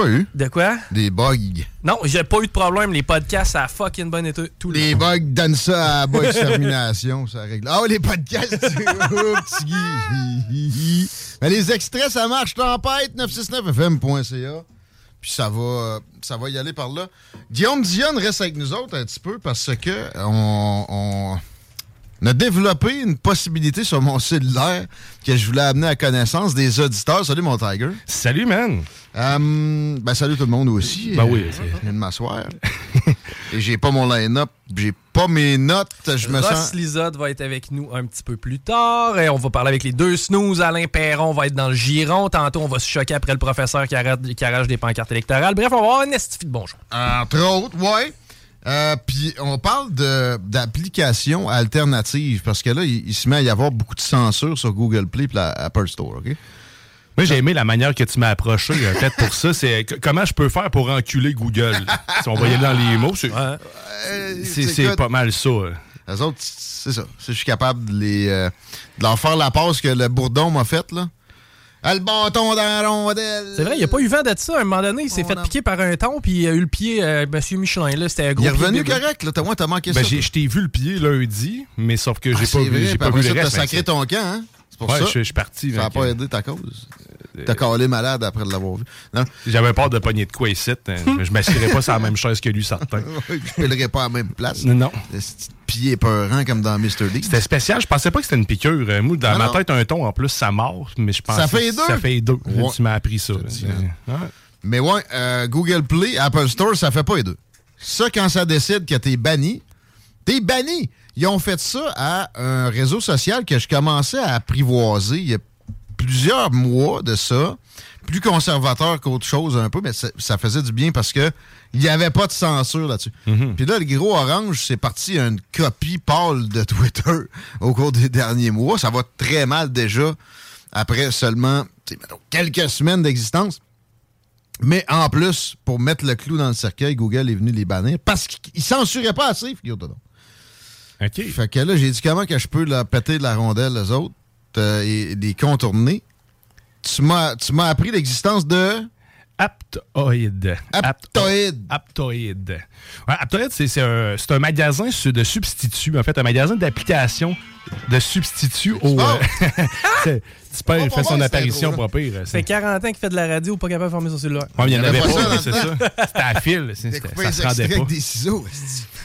Pas eu De quoi? des bugs. Non, j'ai pas eu de problème. Les podcasts, ça a fucking bonne été. Tout Les bugs donnent ça à bas extermination, ça règle. Ah, les podcasts, oh, petit Guy. Mais les extraits, ça marche. Tempête, 969fm.ca. Puis ça va, euh, ça va y aller par là. Guillaume Dionne reste avec nous autres un petit peu parce que on, on a développé une possibilité sur mon cellulaire que je voulais amener à connaissance des auditeurs. Salut, mon Tiger. Salut, man. Euh, ben, salut tout le monde aussi. Ben oui, Euh, Je viens de m'asseoir. Et j'ai pas mon line-up, j'ai pas mes notes, je me Ross sens... Lizotte va être avec nous un petit peu plus tard. Et on va parler avec les deux snooze. Alain Perron va être dans le giron. Tantôt, on va se choquer après le professeur qui, arrête, qui arrache des pancartes électorales. Bref, on va avoir un estifi de bonjour. Entre autres, ouais. Euh, Puis on parle de- d'applications alternatives parce que là, il, il se met à y avoir beaucoup de censure sur Google Play et la Apple Store, OK? Moi, j'ai aimé la manière que tu m'as approché. euh, Peut-être pour ça, c'est comment je peux faire pour enculer Google? si on va y aller dans les mots, c'est écoute, pas mal ça. euh. Les autres, c'est ça. Si je suis capable de, les, euh, de leur faire la passe que le bourdon m'a faite, là. Ah, le bâton dans la rondelle. C'est vrai, il n'y a pas eu vent de ça. À un moment donné, il s'est On fait a- piquer par un ton, puis il a eu le pied, euh, Monsieur Michelin. Là, c'était un gros Il est revenu bébé. correct, là. T'as, moi, t'as manqué Ben, ça. j'ai- je t'ai vu le pied lundi, mais sauf que j'ai Ah, pas c'est vu, j'ai pas vu ça, le t'as reste. mais sacré ton camp, hein? C'est pour Ouais, ça. je, je suis parti. Ça n'a pas aidé ta cause. T'as calé malade après l'avoir vu. J'avais peur de pogner de quoi ici. hein. Je- m'assirais pas sur la même chaise que lui, certain. je pèlerais pas à la même place. Non, pied peurant comme dans Mr. Lee. C'était spécial. Je pensais pas que c'était une piqûre. Euh, Moi, dans Non, ma non. tête, un ton, en plus, ça mord. Mais je pensais Ça fait deux. Ça fait deux. Ouais. Tu m'as appris ça. Euh, hein. ouais. Mais ouais, euh, Google Play, Apple Store, ça fait pas les deux. Ça, quand ça décide que t'es banni, t'es banni. Ils ont fait ça à un réseau social que je commençais à apprivoiser il y a plusieurs mois de ça. Plus conservateur qu'autre chose un peu, mais ça, ça faisait du bien parce que il n'y avait pas de censure là-dessus. Puis là, le gros orange, c'est parti une copie pâle de Twitter au cours des derniers mois. Ça va très mal déjà après seulement mettons, quelques semaines d'existence. Mais en plus, pour mettre le clou dans le cercueil, Google est venu les bannir parce qu'ils censuraient pas assez, figure-toi donc. OK. Fait que là, j'ai dit comment que je peux la péter de la rondelle, les autres, et les contourner. Tu m'as tu m'as appris l'existence de. Aptoid. Aptoid. Ouais, Aptoid, c'est c'est un, c'est un magasin de substituts, en fait, un magasin d'applications de substituts au. Oh! euh, c'est- Super, il fait son apparition pas pire. Ça fait 40 ans qu'il fait de la radio, pas capable de former son cellulaire. Ouais, il n'y en avait pas, c'est ça. C'était à fil. Ça se rendait pas. avec des ciseaux.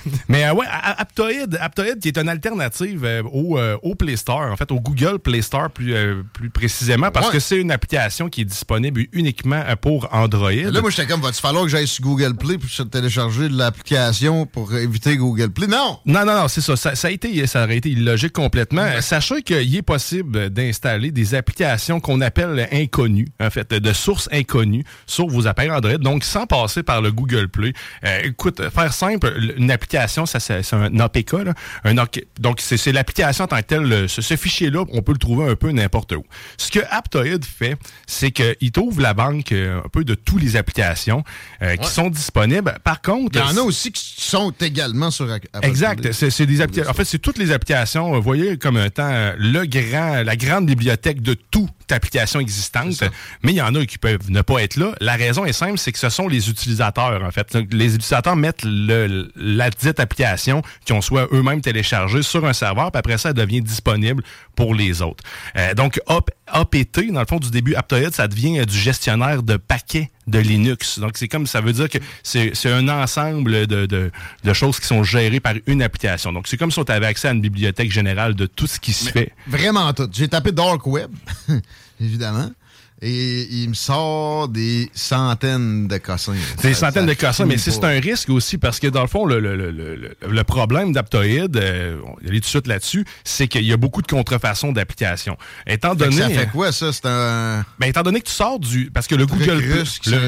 Mais euh, ouais, Aptoid, Aptoid qui est une alternative euh, au, euh, au Play Store, en fait au Google Play Store plus, euh, plus précisément, parce Ouais. que c'est une application qui est disponible uniquement euh, pour Android. Là, moi, j'étais comme, va-tu falloir que j'aille sur Google Play pour télécharger l'application pour éviter Google Play? Non! Non, non, non, c'est ça. ça. ça a été, ça aurait été illogique complètement. Sachez qu'il est possible d'installer des applications qu'on appelle inconnues, en fait, de sources inconnues sur vos appareils Android, donc sans passer par le Google Play. Euh, écoute, faire simple, une application, ça c'est un APK, là. Un OK- donc c'est l'application en tant que telle. le- Ce, ce fichier-là, on peut le trouver un peu n'importe où. Ce que Aptoid fait, c'est qu'il t'ouvre la banque euh, un peu de toutes les applications euh, qui sont disponibles. Par contre, Il y en a aussi qui sont également sur Apple Exact. C'est des applications. En fait, c'est toutes les applications. Vous voyez comme un temps euh, le grand, la grande bibliothèque de toute application existante. Mais il y en a qui peuvent ne pas être là. La raison est simple, c'est que ce sont les utilisateurs. En fait, Donc, les utilisateurs mettent le, la dite application qui ont soit eux-mêmes téléchargée sur un serveur, puis après ça, elle devient disponible pour les autres. Euh, donc, AP, APT, dans le fond, du début, Aptoid, ça devient euh, du gestionnaire de paquets de Linux. Donc, c'est comme ça veut dire que c'est un ensemble de, de, de choses qui sont gérées par une application. Donc, c'est comme si on avait accès à une bibliothèque générale de tout ce qui se fait. Vraiment tout. J'ai tapé Dark Web, évidemment. Et il me sort des centaines de cossins. Des centaines de cossins, mais c'est un risque aussi parce que dans le fond, le, le, le, le problème d'Aptoid, euh, on va aller tout de suite là-dessus, c'est qu'il y a beaucoup de contrefaçons d'applications. Étant donné. Ça fait quoi, ça? C'est un. Ben, étant donné que tu sors du. Parce que le Google. le,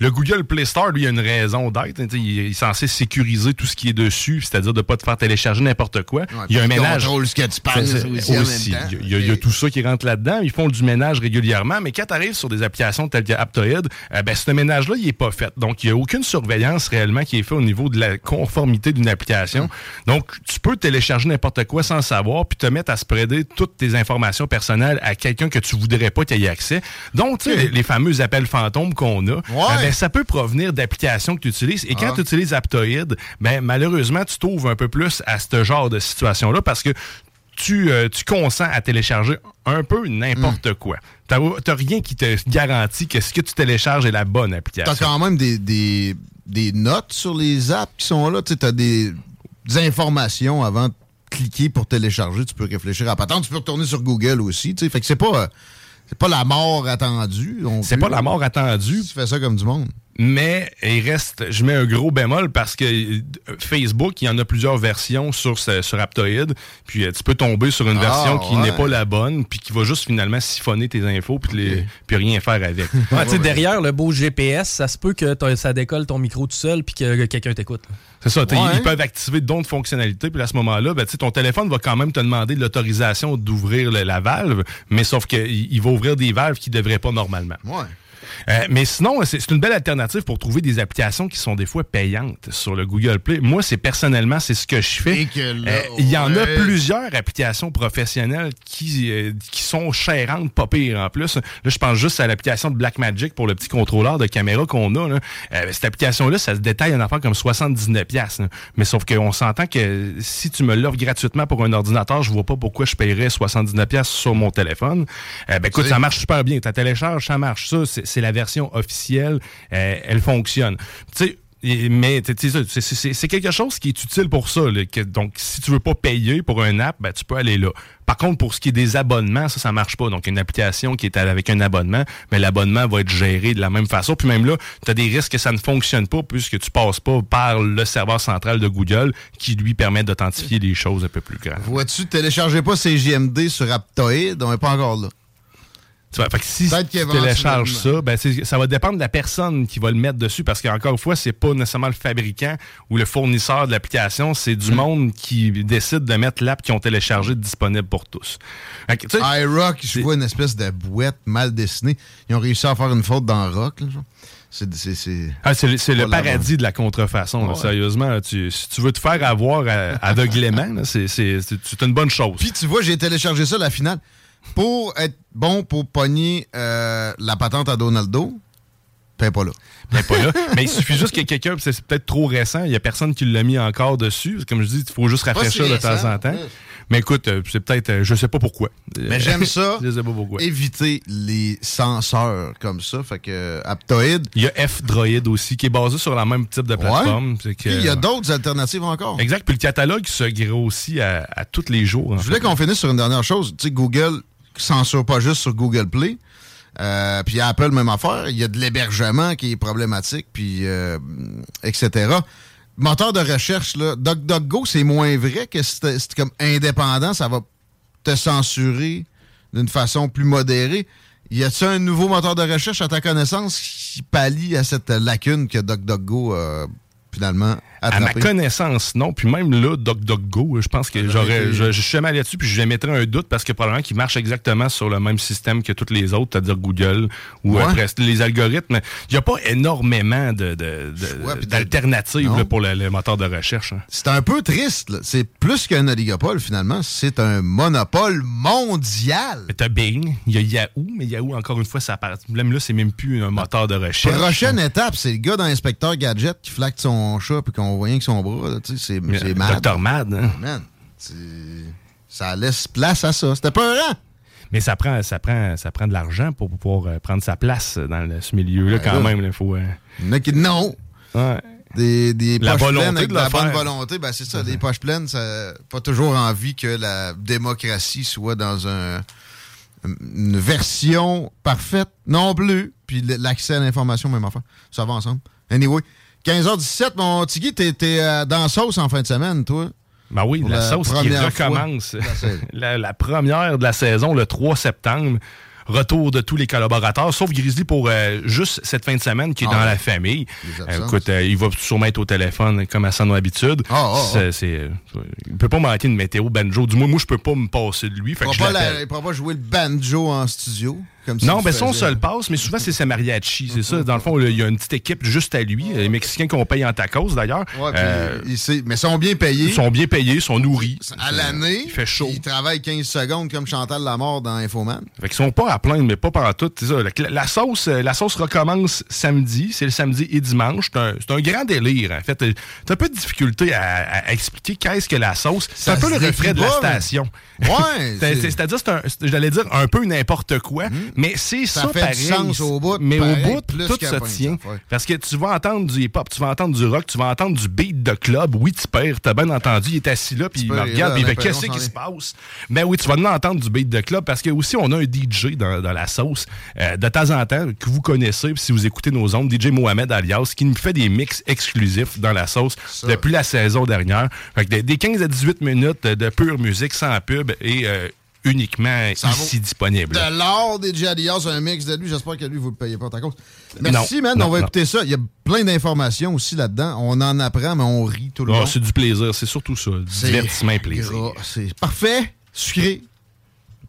le Google Play Store, lui, a une raison d'être. Il, est censé sécuriser tout ce qui est dessus, c'est-à-dire de ne pas te faire télécharger n'importe quoi. il y a un ménage. ce que tu aussi. Il y, a, il y a tout ça qui rentre là-dedans. Ils font du ménage régulièrement mais quand tu arrives sur des applications telles que Aptoid, euh, ben, ce ménage-là, il n'est pas fait. Donc, il n'y a aucune surveillance réellement qui est faite au niveau de la conformité d'une application. Donc, tu peux télécharger n'importe quoi sans savoir, puis te mettre à spreader toutes tes informations personnelles à quelqu'un que tu voudrais pas qu'il ait accès. Donc, tu sais, les, fameux appels fantômes qu'on a, euh, ben, ça peut provenir d'applications que tu utilises. Et quand ah. tu utilises Aptoid, ben, malheureusement, tu t'ouvres un peu plus à ce genre de situation-là parce que tu, euh, tu consens à télécharger un peu n'importe hmm. quoi. Tu n'as rien qui te garantit que ce que tu télécharges est la bonne application. Tu as quand même des, des, des, notes sur les apps qui sont là. Tu as des, informations avant de cliquer pour télécharger. Tu peux réfléchir à patente. Tu peux retourner sur Google aussi. Fait que c'est pas, c'est pas la mort attendue. C'est pas la mort attendue. Tu fais ça comme du monde mais il reste, je mets un gros bémol parce que euh, Facebook, il y en a plusieurs versions sur, sur Aptoid, puis euh, tu peux tomber sur une ah, version qui n'est pas la bonne, puis qui va juste finalement siphonner tes infos, puis, les, puis rien faire avec. ouais, derrière le beau GPS, ça se peut que ça décolle ton micro tout seul, puis que, quelqu'un t'écoute. C'est ça, ils peuvent activer d'autres fonctionnalités, puis à ce moment-là, ben, ton téléphone va quand même te demander l'autorisation d'ouvrir la valve, mais sauf qu'il va ouvrir des valves qui ne devraient pas normalement. Ouais. Euh, mais sinon, c'est une belle alternative pour trouver des applications qui sont des fois payantes sur le Google Play. Moi, c'est personnellement, c'est ce que je fais. Euh, il y en a plusieurs applications professionnelles qui, euh, qui sont chérantes, pas pire en plus. Là, je pense juste à l'application de Blackmagic pour le petit contrôleur de caméra qu'on a. Là. cette application-là, ça se détaille un affaire comme 79$. Mais sauf qu'on s'entend que si tu me l'offres gratuitement pour un ordinateur, je vois pas pourquoi je paierais 79$ sur mon téléphone. ben écoute, ça marche super bien. Ta télécharge, ça marche. Ça, c'est la version officielle, euh, elle fonctionne. Tu sais, mais c'est quelque chose qui est utile pour ça. donc, si tu veux pas payer pour un app, ben, tu peux aller là. Par contre, pour ce qui est des abonnements, ça, ça marche pas. Donc, une application qui est avec un abonnement, mais l'abonnement va être géré de la même façon. Puis même là, tu as des risques que ça ne fonctionne pas puisque tu passes pas par le serveur central de Google qui lui permet d'authentifier des choses un peu plus graves. Vois-tu, téléchargez pas CGMD sur Aptoid, on n'est pas encore là. Tu vois, fait que si tu télécharges ça, ben ça va dépendre de la personne qui va le mettre dessus parce qu'encore une fois, c'est pas nécessairement le fabricant ou le fournisseur de l'application, c'est du hmm. monde qui décide de mettre l'app qu'ils ont téléchargé disponible pour tous. iRock, je vois une espèce de boîte mal dessinée. Ils ont réussi à faire une faute dans Rock. C'est ah, le paradis de la contrefaçon. Sérieusement, si tu veux te faire avoir aveuglément, c'est une bonne chose. Puis tu vois, j'ai téléchargé ça, la finale pour être bon pour pogner euh, la patente à Donaldo, ben pas là. Ben pas là. Mais il suffit juste que quelqu'un, c'est peut-être trop récent, il n'y a personne qui l'a mis encore dessus. Comme je dis, il faut juste rafraîchir de temps en temps. Mais écoute, euh, c'est peut-être, euh, je sais pas pourquoi. Mais j'aime ça. je sais pas pourquoi. Éviter les senseurs comme ça. Fait que Aptoid. Il y a F-Droid aussi, qui est basé sur le même type de plateforme. il y a d'autres alternatives encore. Exact. Puis le catalogue se grossit à, à tous les jours. Je voulais qu'on finisse sur une dernière chose. Tu sais, Google censure pas juste sur Google Play. Euh, puis Apple, même affaire. Il y a de l'hébergement qui est problématique, puis euh, etc. Moteur de recherche, là, DuckDuckGo, c'est moins vrai que c'est comme indépendant, ça va te censurer d'une façon plus modérée. Y a-t-il un nouveau moteur de recherche à ta connaissance qui pallie à cette lacune que DuckDuckGo a finalement à ma connaissance, non. Puis même là, DuckDuckGo, je pense que j'aurais, je, je, suis jamais là-dessus, puis je mettrais un doute parce que probablement qu'il marche exactement sur le même système que tous les autres, c'est-à-dire Google ou euh, les algorithmes. Il n'y a pas énormément de, d'alternatives pour le, moteur de recherche. Hein. C'est un peu triste. C'est plus qu'un oligopole finalement. C'est un monopole mondial. T'as Bing, il y a Yahoo, mais Yahoo, encore une fois, ça apparaît. Même là, c'est même plus un moteur de recherche. Prochaine étape, c'est le gars dans l'inspecteur Gadget qui flaque son chat puis qu'on on voit rien que son bras. C'est mad. Dr. Mad. Hein? ça laisse place à ça. C'était peurant. Mais ça prend, ça prend, ça prend de l'argent pour pouvoir euh, prendre sa place dans ce milieu-là, quand même. Il faut. Euh, Il y en a qui non. Ouais. Des, des poches pleines avec de la bonne volonté, ben c'est ça. Des poches pleines, ça pas toujours envie que la démocratie soit dans un une version parfaite non plus. Puis l'accès à l'information, même affaire. Ça va ensemble. Anyway, 15h17, mon Tigui, t'es euh, dans sauce en fin de semaine, toi. Ben oui, la, sauce qui recommence. la, première de la saison, le 3 septembre retour de tous les collaborateurs, sauf Grizzly pour euh, juste cette fin de semaine qui est ah dans la famille. Euh, écoute, euh, il va sûrement être au téléphone comme à son habitude. Ah, ah, il peut pas manquer une météo banjo. Du moins, moi, je peux pas me passer de lui. il ne pourra pas jouer le banjo en studio non, ben ça, on se le passe, mais souvent, c'est sa mariachi, c'est ça. Dans le fond, il y a une petite équipe juste à lui. Les Mexicains qu'on paye en tacos, d'ailleurs. Ouais, euh, mais ils sont bien payés. Ils sont bien payés, ils sont nourris. À l'année, il fait chaud. Ils travaillent 15 secondes comme Chantal Lamort dans Infoman. Fait qu'ils sont pas à plaindre, mais pas pendant tout. Ça. La, sauce, euh, la sauce recommence samedi. C'est le samedi et dimanche. C'est un, grand délire, en fait. T'as un peu de difficulté à, expliquer qu'est-ce que la sauce. C'est un peu le reflet de la station. Ouais. C'est-à-dire, j'allais dire un peu n'importe quoi, hmm. Mais c'est ça, fait pareil. sens au bout. Mais au bout, tout se tient. Parce que tu vas entendre du hip-hop, tu vas entendre du rock, tu vas entendre du beat de club. Oui, tu perds, t'as bien entendu, il est assis là, puis il me regarde, puis il fait qu'est-ce qui se passe? Mais oui, tu vas entendre du beat de club parce que aussi, on a un DJ dans, la sauce euh, de temps en temps que vous connaissez, si vous écoutez nos ondes, DJ Mohamed Alias, qui nous fait des mix exclusifs dans la sauce depuis la saison dernière. Fait que des, 15 à 18 minutes de pure musique sans pub et euh, uniquement ici disponible. De l'or des c'est un mix de lui. J'espère que lui, vous ne le payez pas ta cause. Merci, man. on va écouter ça. Il y a plein d'informations aussi là-dedans. On en apprend, mais on rit tout le temps. Ah, c'est du plaisir. C'est surtout ça. Du divertissement et plaisir. C'est parfait. Sucré.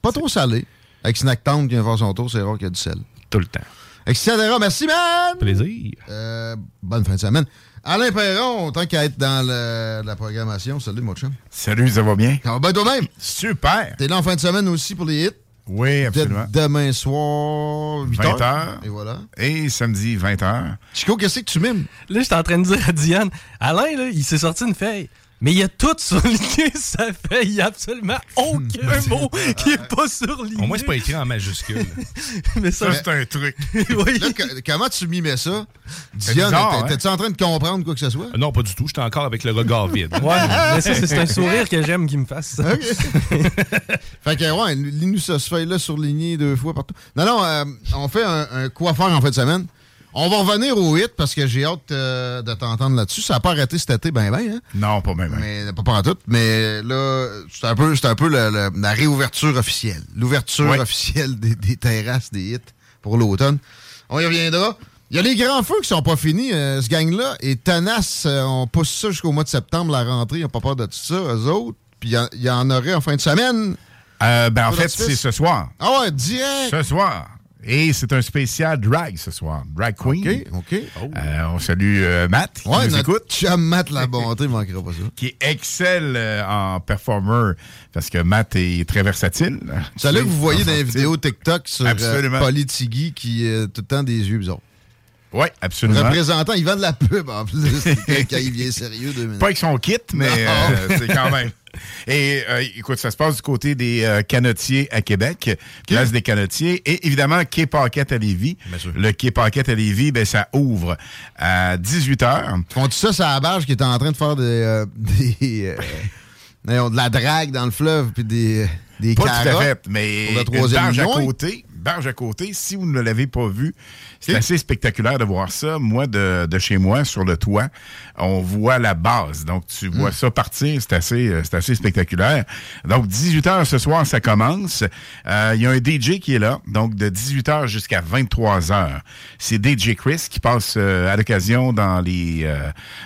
Pas trop salé. Avec Snack Town qui vient faire son tour, c'est rare qu'il y a du sel. Tout le temps. Etc. Merci, man. Plaisir. Euh, bonne fin de semaine. Alain Perron, tant qu'à être dans la programmation, salut mon chum. Salut, ça va bien? Ça va bien toi-même? Super! T'es là en fin de semaine aussi pour les hits? Oui, absolument. Demain soir, 8 20 h. Et voilà. Et samedi, 20 h. Chico, qu'est-ce que tu mimes? Là, j'étais en train de dire à Diane, Alain, là, il s'est sorti une feuille. Mais il y a tout surligné, ça fait. Il n'y a absolument aucun mot qui n'est pas surligné. Au moins, c'est pas écrit en majuscule. mais ça, c'est un truc. oui. comment tu mimais ça? Diane, hein? t'es-tu en train de comprendre quoi que ce soit? Non, pas du tout. J'étais encore avec le regard vide. ouais, mais c'est un sourire que j'aime qu'il me fasse. Ça. fait que, ouais, lis-nous ça, ce feuille-là surligné deux fois partout. Non, non, euh, on fait un, un faire en fin de semaine. On va revenir au hit parce que j'ai hâte euh, de t'entendre là-dessus. Ça n'a pas arrêté cet été, ben ben. Hein? Non, pas bien, ben. Mais pas pas tout. Mais là, c'est un peu, c'est un peu la réouverture officielle. L'ouverture officielle des, terrasses, des hits pour l'automne. On y reviendra. Il y a les grands feux qui sont pas finis, euh, ce gang-là. Et tenace, euh, on pousse ça jusqu'au mois de septembre, la rentrée. Ils n'ont pas peur de tout ça, eux autres. Puis il y, en aurait en fin de semaine. ben, en fait, c'est ce soir. Ah ouais, direct. Ce soir. Et c'est un spécial drag ce soir. Drag Queen. OK, OK. Euh, on salue euh, Matt. Ouais, nous écoute. Chum Matt La Bonté, manquera pas ça. Qui excelle euh, en performer parce que Matt est très versatile. C'est là que vous voyez dans les vidéos TikTok sur Polly Tigui qui a tout le temps des yeux bizarres. Oui, absolument. Représentant, il vend de la pub en plus quand il vient sérieux. Deux Pas avec son kit, mais c'est quand même. Et euh, écoute, ça se passe du côté des euh, canotiers à Québec, place des canotiers, et évidemment, Quai Paquette à Lévis. Le Quai Paquette à Lévis, ben, ça ouvre à 18h. Font-tu ça, c'est la barge qui est en train de faire des, euh, des de la drague dans le fleuve, puis des, des Pas tout à fait, mais une barge à côté, barge à côté, si vous ne l'avez pas vu, c'est assez spectaculaire de voir ça. Moi, de, de, chez moi, sur le toit, on voit la base. Donc, tu vois hmm. ça partir. C'est assez, euh, c'est assez spectaculaire. Donc, 18 h ce soir, ça commence. Euh, il y a un DJ qui est là. Donc, de 18 h jusqu'à 23 h C'est DJ Chris qui passe euh, à l'occasion dans les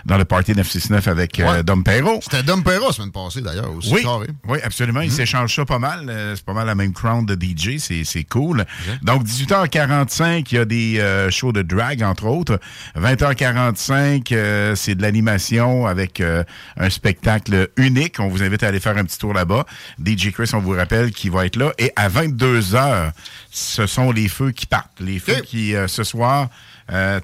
dans le party 969 avec Dom Perro. C'était Dom Perro la semaine passée, d'ailleurs, aussi. Oui, oui absolument. Il hmm. s'échange ça pas mal. c'est pas mal la même crown de DJ. C'est cool. Donc, 18h45, il y a des euh, show de drag, entre autres. 20h45, euh, c'est de l'animation avec euh, un spectacle unique. On vous invite à aller faire un petit tour là-bas. DJ Chris, on vous rappelle, qui va être là. Et à 22h, ce sont les feux qui partent. Les feux qui, ce soir...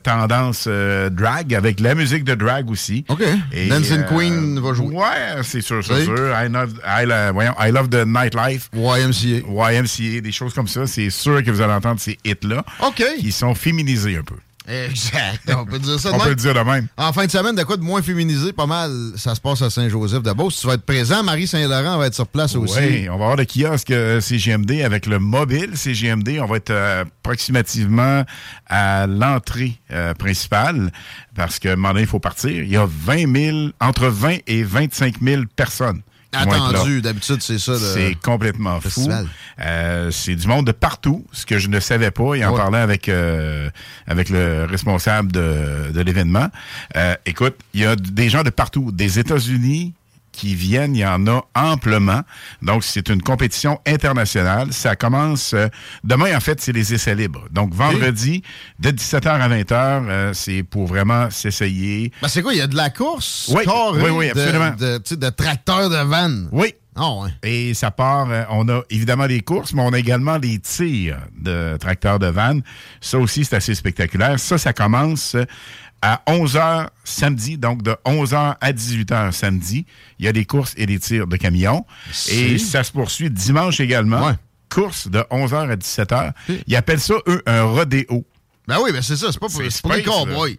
tendance drag avec la musique de drag aussi. OK. Dancing Queen va jouer. Ouais, c'est sûr, c'est sûr. I love, I, love the nightlife. YMCA. YMCA, des choses comme ça. C'est sûr que vous allez entendre ces hits-là. OK. Qui sont féminisés un peu. Exact. On peut dire ça de On même. peut le dire de même. En fin de semaine, de quoi de moins féminisé, pas mal, ça se passe à Saint-Joseph-de-Beauce. Tu vas être présent. Marie Saint-Laurent va être sur place aussi. Oui, on va avoir le kiosque euh, CGMD avec le mobile CGMD. On va être euh, approximativement à l'entrée euh, principale parce que maintenant il faut partir. Il y a 20 000, entre 20 et 25 000 personnes. Attendu. D'habitude, c'est ça. C'est complètement fou. Euh, c'est du monde de partout, ce que je ne savais pas. Et en Ouais. parlant avec euh, avec le responsable de, de l'événement, euh, écoute, il y a des gens de partout, des États-Unis qui viennent, il y en a amplement. Donc, c'est une compétition internationale. Ça commence euh, demain, en fait, c'est les essais libres. Donc, vendredi, de 17h à 20h, euh, c'est pour vraiment s'essayer. Ben, c'est quoi? Il y a de la course? Oui, oui, oui, de- absolument. De, sais, de tracteurs de vannes? Oui, Ah, ouais. Et ça part, euh, on a évidemment les courses, mais on a également des tirs de tracteurs de vannes. Ça aussi, c'est assez spectaculaire. Ça, ça commence euh, à 11h samedi, donc de 11h à 18h samedi. Il y a des courses et des tirs de camions. Et ça se poursuit dimanche également. Ouais. Course de 11h à 17h. Ils appellent ça, eux, un rodéo. Ben oui, ben c'est ça. C'est pas pour, les cowboys.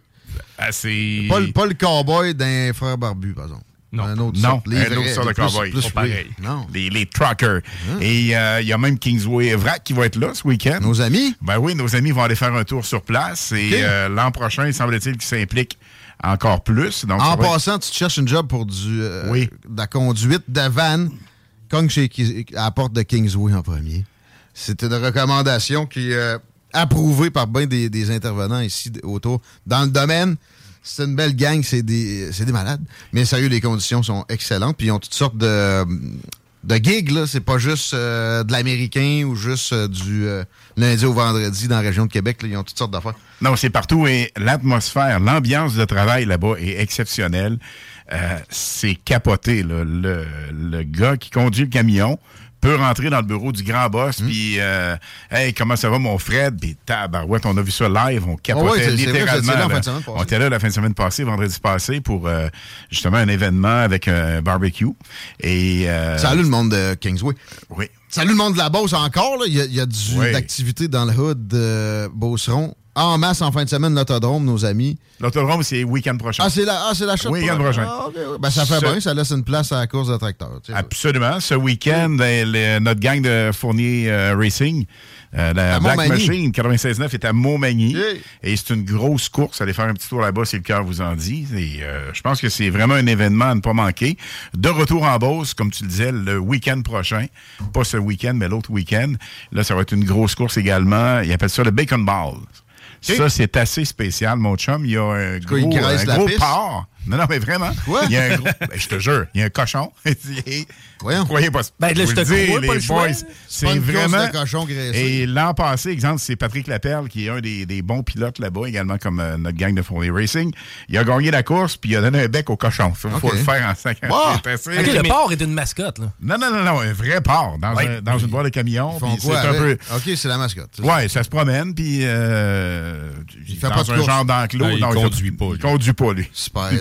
Ah, c'est... Pas, le- pas le cowboy d'un frère barbu, par exemple. Non. Un autre Non, sorte. Les un vrais, autre sorte les de plus- cowboy. plus Pas free. pareil. Non. Les, les truckers. Et euh, il y a même Kingsway Evrac qui va être là ce week-end. Nos amis? Ben oui, nos amis vont aller faire un tour sur place. Et euh, l'an prochain, il semble-t-il qu'ils s'impliquent encore plus. Donc, En être- passant, tu te cherches une job pour du, euh, Oui. de la conduite de van, chez, Ki- à la porte de Kingsway en premier. C'est une recommandation qui est approuvée par bien des, des intervenants ici autour. Dans le domaine, c'est une belle gang, c'est des, des malades. Mais sérieux, les conditions sont excellentes. Puis ils ont toutes sortes de, de gigs. là. C'est pas juste euh, de l'américain ou juste euh, du euh, lundi au vendredi dans la région de Québec. Ils ont toutes sortes d'affaires. Non, c'est partout. Et l'atmosphère, l'ambiance de travail là-bas est exceptionnelle. C'est capoté. là. Le, le gars qui conduit le camion peut rentrer dans le bureau du grand boss, Hmm. puis euh, Hey, comment ça va, mon Fred? » Puis tabarouette, on a vu ça live, on capotait vrai, littéralement. là là. on était là la fin de semaine passée, vendredi passé, pour euh, justement un événement avec un barbecue. Et euh, Salut le monde de Kingsway. Oui. Salut le monde de la Beauce encore. là. Il y a, il y a du, Oui. d'activité dans le hood de Beauceron. En masse en fin de semaine, l'autodrome, nos amis. L'autodrome, c'est week-end prochain. Ah, c'est la, ah, la Week-end prochain. Ah. Ben, ça fait Ce- bien, ça laisse une place à la course de tracteur. tu sais. Absolument. Ce week-end, ben, notre gang de Fournier euh, Racing, euh, la À Black Montmagny. Machine 96.9 est à Montmagny. Et c'est une grosse course. Allez faire un petit tour là-bas si le cœur vous en dit. Et, euh, je pense que c'est vraiment un événement à ne pas manquer. De retour en Beauce, comme tu le disais, le week-end prochain. Pas ce week-end, mais l'autre week-end. Là, ça va être une grosse course également. Ils appellent ça le Bacon Ball. Ça, c'est assez spécial, mon chum. Il y a un gros, un gros porc. Non, non, mais vraiment. Quoi? Il y a un gros... ben, je te jure, il y a un cochon. Voyons. Croyez pas. Ben, là, je te dis, les pas le choix. boys, C'est vraiment. cochon. Et l'an passé, exemple, c'est Patrick Laperle, qui est un des, des bons pilotes là-bas, également comme euh, notre gang de Fournier Racing. Il a gagné la course, puis il a donné un bec au cochon. Il faut le faire en 50 Wow. C'est assez- Ok, le porc est une mascotte, là. Non, non, non, non, un vrai porc dans, Ouais. un- dans une boîte de camion. C'est un peu. OK, c'est la mascotte. Ouais, ça se promène, puis euh, il fait dans pas de un genre d'enclos. Ah, il conduit pas, lui. Il conduit pas, lui. Pig.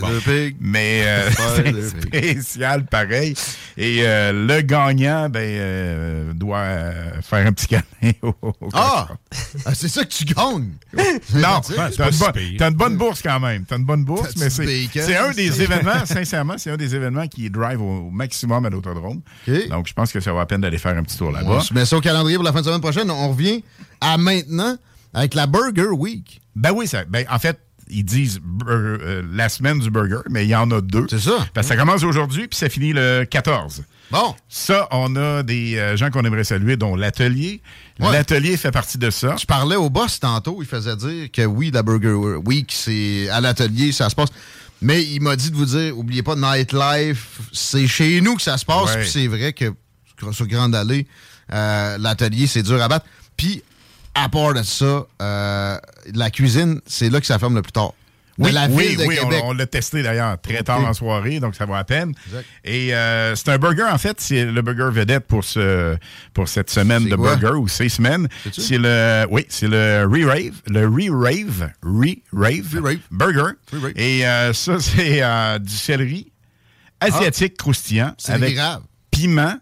Mais euh, c'est spécial, pareil. Et euh, le gagnant, ben, euh, doit euh, faire un petit câlin au, au Ah! Ah, c'est ça que tu gagnes. Non, C'est t'as une, une bonne bourse quand même. T'as une bonne bourse, mais c'est un des événements, sincèrement, c'est un des événements qui drive au, maximum à l'autodrome. Donc, je pense que ça va à peine d'aller faire un petit tour là-bas. se met ça au calendrier pour la fin de semaine prochaine. On revient à maintenant avec la Burger Week. Ben oui, ça, ben, en fait, ils disent bur- euh, la semaine du burger, mais il y en a deux. C'est ça. Parce que ça commence aujourd'hui, puis ça finit le 14. Bon. Ça, on a des euh, gens qu'on aimerait saluer, dont l'atelier. Ouais. L'atelier fait partie de ça. Je parlais au boss tantôt, il faisait dire que oui, la Burger Week, c'est à l'atelier, ça se passe. Mais il m'a dit de vous dire, oubliez pas, Nightlife, c'est chez nous que ça se passe. Ouais. Puis c'est vrai que sur Grande Allée, euh, l'atelier, c'est dur à battre. Puis, à part de ça, euh, la cuisine, c'est là que ça ferme le plus tard. De Oui, la oui, ville de oui, on- Québec. on, l'a testé d'ailleurs très tard en soirée, donc ça va à peine. Exact. Et euh, c'est un burger, en fait, c'est le burger vedette pour ce pour cette semaine de quoi? burger ou ces semaines. C'est le oui, c'est le Re-Rave, le Re-Rave, Re-Rave Re-Rave. burger. Re-Rave. Et euh, ça c'est euh, du céleri asiatique croustillant avec grave. piment.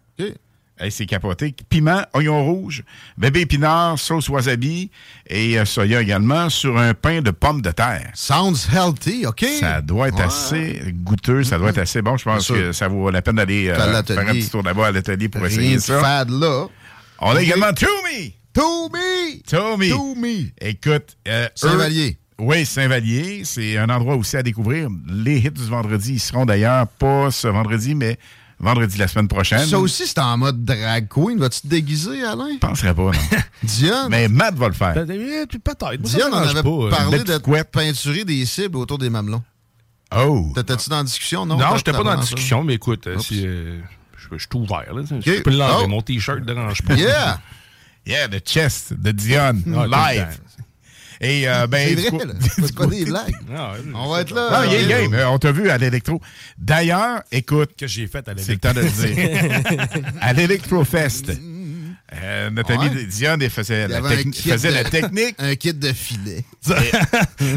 Hey, c'est capoté. Piment, oignon rouge, bébé épinard, sauce wasabi et euh, soya également sur un pain de pommes de terre. Sounds healthy, OK? Ça doit être Ouais. assez goûteux, ça doit être assez bon. Je pense que ça vaut la peine d'aller euh, Faire un petit tour là-bas à l'atelier pour Rien essayer de ça. fade là. On a également Toomey. To me! Tommy. To me! Écoute, euh, Saint-Vallier. eux- Oui, Saint-Vallier. C'est un endroit aussi à découvrir. Les hits du vendredi, ils seront d'ailleurs pas ce vendredi, mais vendredi la semaine prochaine. Ça aussi, c'est en mode drag queen. Vas-tu te déguiser, Alain? Je penserais pas, non. Mais Matt va le faire. Peut-être. Diane en avait pas. parlé belle de couette. peinturer des cibles autour des mamelons. Oh! T'étais-tu dans la discussion, non? Non, j'étais pas dans la discussion, mais écoute, euh, Oups. si, euh, je, suis ouvert. Là, Je peux Oh. l'enlever. Mon t-shirt ne dérange pas. Yeah! Yeah, the chest de Dion, Ah, live. Et, euh, ben, C'est vrai, là. C'est pas des blagues. Ah, On va être là. Non, il est Euh, game. Euh, On t'a vu à l'électro. D'ailleurs, écoute, que j'ai fait à la c'est le temps de le dire. à l'Electrofest, euh, notre Ouais. ami Dion il faisait, la, avait un techni- kit faisait de- la technique. Un kit de filet.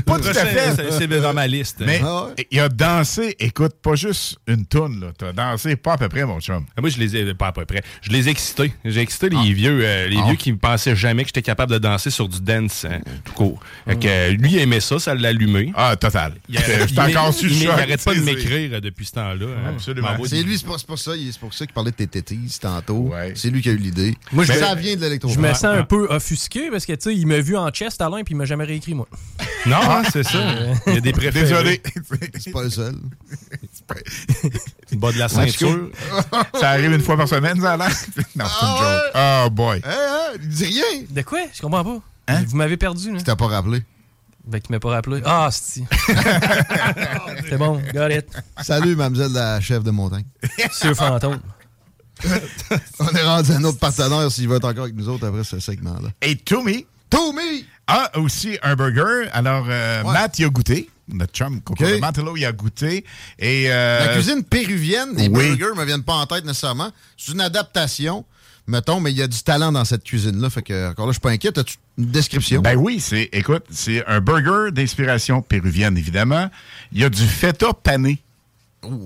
pas tout à fait. C'est dans ma liste. Mais Ah ouais? il a dansé, écoute, pas juste une toune, là. T'as dansé pas à peu près, mon chum. Ah, Moi, je les ai pas à peu près. Je les ai excités. J'ai excité les vieux, euh, les Ah. vieux qui me pensaient jamais que j'étais capable de danser sur du dance hein, tout court. Fait que, euh, lui, il aimait ça, ça l'a allumé. Ah, total. Il, Je encore il- sur le il- il choc, arrête pas de tu m'écrire euh, depuis ce temps-là. hein. Absolument. C'est lui, c'est pour, ça, il- c'est pour ça qu'il parlait de tes tétis tantôt. C'est lui qui a eu l'idée. Moi, je ça me- vient de l'électro. Je me Ouais, sens un peu offusqué parce que, tu sais, il m'a vu en chest, Alain, puis il m'a jamais réécrit, moi. Non, hein, c'est ça. Il y a des préférés. Désolé. C'est pas le seul. Bas de la ceinture. ça arrive une fois par semaine, ça a l'air? Non, c'est une joke. Oh boy. Hein, hein, il dit rien. De quoi? Je comprends pas. Hein? Vous m'avez perdu, là. Tu t'as pas rappelé. Ben, qui m'a pas rappelé. Ah, c'est C'est bon, got it. Salut, mademoiselle la chef de montagne. Monsieur Fantôme. On est rendu à un autre partenaire s'il va être encore avec nous autres après ce segment-là. Et Tommy Tommy! a aussi un burger. Alors, euh, Ouais. Matt, il a goûté. Notre chum, Coco OK. de Matelot, il a goûté. Et, euh, La cuisine péruvienne, les oui. burgers me viennent pas en tête nécessairement. C'est une adaptation, mettons, mais il y a du talent dans cette cuisine-là. Fait que, encore là, je suis pas inquiet. As-tu une description? Ben oui, c'est, écoute, c'est un burger d'inspiration péruvienne, évidemment. Il y a du feta pané.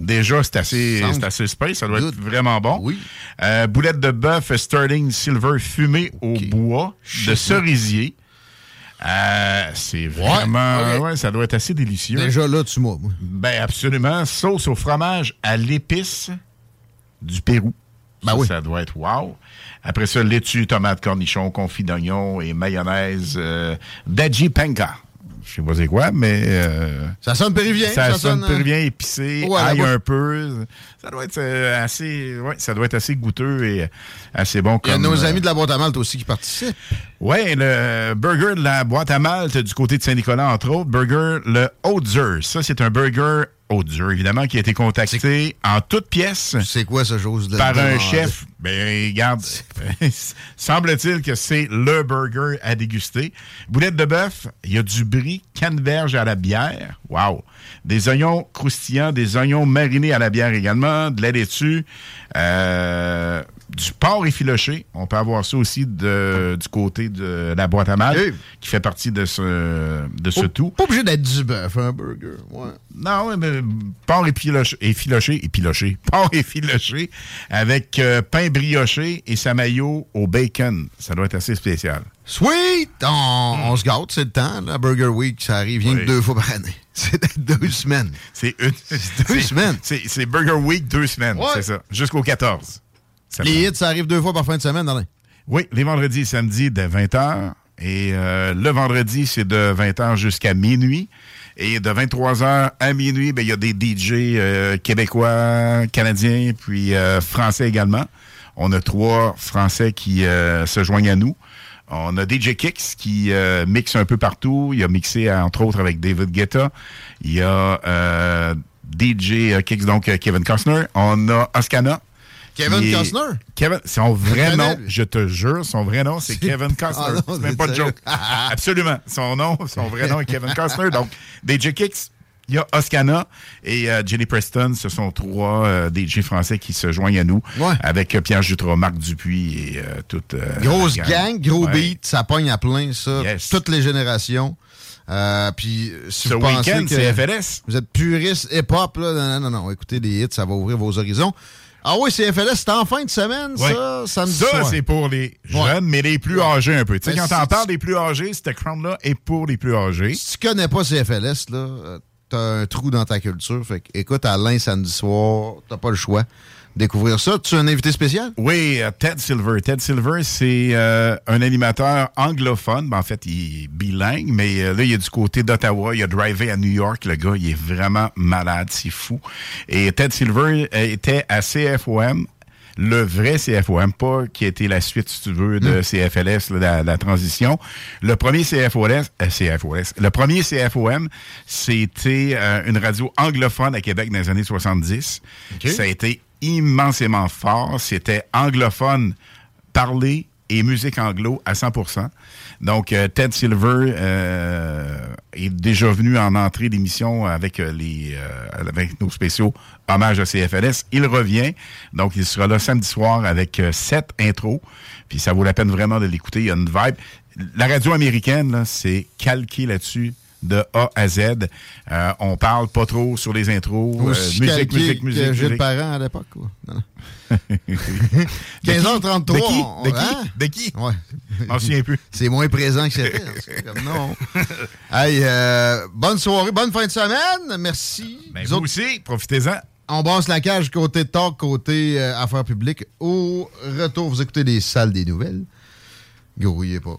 Déjà, c'est assez, assez space, ça doit good. être vraiment bon. Oui. Euh, boulette de bœuf Sterling Silver fumée au bois de cerisier. Euh, c'est vraiment, ouais, ça doit être assez délicieux. Déjà là, tu m'as. Ben absolument. Sauce au fromage à l'épice du Pérou. Ben ça, oui. ça doit être wow. Après ça, laitue, tomate, cornichon, confit d'oignon et mayonnaise euh, d'Aji Penka. Je sais pas c'est quoi, mais euh, Ça sonne péruvien. ça, sonne euh, péruvien épicé, Ouais, ail là-bas. un peu. Ça doit être euh, assez, ouais, ça doit être assez goûteux et assez bon. Il y a nos euh, amis de la boîte à malte aussi qui participent. Ouais, le burger de la boîte à malte du côté de Saint-Nicolas, entre autres. Burger, le Haute-Dur. Ça, c'est un burger Haute-Dur, évidemment, qui a été contacté en toutes pièces C'est quoi ce chose de par un chef? Ben, regarde, semble-t-il que c'est le burger à déguster. Boulette de bœuf, il y a du brie, canneberge à la bière. Wow! Des oignons croustillants, des oignons marinés à la bière également, de la laitue, euh, du porc effiloché. On peut avoir ça aussi de- du côté de la boîte à mal, qui fait partie de ce, de ce tout. Pas obligé d'être du bœuf, un burger. Ouais. Non, mais porc effiloché, effiloché, effiloché, porc effiloché avec euh, pain brioché et sa maillot au bacon. Ça doit être assez spécial. Sweet! On, on se gâte, c'est le temps. La Burger Week, ça arrive rien Oui. que deux fois par année. C'est deux semaines. C'est une, deux c'est- semaines. C'est c'est Burger Week deux semaines, Ouais. c'est ça. Jusqu'au 14. Les hits, ça arrive deux fois par fin de semaine, Alain. Oui, les vendredis et samedis de 20h. Et euh, le vendredi, c'est de 20h jusqu'à minuit. Et de 23h à minuit, ben, il y a des DJ euh, québécois, canadiens, puis euh, français également. On a trois Français qui euh, se joignent à nous. On a DJ Kicks qui euh, mixe un peu partout. Il a mixé, euh, entre autres, avec David Guetta. Il y a euh, DJ Kicks, donc Kevin Costner. On a Oscana. Kevin est- Costner? Kevin, son vrai Je nom, je te jure, son vrai nom, c'est Kevin Costner. Ah non, c'est même pas de joke. Absolument. Son nom, son vrai nom est Kevin Costner. Donc, DJ Kicks, il y a Oscana et euh, Jenny Preston. Ce sont trois euh, DJ français qui se joignent à nous Ouais. avec euh, Pierre Jutras, Marc Dupuis et toute. Grosse gang, gros Ouais. beat, ça pogne à plein, ça. Yes. Toutes les générations. Puis, si Ce vous pensez week-end, que c'est FLS. vous êtes puriste hip-hop, là, non, non, non, non, écoutez les hits, ça va ouvrir vos horizons. Ah oui, CFLS, c'est en fin de semaine, Ouais. ça, samedi Ça, c'est pour les jeunes, Ouais. mais les plus âgés un peu. Tu sais, quand si on tu- parle des plus âgés, cette crown-là est pour les plus âgés. Si tu connais pas CFLS, là, euh, t'as un trou dans ta culture. Fait que, écoute, Alain, samedi soir, t'as pas le choix. Découvrir ça. Tu as un invité spécial? Oui, euh, Ted Silver. Ted Silver, c'est euh, un animateur anglophone. Ben, en fait, il est bilingue, mais euh, là, il est du côté d'Ottawa. Il a drivé à New York. Le gars, il est vraiment malade. C'est fou. Et Ted Silver euh, était à CFOM. Le vrai CFOM, pas qui était la suite, si tu veux, de CFLS, là, la, la transition. Le premier CFOS, euh, CFOS, le premier CFOM, c'était euh, une radio anglophone à Québec dans les années 70. Ça a été immensément fort. C'était anglophone parlé et musique anglo à 100% Donc, euh, Ted Silver euh, est déjà venu en entrée d'émission avec euh, nos spéciaux hommage à CFLS. Il revient. Donc, il sera là samedi soir avec sept intros. Puis ça vaut la peine vraiment de l'écouter. Il y a une vibe. La radio américaine, c'est calqué là-dessus de A à Z. Euh, on parle pas trop sur les intros. Euh, musique, musique, que musique, Gilles musique. Parent à l'époque, quoi. Non, non. De qui? 15h33. De qui? on- De qui? hein? De qui? Ouais. Je m'en souviens plus. C'est moins présent que c'était. Non. hey, euh, bonne soirée, bonne fin de semaine. Merci. Ben, vous autres, aussi, profitez-en. on brasse la cage côté talk, côté euh, affaires publiques. Au retour, vous écoutez les salles des nouvelles. Grouillez pas.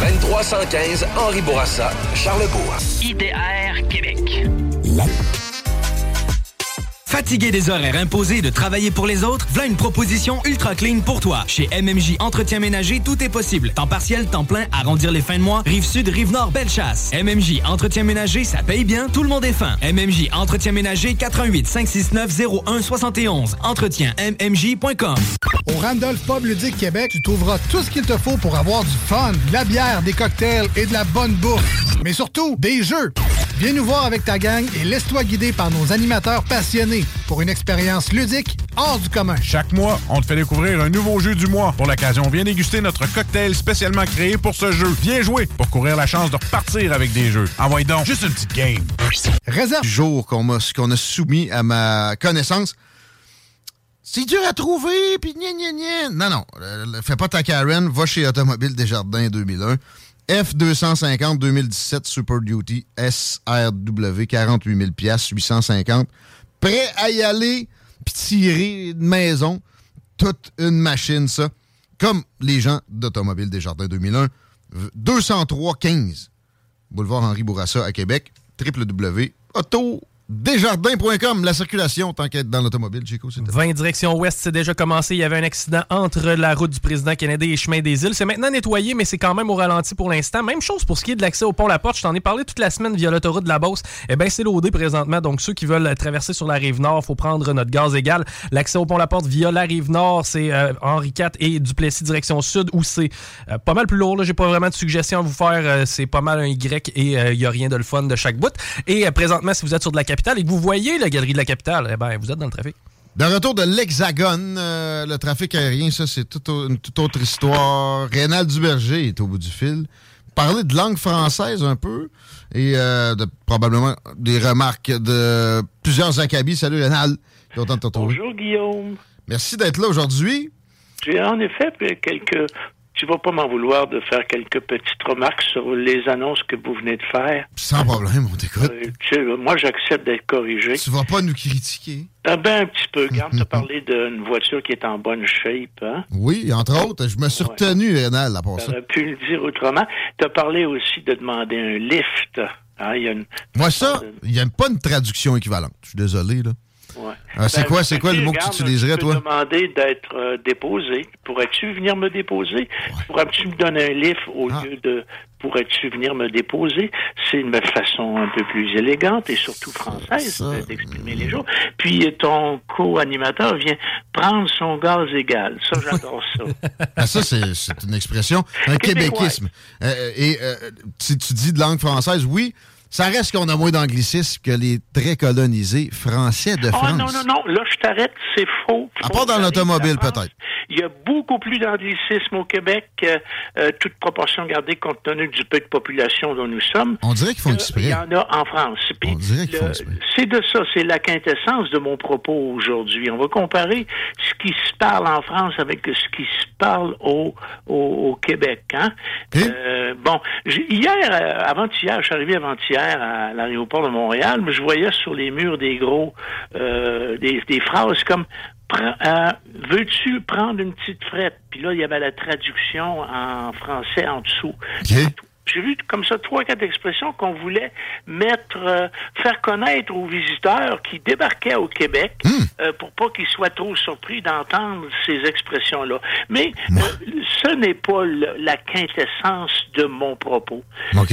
2315 Henri Bourassa, Charlebourg. IDR Québec. Fatigué des horaires imposés de travailler pour les autres, voilà une proposition ultra clean pour toi. Chez MMJ Entretien Ménager, tout est possible. Temps partiel, temps plein, arrondir les fins de mois, rive sud, rive nord, belle chasse. MMJ Entretien Ménager, ça paye bien, tout le monde est fin. MMJ Entretien Ménager, 88 569 0171. Entretien MMJ.com. Au Randolph Pub Ludique Québec, tu trouveras tout ce qu'il te faut pour avoir du fun, de la bière, des cocktails et de la bonne bouffe. Mais surtout, des jeux. Viens nous voir avec ta gang et laisse-toi guider par nos animateurs passionnés pour une expérience ludique hors du commun. Chaque mois, on te fait découvrir un nouveau jeu du mois. Pour l'occasion, viens déguster notre cocktail spécialement créé pour ce jeu. Viens jouer pour courir la chance de repartir avec des jeux. Envoie donc juste une petite game. Réserve Du jour qu'on m'a- qu'on a soumis à ma connaissance. C'est dur à trouver, puis gna gna gna. Non, non, euh, fais pas ta Karen, va chez Automobile Desjardins 2001. F250 2017 Super Duty SRW 48 000 piastres, 850. Prêt à y aller, puis tirer de maison. Toute une machine, ça. Comme les gens d'Automobile Desjardins 2001. 203 15 Boulevard Henri Bourassa à Québec. www.autodesjardins.com. La circulation, tant qu'être dans l'automobile, Chico, c'était 20 direction ouest, c'est déjà commencé. Il y avait un accident entre la route du président Kennedy et chemin des îles. C'est maintenant nettoyé, mais c'est quand même au ralenti pour l'instant. Même chose pour ce qui est de l'accès au pont La Porte. Je t'en ai parlé toute la semaine via l'autoroute de la Beauce. Eh bien, c'est loadé présentement. Donc, ceux qui veulent traverser sur la rive nord, faut prendre notre gaz égal. L'accès au pont La Porte via la rive nord, c'est euh, Henri IV et Duplessis direction sud, où c'est euh, pas mal plus lourd. J'ai pas vraiment de suggestions à vous faire. Euh, c'est pas mal un Y et il y a rien de le fun de chaque bout. Et présentement, si vous êtes sur de la capitale et que vous voyez la galerie de la capitale, eh ben, vous êtes dans le trafic. De retour de l'Hexagone, euh, le trafic aérien, ça, c'est au- une toute autre histoire. Rénal Duberger est au bout du fil. Parler de langue française un peu et euh, de, probablement des remarques de plusieurs acabis. Salut Rénal, content de te retrouver. Bonjour Guillaume. Merci d'être là aujourd'hui. J'ai en effet quelques. Tu vas pas m'en vouloir de faire quelques petites remarques sur les annonces que vous venez de faire? Sans problème, on t'écoute. Euh, tu sais, moi, j'accepte d'être corrigé. Tu vas pas nous critiquer. Ah ben, un petit peu. Garde, t'as parlé d'une voiture qui est en bonne shape, hein? Oui, entre autres, je me suis retenu, Rénal, à part ça. Pu le dire autrement. T'as parlé aussi de demander un lift. Hein? Y a une... Moi, ça, il n'y a pas une traduction équivalente. Je suis désolé, là. Ouais. Ah, c'est Ben, quoi, c'est quoi le mot que tu utiliserais, je toi? demander d'être euh, déposé. Pourrais-tu venir me déposer? Pourrais-tu me donner un livre au Ah. lieu de pourrais-tu venir me déposer? C'est une façon un peu plus élégante et surtout française Ça. d'exprimer les choses. Puis euh, ton co-animateur vient prendre son gaz égal. Ça, j'adore ça. Ah, ça, c'est une expression, un québéquisme. Euh, et euh, si tu dis de langue française, oui, ça reste qu'on a moins d'anglicisme que les très colonisés français de France. non, non, non, là je t'arrête, c'est faux. À part dans l'automobile, peut-être. Il y a beaucoup plus d'anglicisme au Québec, euh, euh, toute proportion gardée compte tenu du peu de population dont nous sommes. On dirait qu'ils font exprès. Il y en a en France. Puis On dirait qu'ils font exprès. C'est de ça, c'est la quintessence de mon propos aujourd'hui. On va comparer ce qui se parle en France avec ce qui se parle au, au, au Québec. Hein? Euh, bon, hier, avant-hier, je suis arrivé avant-hier à l'aéroport de Montréal, mais je voyais sur les murs des gros, euh, des, des phrases comme euh, veux-tu prendre une petite frette? Puis là, il y avait la traduction en français en dessous. J'ai vu comme ça trois, quatre expressions qu'on voulait mettre, euh, faire connaître aux visiteurs qui débarquaient au Québec euh, pour pas qu'ils soient trop surpris d'entendre ces expressions-là. Mais ce n'est pas le- la quintessence de mon propos. OK.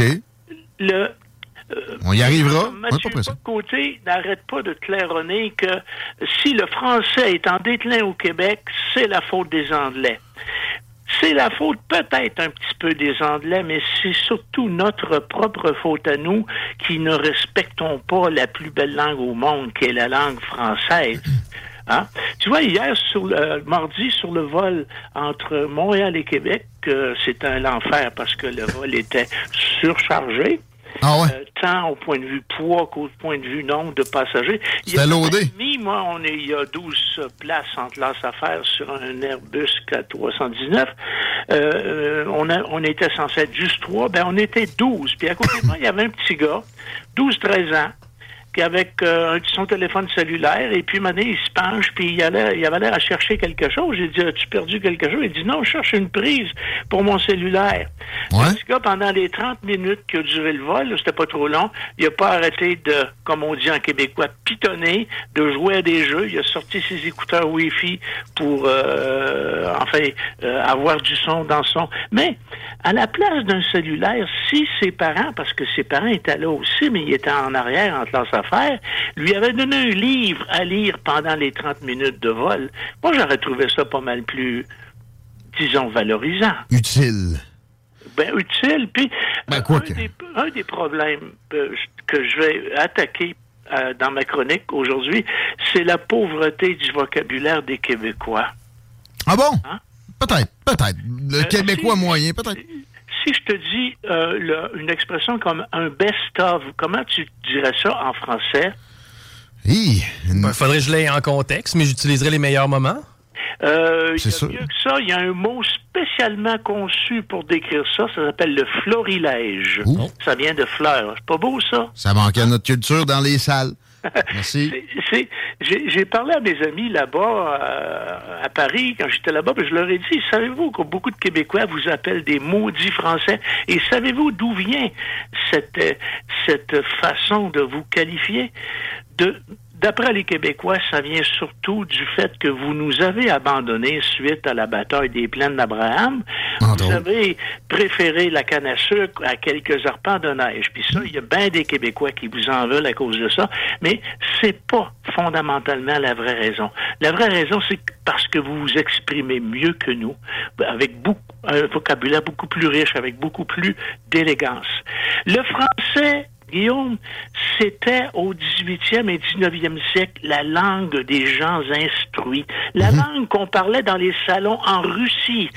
Le, On y arrivera. On pas pressé. Côté n'arrête pas de claironner que si le français est en déclin au Québec, c'est la faute des Anglais. C'est la faute peut-être un petit peu des Anglais, mais c'est surtout notre propre faute à nous qui ne respectons pas la plus belle langue au monde, qui est la langue française. Hein? Tu vois, hier, sur le, mardi, sur le vol entre Montréal et Québec, euh, c'était un enfer parce que le vol était surchargé. Ah ouais? Euh, tant au point de vue poids qu'au point de vue nombre de passagers. Il y a C'était loadé. demi, moi, on est, il y a 12 places en classe affaires sur un Airbus 479. Euh, euh, on, a, on était censé être juste trois. Ben, on était 12. Puis à côté de moi, il y avait un petit gars, 12-13 ans, qui avec euh, son téléphone cellulaire, et puis maintenant, il se penche, puis il, allait, il avait l'air à chercher quelque chose. J'ai dit, as-tu perdu quelque chose? Il dit, non, je cherche une prise pour mon cellulaire. Le petit gars, pendant les 30 minutes qui a duré le vol, c'était pas trop long, il a pas arrêté de, comme on dit en québécois, pitonner, de jouer à des jeux. Il a sorti ses écouteurs Wi-Fi pour, euh, enfin, euh, avoir du son dans son. Mais, à la place d'un cellulaire, si ses parents, parce que ses parents étaient là aussi, mais ils étaient en arrière en classe affaires, lui avaient donné un livre à lire pendant les 30 minutes de vol, moi, j'aurais trouvé ça pas mal plus, disons, valorisant. Utile. Ben, utile. Puis, Ben, un, que. des, un des problèmes euh, que je vais attaquer euh, dans ma chronique aujourd'hui, c'est la pauvreté du vocabulaire des Québécois. Ah bon? Hein? Peut-être, peut-être. Le Euh, Québécois si- moyen, peut-être. Si je te dis euh, le- une expression comme un best-of, comment tu dirais ça en français? Ben, faudrait que je l'aie en contexte, mais j'utiliserai les meilleurs moments. Euh, il C'est y a sûr. mieux que ça, il y a un mot spécialement conçu pour décrire ça, ça s'appelle le florilège. Ouh. Ça vient de fleurs. C'est pas beau ça? Ça manquait à notre culture dans les salles. Merci. J'ai parlé à mes amis là-bas, euh, à Paris, quand j'étais là-bas, je leur ai dit, savez-vous que beaucoup de Québécois vous appellent des maudits Français? Et savez-vous d'où vient cette, euh, cette façon de vous qualifier? De, D'après les Québécois, ça vient surtout du fait que vous nous avez abandonnés suite à la bataille des plaines d'Abraham. Vous avez préféré la canne à sucre à quelques arpents de neige. Puis ça, il y a bien des Québécois qui vous en veulent à cause de ça. Mais c'est pas fondamentalement la vraie raison. La vraie raison, c'est parce que vous vous exprimez mieux que nous, avec beaucoup, un vocabulaire beaucoup plus riche, avec beaucoup plus d'élégance. Le français Guillaume, c'était au 18e et 19e siècle la langue des gens instruits. La langue qu'on parlait dans les salons en Russie,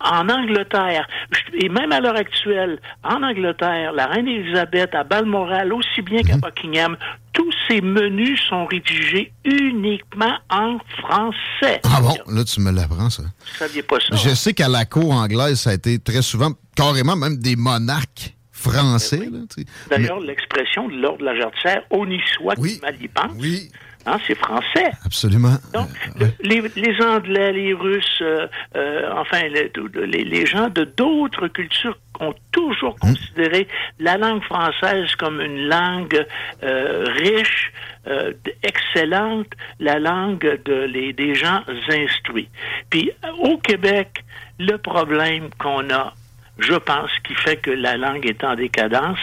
en Angleterre, et même à l'heure actuelle, en Angleterre, la reine Élisabeth, à Balmoral, aussi bien qu'à Buckingham, tous ces menus sont rédigés uniquement en français. Ah bon? Là, tu me l'apprends, ça. Vous saviez pas ça? Je hein? sais qu'à la cour anglaise, ça a été très souvent, carrément même des monarques français. tu sais. D'ailleurs, l'expression de l'ordre de la jarretière, on y soit Oui. qui mal y pense, Oui, hein, c'est français. absolument. Donc, Euh, le- les, les Anglais, les Russes, euh, euh, enfin, les, les- les gens de d'autres cultures ont toujours considéré la langue française comme une langue riche, excellente, la langue de, les, des gens instruits. Puis au Québec, le problème qu'on a je pense, qui fait que la langue est en décadence,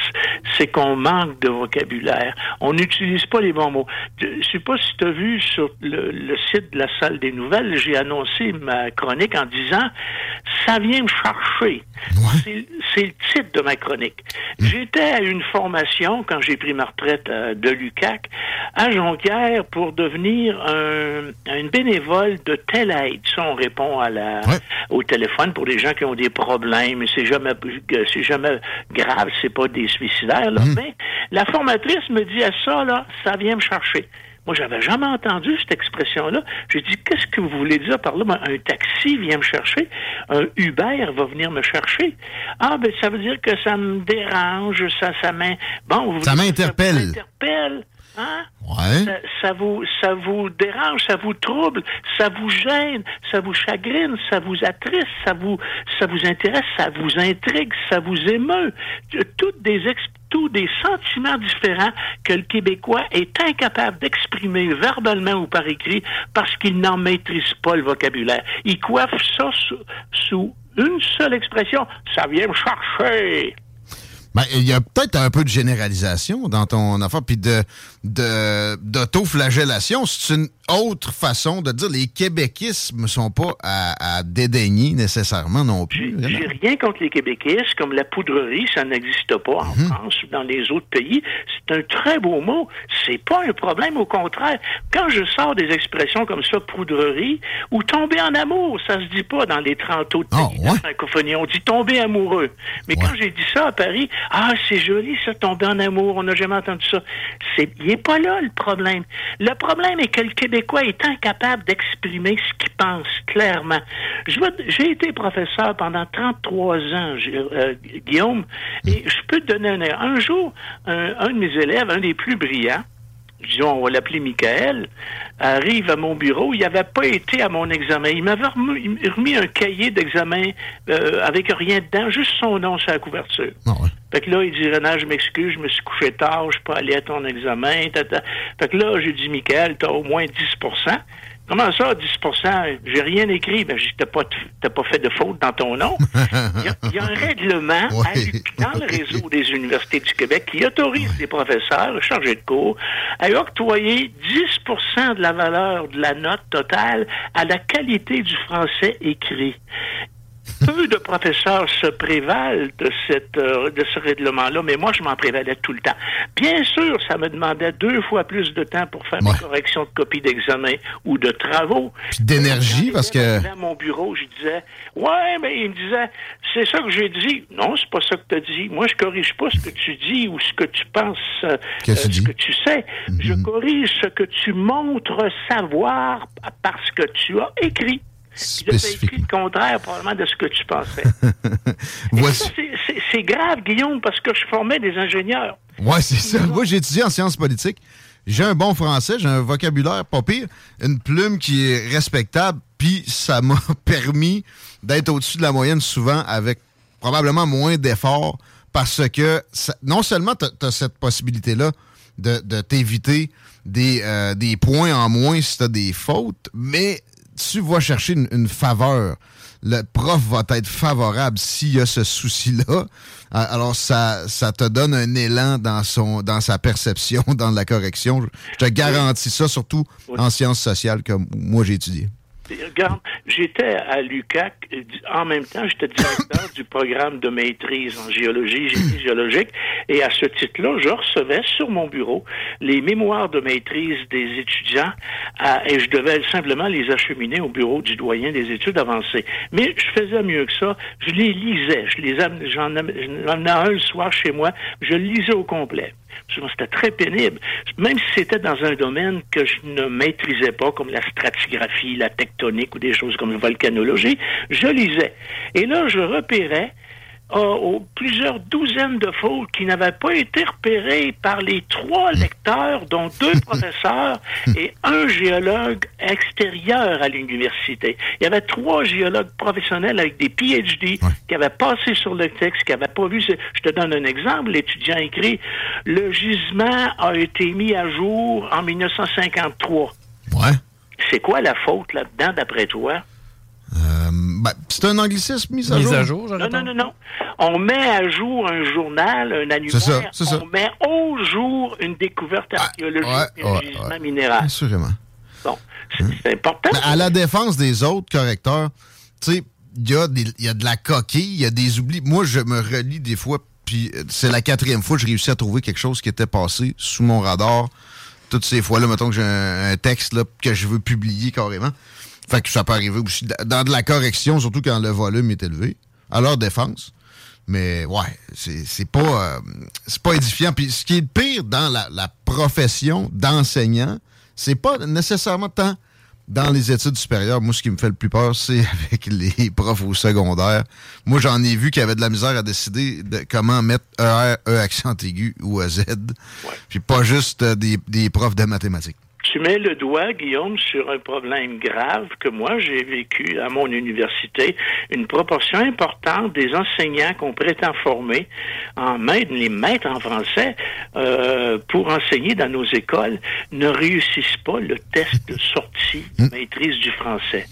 c'est qu'on manque de vocabulaire. On n'utilise pas les bons mots. Je ne sais pas si tu as vu sur le, le site de la salle des nouvelles, j'ai annoncé ma chronique en disant Ça vient me chercher. C'est- C'est le titre de ma chronique. J'étais à une formation, quand j'ai pris ma retraite euh, de l'UCAC, à Jonquière pour devenir un, une bénévole de telle aide. Ça, on répond à la, au téléphone pour les gens qui ont des problèmes. C'est jamais, c'est jamais grave, c'est pas des suicidaires. Là. Mais la formatrice me dit à ça, là, ça vient me chercher. Moi, j'avais jamais entendu cette expression-là. J'ai dit, qu'est-ce que vous voulez dire par là? Ben, un taxi vient me chercher. Un Uber va venir me chercher. Ah, ben, ça veut dire que ça me dérange, ça, ça m'in... Bon, vous Ça voulez- m'interpelle. Ça m'interpelle. Hein? Ouais. Ça, ça vous, ça vous dérange, ça vous trouble, ça vous gêne, ça vous chagrine, ça vous attriste, ça vous, ça vous intéresse, ça vous intrigue, ça vous émeut. Toutes des tous des sentiments différents que le Québécois est incapable d'exprimer verbalement ou par écrit parce qu'il n'en maîtrise pas le vocabulaire. Il coiffe ça sous, sous une seule expression. Ça vient me chercher. Ben, il y a peut-être un peu de généralisation dans ton affaire, puis de, de, d'autoflagellation. C'est une autre façon de dire. Les québéquismes ne sont pas à, à dédaigner nécessairement non plus. J'ai rien contre les Québécois, comme la poudrerie, ça n'existe pas en France ou dans les autres pays. C'est un très beau mot. C'est pas un problème, au contraire. Quand je sors des expressions comme ça, poudrerie, ou tomber en amour, ça se dit pas dans les 30 autres pays de la francophonie. On dit tomber amoureux. Mais quand j'ai dit ça à Paris, ah, c'est joli ça, tomber en amour, on n'a jamais entendu ça. C'est, il est pas là le problème. Le problème est que le Québécois est incapable d'exprimer ce qu'il pense clairement. J'ai été professeur pendant 33 ans, euh, Guillaume, et je peux te donner un Un jour, un de mes élèves, un des plus brillants, disons, on va l'appeler Michael, arrive à mon bureau. Il n'avait pas été à mon examen. Il m'avait remis, un cahier d'examen euh, avec rien dedans, juste son nom sur la couverture. Fait que là, il dit, Renan, je m'excuse, je me suis couché tard, je peux aller à ton examen. tata. Fait que là, j'ai dit, Michael, t'as au moins 10 Comment ça, 10% J'ai rien écrit. Ben, dit, t'as pas, t'as pas fait de faute dans ton nom. Il y a, il y a un règlement à dans le réseau des universités du Québec qui autorise les professeurs, chargés de cours, à octroyer 10% de la valeur de la note totale à la qualité du français écrit. Peu de professeurs se prévalent de, cette, euh, de ce règlement-là, mais moi, je m'en prévalais tout le temps. Bien sûr, ça me demandait deux fois plus de temps pour faire mes corrections de copies d'examen ou de travaux. Puis d'énergie, parce que. À mon bureau, je disais, ouais, mais il me disait, c'est ça que j'ai dit. Non, c'est pas ça que tu as dit. Moi, je corrige pas ce que tu dis ou ce que tu penses, euh, Que tu euh, ce que tu sais. Je corrige ce que tu montres savoir parce que tu as écrit. Écrit le contraire probablement de ce que tu pensais. Voici. C'est- grave, Guillaume, parce que je formais des ingénieurs. Ouais, c'est ça. Moi, j'ai étudié en sciences politiques. J'ai un bon français, j'ai un vocabulaire pas pire, une plume qui est respectable, puis ça m'a permis d'être au-dessus de la moyenne souvent avec probablement moins d'efforts parce que ça- non seulement tu as, cette possibilité-là de, de t'éviter des, euh, des points en moins si tu as des fautes, mais tu vas chercher une, une faveur. Le prof va être favorable s'il y a ce souci-là. Alors, ça, ça te donne un élan dans, son, dans sa perception, dans la correction. Je te garantis ça, surtout en sciences sociales, comme moi j'ai étudié. Regarde, j'étais à l'UCAC, en même temps, j'étais directeur du programme de maîtrise en géologie, génie géologique, et à ce titre-là, je recevais sur mon bureau les mémoires de maîtrise des étudiants, et je devais simplement les acheminer au bureau du doyen des études avancées. Mais je faisais mieux que ça, je les lisais, je les am- j'en am- j'en amenais un le soir chez moi, je lisais au complet. C'était très pénible. Même si c'était dans un domaine que je ne maîtrisais pas, comme la stratigraphie, la tectonique ou des choses comme la volcanologie, je lisais. Et là, je repérais plusieurs douzaines de fautes qui n'avaient pas été repérées par les trois lecteurs, dont deux professeurs et un géologue extérieur à l'université. Il y avait trois géologues professionnels avec des PhD qui avaient passé sur le texte, qui n'avaient pas vu. ce- Je te donne un exemple. L'étudiant écrit Le gisement a été mis à jour en 1953. Ouais. C'est quoi la faute là-dedans, d'après toi? Euh, ben, c'est un anglicisme mis à Mise jour? à jour, Non, non, non, non. On met à jour un journal, un annuaire. C'est ça, c'est ça. On met au jour une découverte archéologique ouais, et un ouais, gisement ouais. minéral. Assurément. Bon, c'est c'est important. Mais à la défense des autres correcteurs, tu sais, il y, a des- il y a de la coquille, il y a des oublis. Moi, je me relis des fois, puis euh, c'est la quatrième fois que je réussis à trouver quelque chose qui était passé sous mon radar. Toutes ces fois-là, mettons que j'ai un, un texte là, que je veux publier carrément. Fait que ça peut arriver aussi dans de la correction, surtout quand le volume est élevé, à leur défense. Mais ouais, c'est c'est pas, euh, c'est pas édifiant. Puis ce qui est le pire dans la, la profession d'enseignant, c'est pas nécessairement tant dans les études supérieures. Moi, ce qui me fait le plus peur, c'est avec les profs au secondaire. Moi, j'en ai vu qui avaient de la misère à décider de comment mettre ER, E accent aigu ou EZ. Puis pas juste euh, des, des profs de mathématiques. Tu mets le doigt, Guillaume, sur un problème grave que moi j'ai vécu à mon université. Une proportion importante des enseignants qu'on prétend former en maître, les maîtres en français euh, pour enseigner dans nos écoles ne réussissent pas le test de sortie de maîtrise du français.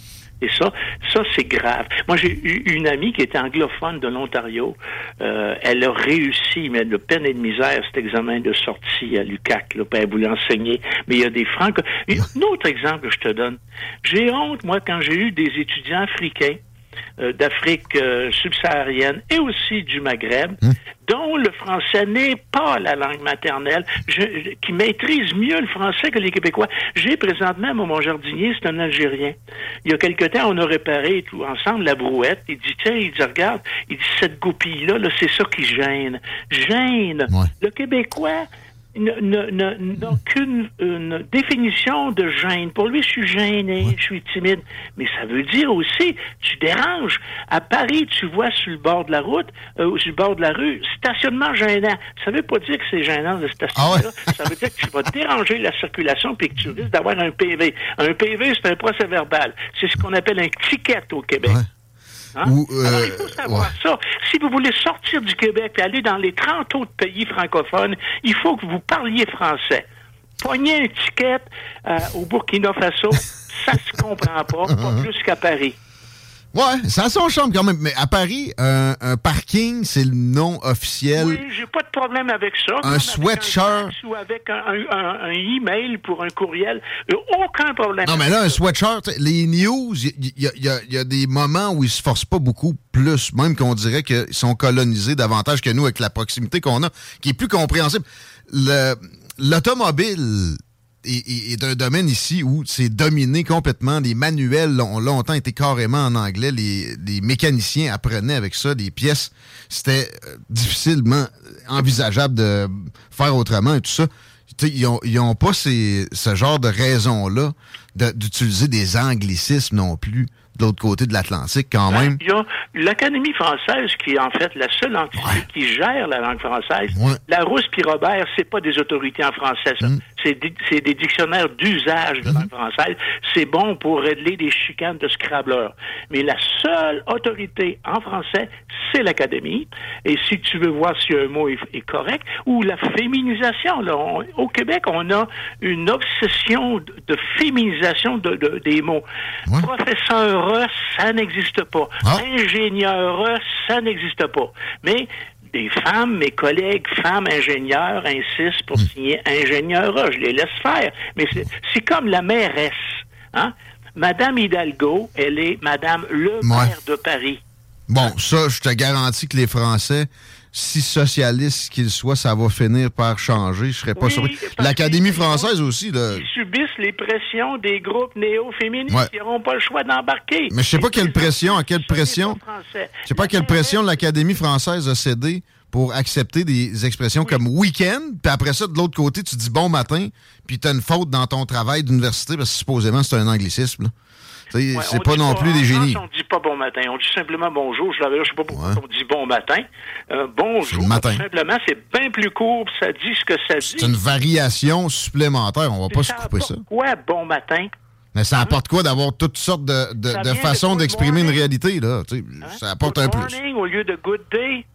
Ça, ça c'est grave. Moi, j'ai eu une amie qui était anglophone de l'Ontario. Euh, elle a réussi, mais de peine et de misère, cet examen de sortie à l'UQAC. Là, elle voulait enseigner. Mais il y a des francs. Un autre exemple que je te donne. J'ai honte, moi, quand j'ai eu des étudiants africains d'Afrique euh, subsaharienne et aussi du Maghreb, dont le français n'est pas la langue maternelle, je- qui maîtrisent mieux le français que les Québécois. J'ai présentement moi, mon jardinier, c'est un Algérien. Il y a quelque temps, on a réparé tout ensemble la brouette. Il dit, tiens, il dit, regarde, il dit, cette goupille-là, là, c'est ça qui gêne. Gêne. Le Québécois n'a qu'une une définition de gêne. Pour lui, je suis gêné, je suis timide. Mais ça veut dire aussi, tu déranges. À Paris, tu vois sur le bord de la route, euh, sur le bord de la rue, stationnement gênant. Ça veut pas dire que c'est gênant de stationner là. Ça veut dire que tu vas déranger la circulation puis que tu risques d'avoir un PV. Un PV, c'est un procès verbal. C'est ce qu'on appelle un ticket au Québec. Hein? Euh, Alors, il faut savoir ouais. ça. Si vous voulez sortir du Québec et aller dans les 30 autres pays francophones, il faut que vous parliez français. Pognez un ticket euh, au Burkina Faso, ça se comprend pas, pas plus qu'à Paris. Ouais, ça a son charme quand même. Mais à Paris, un, un parking, c'est le nom officiel. Oui, j'ai pas de problème avec ça. Un sweatshirt. Ou avec un, un- un- email pour un courriel, aucun problème. Non, mais là, un sweatshirt, les news, il y, a- y a- y a des moments où ils se forcent pas beaucoup plus, même qu'on dirait qu'ils sont colonisés davantage que nous avec la proximité qu'on a, qui est plus compréhensible. Le- L'automobile est, est- est un domaine ici où c'est dominé complètement. Les manuels ont longtemps été carrément en anglais. Les, les mécaniciens apprenaient avec ça des pièces. C'était euh, difficilement envisageable de faire autrement et tout ça. Ils ont, ils ont pas ces- ce genre de raison-là d'utiliser des anglicismes non plus de l'autre côté de l'Atlantique quand même. Il y a l'Académie française qui est en fait la seule entité qui gère la langue française. La Rousse puis Robert, c'est pas des autorités en français, ça. Mm. C'est des, dictionnaires d'usage de langue française. C'est bon pour régler des chicanes de Scrabbleur. Mais la seule autorité en français, c'est l'Académie. Et si tu veux voir si un mot est, est correct, ou la féminisation. Là, On- au Québec, on a une obsession de, de féminisation de, de- des mots. Professeur, ça n'existe pas. Ingénieur, ça n'existe pas. Mais des femmes, mes collègues femmes ingénieurs insistent pour signer ingénieur. Je les laisse faire. Mais c'est- comme la mairesse. Hein? Madame Hidalgo, elle est Madame le Ouais. maire de Paris. Bon, ça, je te garantis que les Français, si socialistes qu'ils soient, ça va finir par changer. Je serais pas Oui, surpris. L'Académie française aussi, là. Ils subissent les pressions des groupes néo-féministes Ouais. qui n'auront pas le choix d'embarquer. Mais je sais pas quelle pression, à quelle pression. Je sais pas à quelle pression l'Académie française a cédé pour accepter des expressions comme week-end, puis après ça, de l'autre côté, tu dis bon matin, puis tu as une faute dans ton travail d'université, parce que supposément c'est un anglicisme. là. Ouais, c'est pas non plus des France, génies. On dit pas bon matin, on dit simplement bonjour. Je l'avais, je sais pas pourquoi on dit bon matin. Euh, bonjour. le matin. Simplement, c'est bien plus court, ça dit ce que ça dit. C'est une variation supplémentaire. On va pas se couper ça. Quoi, bon matin? Mais ça apporte quoi d'avoir toutes sortes de, de, de façons d'exprimer une réalité, là? Sais, Ça apporte un Good plus. morning au lieu de good day.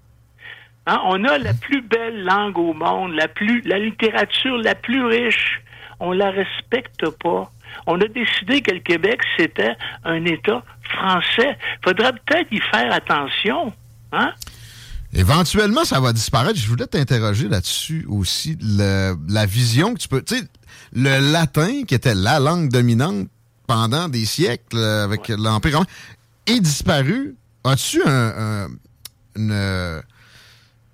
Hein, on a la plus belle langue au monde, la plus, la littérature la plus riche. On la respecte pas. On a décidé que le Québec c'était un État français. Faudrait peut-être y faire attention. Hein? Éventuellement, ça va disparaître. Je voulais t'interroger là-dessus aussi. Le- la vision que tu peux. Tu sais, le latin, qui était la langue dominante pendant des siècles euh, avec l'Empire romain, est disparu. As-tu un, un- une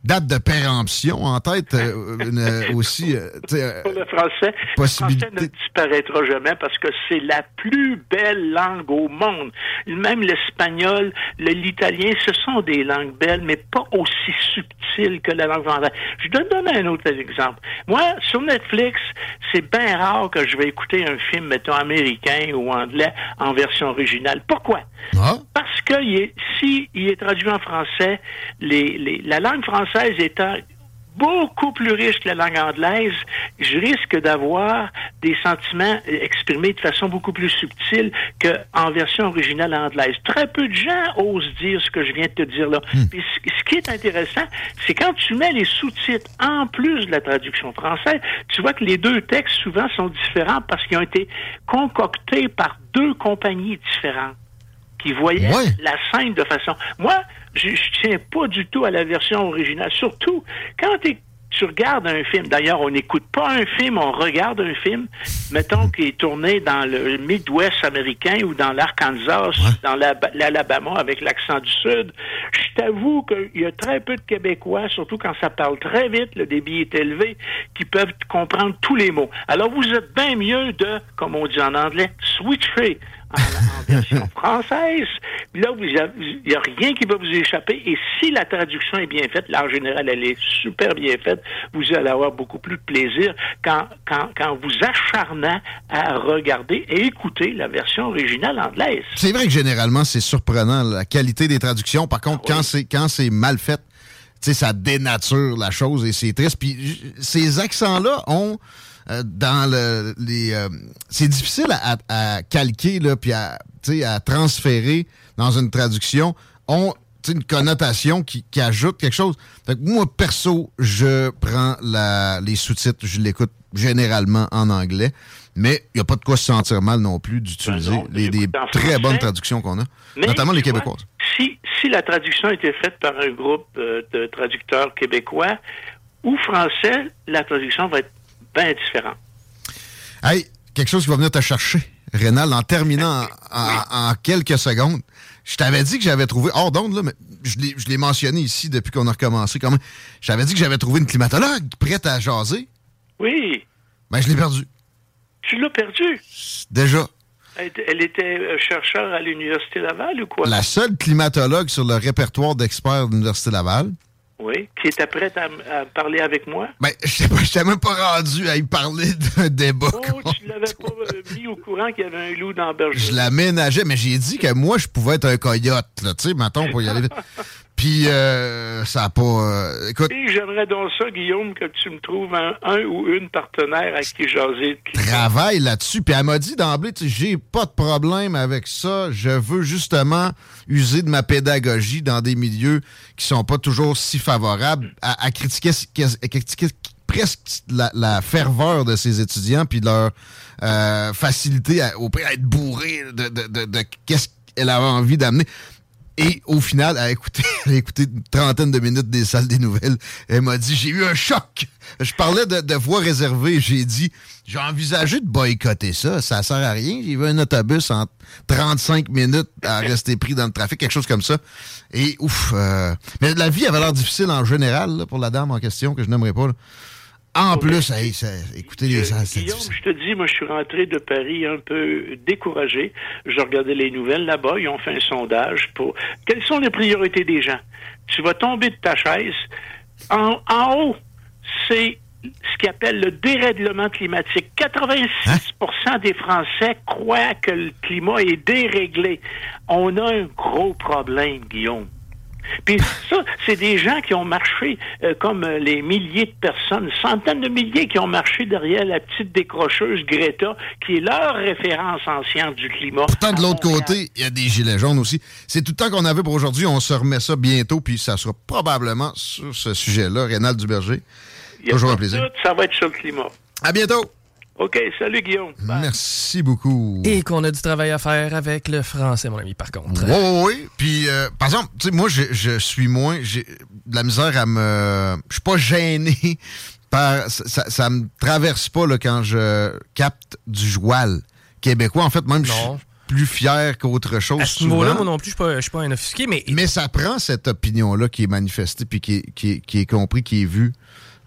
date de péremption en tête euh, une, euh, aussi? euh, Pour le français, Possibilité. le français ne disparaîtra jamais parce que c'est la plus belle langue au monde. Même l'espagnol, le- l'italien, ce sont des langues belles, mais pas aussi subtiles que la langue française. Je te donne un autre exemple. Moi, sur Netflix, c'est bien rare que je vais écouter un film, mettons, américain ou anglais en version originale. Pourquoi? Parce que il est- si il est traduit en français, les, les- la langue française étant beaucoup plus riche que la langue anglaise, je risque d'avoir des sentiments exprimés de façon beaucoup plus subtile qu'en version originale anglaise. Très peu de gens osent dire ce que je viens de te dire là. Puis ce ce qui est intéressant, c'est quand tu mets les sous-titres en plus de la traduction française, tu vois que les deux textes souvent sont différents parce qu'ils ont été concoctés par deux compagnies différentes qui voyaient la scène de façon. Moi, je, je tiens pas du tout à la version originale. Surtout quand tu regardes un film. D'ailleurs, on n'écoute pas un film, on regarde un film, mettons, qui est tourné dans le Midwest américain ou dans l'Arkansas, dans la- l'Alabama avec l'accent du Sud. Je t'avoue qu'il y a très peu de Québécois, surtout quand ça parle très vite, le débit est élevé, qui peuvent comprendre tous les mots. Alors, vous êtes bien mieux de, comme on dit en anglais, switcher en, en version française. Là, il n'y a rien qui va vous échapper. Et si la traduction est bien faite, là, en général, elle est super bien faite, vous allez avoir beaucoup plus de plaisir quand, quand, quand vous acharnant à regarder et écouter la version originale anglaise. C'est vrai que généralement, c'est surprenant la qualité des traductions. Par contre, quand c'est quand c'est mal fait, tu sais, ça dénature la chose et c'est triste. Puis ces accents-là ont euh, dans le les euh, c'est difficile à, à calquer là puis à à transférer dans une traduction sais, une connotation qui, qui ajoute quelque chose. Fait que moi perso, je prends la, les sous-titres, je l'écoute généralement en anglais, mais il n'y a pas de quoi se sentir mal non plus d'utiliser Ben les des très français. bonnes traductions qu'on a, notamment les vois, québécoises. Si, si la traduction était faite par un groupe euh, de traducteurs québécois ou français, la traduction va être bien différente. Hey, quelque chose qui va venir te chercher, Rénal, en terminant en, en- en quelques secondes. Je t'avais dit que j'avais trouvé, hors d'onde, là, mais je l'ai- mentionné ici depuis qu'on a recommencé quand même. Je t'avais dit que j'avais trouvé une climatologue prête à jaser. Oui, Ben, je l'ai perdue. tu l'as perdu. Déjà. Elle, était- elle était euh, chercheur à l'Université Laval ou quoi? La seule climatologue sur le répertoire d'experts de l'Université Laval. Oui, qui était prête à, à parler avec moi. Ben, je t'ai même pas rendu à y parler d'un débat. Oh, tu l'avais pas euh, mis au courant qu'il y avait un loup dans la bergerie. Je l'aménageais, mais j'ai dit que moi, je pouvais être un coyote, là, tu sais, mettons, pour y aller vite. Puis, euh, ça a pas... euh, écoute, j'aimerais donc ça, Guillaume, que tu me trouves un, un ou une partenaire à qui jaser. travaille là-dessus. Puis elle m'a dit d'emblée, j'ai pas de problème avec ça. Je veux justement user de ma pédagogie dans des milieux qui sont pas toujours si favorables à, à critiquer, à critiquer presque la, la ferveur de ses étudiants puis leur euh, facilité à, au à être bourré de, de, de, de qu'est-ce qu'elle avait envie d'amener. Et au final, écouté, elle a écouté une trentaine de minutes des salles des nouvelles. Elle m'a dit, j'ai eu un choc. Je parlais de, de voix réservée. J'ai dit, j'ai envisagé de boycotter ça. Ça sert à rien. J'ai vu un autobus en 35 minutes à rester pris dans le trafic, quelque chose comme ça. Et ouf. euh, mais la vie avait l'air difficile en général là, pour la dame en question, que je n'aimerais pas. là. En plus, hey, ça- écoutez, les c'est Guillaume, je te dis, moi, je suis rentré de Paris un peu découragé. Je regardais les nouvelles là-bas. Ils ont fait un sondage pour quelles sont les priorités des gens? Tu vas tomber de ta chaise. En, en haut, c'est ce qu'ils appellent le dérèglement climatique. 86 des Français croient que le climat est déréglé. On a un gros problème, Guillaume. Puis ça, c'est des gens qui ont marché euh, comme euh, les milliers de personnes, centaines de milliers qui ont marché derrière la petite décrocheuse Greta, qui est leur référence en sciences du climat. Pourtant, de l'autre côté, il y a des gilets jaunes aussi. C'est tout le temps qu'on avait pour aujourd'hui. On se remet ça bientôt, puis ça sera probablement sur ce sujet-là. Rénal Duberger, toujours un plaisir. ça va être sur le climat. À bientôt. OK, salut Guillaume. Merci beaucoup. Et qu'on a du travail à faire avec le français, mon ami, par contre. Oui, oui, oui. Puis, euh, par exemple, tu sais, moi, je, je suis moins. J'ai de la misère à me. Je suis pas gêné par. Ça, ça, ça me traverse pas là, quand je capte du joual québécois. En fait, même, je suis plus fier qu'autre chose. À ce niveau-là, moi non plus, je suis pas, je suis pas un offusqué, mais Mais ça prend cette opinion-là qui est manifestée puis qui est, qui est, qui est compris, qui est vue.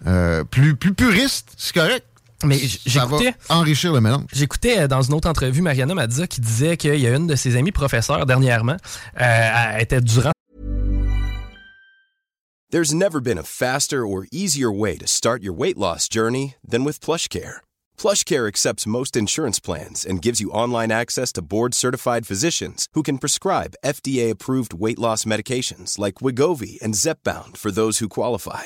euh, plus, plus puriste, c'est correct. Mais j- ça va j'écoutais- enrichir le mélange. J'écoutais euh, dans une autre entrevue Mariana Mazza qui disait qu'il y a une de ses amies professeurs dernièrement, euh, elle était durant There's never been a faster or easier way to start your weight loss journey than with PlushCare. PlushCare accepts most insurance plans and gives you online access to board-certified physicians who can prescribe FDA-approved weight loss medications like Wigovi and Zepbound for those who qualify.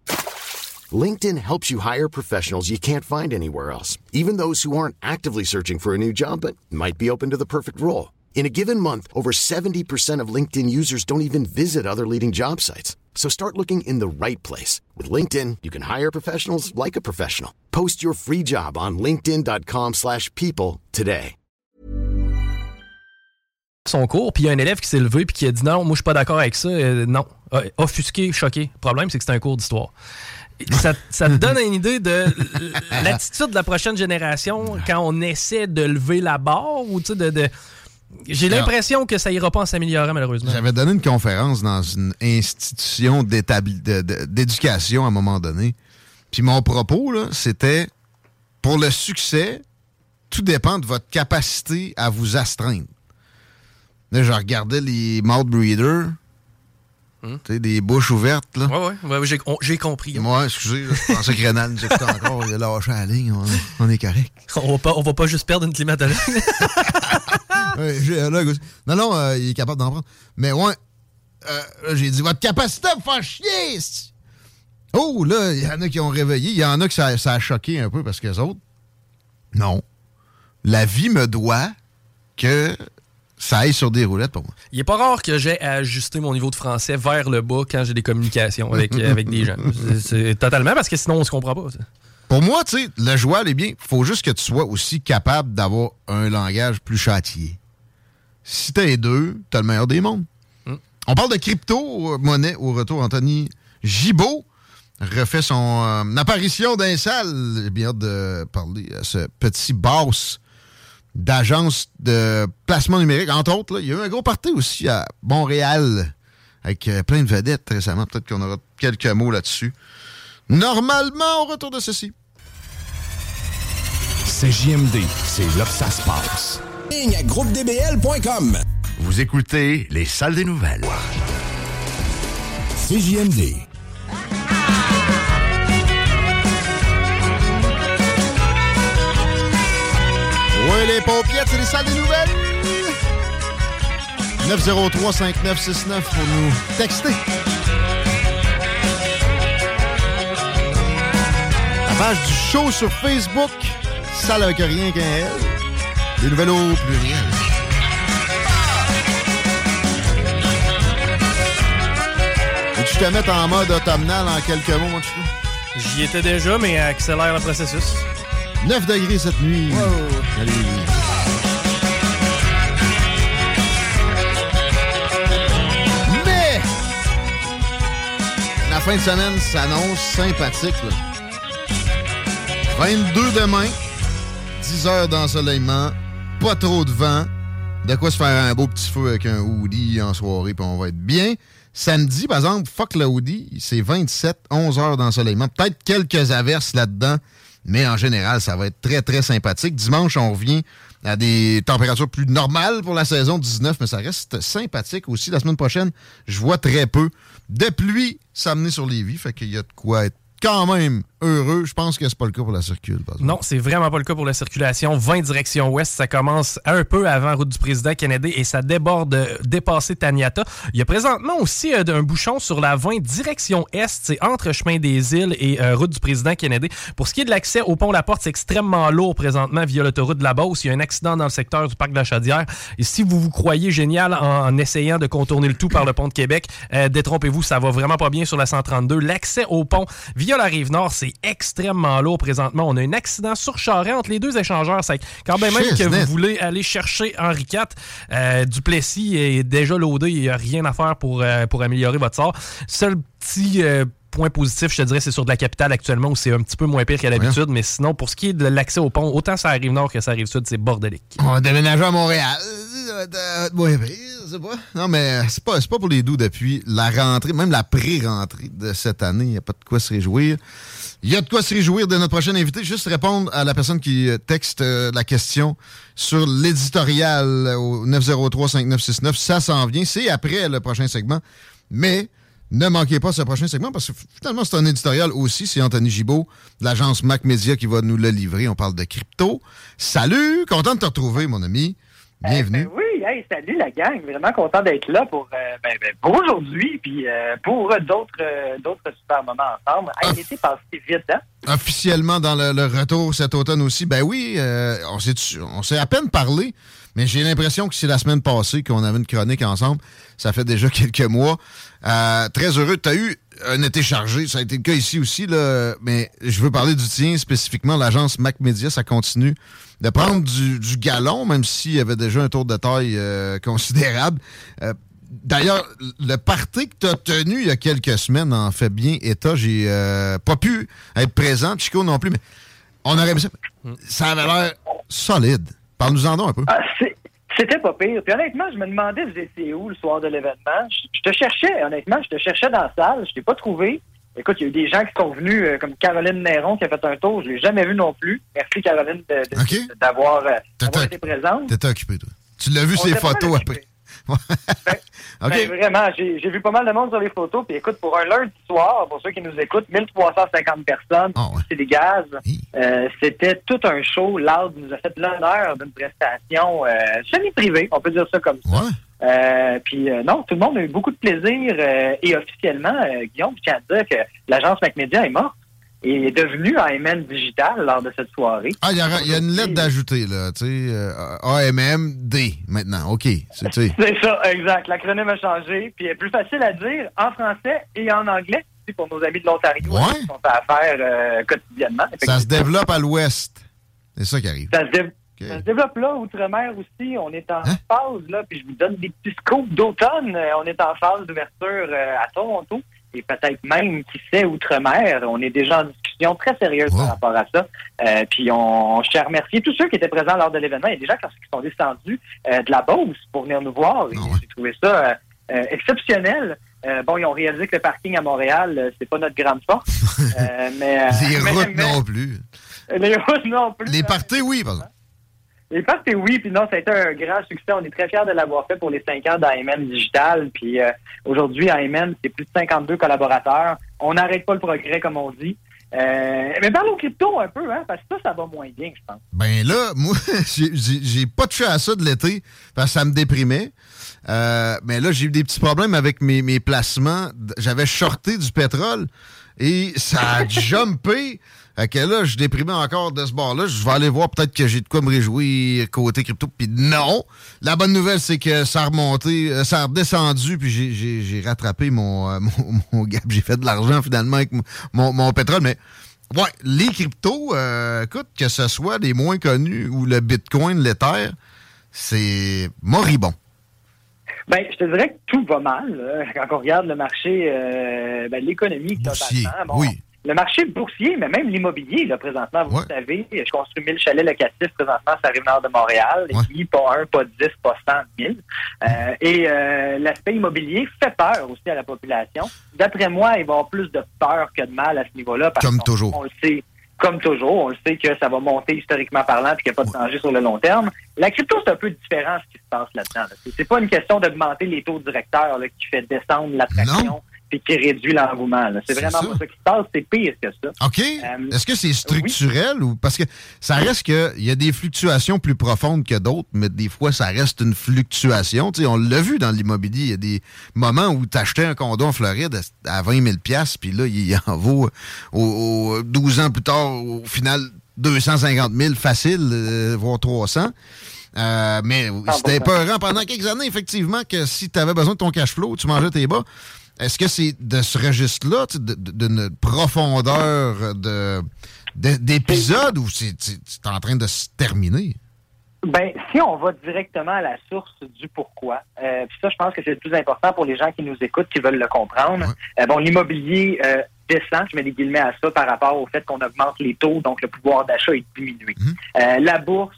LinkedIn helps you hire professionals you can't find anywhere else, even those who aren't actively searching for a new job but might be open to the perfect role. In a given month, over 70% of LinkedIn users don't even visit other leading job sites. So start looking in the right place. With LinkedIn, you can hire professionals like a professional. Post your free job on linkedin.com/people slash people today. son cours, puis il y a un élève qui s'est levé puis qui a dit non, moi je suis pas d'accord avec ça, euh, non. Euh, offusqué, choqué. Le problème, c'est que c'est un cours d'histoire. Ça, ça te donne une idée de l'attitude de la prochaine génération quand on essaie de lever la barre ou de. de- J'ai l'impression que ça ira pas en s'améliorant, malheureusement. J'avais donné une conférence dans une institution d'éducation à un moment donné. Puis mon propos, c'était pour le succès, tout dépend de votre capacité à vous astreindre. Là, je regardais les mouth breeders, tu sais, des bouches ouvertes, là. Ouais, ouais, ouais, j'ai compris. Moi, excusez, là, je pensais que Renan nous écoutait encore, il a lâché la ligne, on, on est correct. On va, pas, on va pas juste perdre une climatologue. Ouais. Non, non, euh, il est capable d'en prendre. Mais ouais, euh, là, j'ai dit, votre capacité à me faire chier! Oh, là, il y en a qui ont réveillé. Il y en a que ça, ça a choqué un peu parce que les autres, non. La vie me doit que ça aille sur des roulettes pour moi. Il est pas rare que j'ai à ajuster mon niveau de français vers le bas quand j'ai des communications avec, avec des gens. C'est- totalement parce que sinon on se comprend pas. ça. Pour moi, tu sais, le joual est bien. faut juste que tu sois aussi capable d'avoir un langage plus châtié. Si t'as les deux, t'as le meilleur des mondes. On parle de crypto-monnaie au retour. Anthony Gibault refait son euh, apparition dans les salles. J'ai bien hâte de parler à ce petit boss d'agence de placement numérique. Entre autres, là, il y a eu un gros party aussi à Montréal avec euh, plein de vedettes récemment. Peut-être qu'on aura quelques mots là-dessus. Normalement, au retour de ceci. C'est JMD, c'est là que ça se passe. Ligne à groupedbl.com. Vous écoutez les salles des nouvelles. CJMD. Oui, les paupiètes, c'est les salles des nouvelles. 903-5969 pour nous texter. La page du show sur Facebook, salle avec rien qu'un L. Des nouvelles au pluriel. Et tu te mettes en mode automnal en quelques mots, mon chou? J'y étais déjà, mais accélère le processus. 9 degrés cette nuit. Allez. Mais la fin de semaine s'annonce sympathique. là. 22 demain, 10 heures d'ensoleillement, pas trop de vent, De quoi se faire un beau petit feu avec un hoodie en soirée, puis on va être bien. Samedi, par exemple, fuck le hoodie, c'est 27, 11 heures d'ensoleillement. Peut-être quelques averses là-dedans, mais en général, ça va être très, très sympathique. Dimanche, on revient à des températures plus normales pour la saison 19, mais ça reste sympathique aussi. La semaine prochaine, je vois très peu de pluie s'amener sur les vies, fait qu'il y a de quoi être quand même heureux. Je pense que c'est pas le cas pour la circulation. Non, c'est vraiment pas le cas pour la circulation. 20 direction ouest, ça commence un peu avant route du président Kennedy et ça déborde euh, dépasser Taniata. Il y a présentement aussi euh, un bouchon sur la 20 direction est, c'est entre chemin des îles et euh, route du président Kennedy. Pour ce qui est de l'accès au pont La Porte, c'est extrêmement lourd présentement via l'autoroute de la Beauce. Il y a un accident dans le secteur du parc de la Chaudière. Et si vous vous croyez génial en, essayant de contourner le tout par le pont de Québec, détrompez-vous, ça va vraiment pas bien sur la 132. L'accès au pont via la rive nord, c'est extrêmement lourd présentement. On a un accident sur Charest entre les deux échangeurs. C'est quand même, même que vous voulez aller chercher Henri IV, euh, Duplessis est déjà loadé. Il n'y a rien à faire pour, euh, pour améliorer votre sort. Seul petit euh, point positif, je te dirais, c'est sur de la capitale actuellement où c'est un petit peu moins pire qu'à l'habitude. Mais sinon, pour ce qui est de l'accès au pont, autant ça arrive nord que ça arrive sud, c'est bordélique. On va déménager à Montréal. Oui, c'est pas? Non, mais c'est pas, pas pour les doux depuis la rentrée, même la pré-rentrée de cette année. Il n'y a pas de quoi se réjouir. Il y a de quoi se réjouir de notre prochain invité. Juste répondre à la personne qui texte euh, la question sur l'éditorial au 903-5969. Ça s'en vient. C'est après le prochain segment. Mais ne manquez pas ce prochain segment parce que finalement, c'est un éditorial aussi. C'est Anthony Gibault de l'agence Mac Media qui va nous le livrer. On parle de crypto. Salut! Content de te retrouver, mon ami. Bienvenue. Ben oui, salut la gang. Vraiment content d'être là pour, euh, ben, ben, pour aujourd'hui puis euh, pour d'autres euh, d'autres super moments ensemble. Hey, L'été passe vite, hein? Officiellement dans le, retour cet automne aussi. Ben oui, on s'est à peine parlé, mais j'ai l'impression que c'est la semaine passée qu'on avait une chronique ensemble. Ça fait déjà quelques mois. très heureux. Tu as eu un été chargé. Ça a été le cas ici aussi, là, mais je veux parler du tien spécifiquement. L'agence Mac Media, ça continue de prendre du, galon, même s'il y avait déjà un tour de taille euh, considérable. Euh, d'ailleurs, le party que tu as tenu il y a quelques semaines en fait bien état. J'ai euh, pas pu être présent, Chico non plus, mais on aurait ça. Ça avait l'air solide. Parle-nous-en donc un peu. Ah, c'était pas pire. Puis honnêtement, je me demandais vous étiez où le soir de l'événement? Je, te cherchais, honnêtement, je te cherchais dans la salle, je t'ai pas trouvé. Écoute, il y a eu des gens qui sont venus, euh, comme Caroline Néron qui a fait un tour. Je ne l'ai jamais vu non plus. Merci, Caroline, d'avoir euh, été présente. T'étais occupé, toi. Tu l'as vu, ces photos après. ben, ben vraiment, j'ai vu pas mal de monde sur les photos. Puis écoute, pour un lundi soir, pour ceux qui nous écoutent, 1350 personnes, ah, c'est des gaz. Euh, c'était tout un show. Loud nous a fait l'honneur d'une prestation semi-privée, on peut dire ça comme ça. Euh, puis euh, non, tout le monde a eu beaucoup de plaisir euh, et officiellement, Guillaume, je tiens à dire que l'agence MacMedia est morte et est devenue AMN Digital lors de cette soirée. Ah, il y, a une lettre d'ajouter, là, tu sais, AMMD maintenant, OK. C'est ça, exact. L'acronyme a changé, puis est plus facile à dire en français et en anglais pour nos amis de l'Ontario qui sont à faire quotidiennement. Ça se développe à l'ouest. C'est ça qui arrive. Ça se, ça se développe là, Outre-mer aussi. On est en hein? phase, là, puis je vous donne des petits scoops d'automne. Euh, on est en phase d'ouverture euh, à Toronto et peut-être même, qui sait, Outre-mer. On est déjà en discussion très sérieuse par rapport à ça. Euh, puis on, je remercier tous ceux qui étaient présents lors de l'événement. Il y a des gens qui sont descendus de la Beauce pour venir nous voir. Ah j'ai trouvé ça exceptionnel. bon, ils ont réalisé que le parking à Montréal, c'est pas notre grande force. mais, les routes non plus. Les routes non plus. Les parties, oui, par exemple. Les que oui, puis non, ça a été un grand succès. On est très fiers de l'avoir fait pour les cinq ans d'AMN Digital. Puis euh, aujourd'hui, AMN, c'est plus de 52 collaborateurs. On n'arrête pas le progrès, comme on dit. Euh, mais parlons crypto un peu, hein, parce que ça, ça va moins bien, je pense. Ben là, moi, j'ai pas touché à ça de l'été, parce que ça me déprimait. Euh, mais là, j'ai eu des petits problèmes avec mes, mes placements. J'avais shorté du pétrole et ça a jumpé. Fait que là, je déprimé encore de ce bord-là. Je vais aller voir peut-être que j'ai de quoi me réjouir côté crypto. Puis non! La bonne nouvelle, c'est que ça a remonté, euh, ça a redescendu, puis j'ai rattrapé mon, euh, mon, gap. J'ai fait de l'argent finalement avec mon, mon, pétrole. Mais ouais, les cryptos, euh, écoute, que ce soit les moins connus ou le Bitcoin, l'Ether, c'est moribond. Ben, je te dirais que tout va mal. Quand on regarde le marché, ben, l'économie totalement. oui le marché boursier, mais même l'immobilier, là, présentement, vous le savez, je construis 1000 chalets locatifs présentement sur la rive nord de Montréal. Et puis, pas un, pas dix, pas cent, mille. Euh, et euh, l'aspect immobilier fait peur aussi à la population. D'après moi, il va y avoir plus de peur que de mal à ce niveau-là. parce Comme qu'on- toujours. On le sait. Comme toujours, on le sait que ça va monter historiquement parlant puis qu'il n'y a pas de danger sur le long terme. La crypto, c'est un peu différent ce qui se passe là-dedans. là. C'est pas une question d'augmenter les taux directeurs là, qui fait descendre l'attraction puis qui réduit l'engouement. C'est vraiment ça. pas ça qui se passe. C'est pire que ça. OK. Euh, Est-ce que c'est structurel ou parce que ça reste que il y a des fluctuations plus profondes que d'autres, mais des fois ça reste une fluctuation. Tu sais, on l'a vu dans l'immobilier, il y a des moments où tu achetais un condo en Floride à à 20 000 puis là il en vaut au, au 12 ans plus tard au final 250 000 facile, euh, voire 300. Euh, mais c'était épeurant pendant quelques années, effectivement, que si tu avais besoin de ton cash flow, tu mangeais tes bas. Est-ce que c'est de ce registre-là, d'une profondeur de- de- d'épisode ou c'est en train de se terminer? Ben, si on va directement à la source du pourquoi, euh, puis ça, je pense que c'est le plus important pour les gens qui nous écoutent, qui veulent le comprendre. Euh, bon, l'immobilier euh, descend, je mets des guillemets à ça, par rapport au fait qu'on augmente les taux, donc le pouvoir d'achat est diminué. Euh, la bourse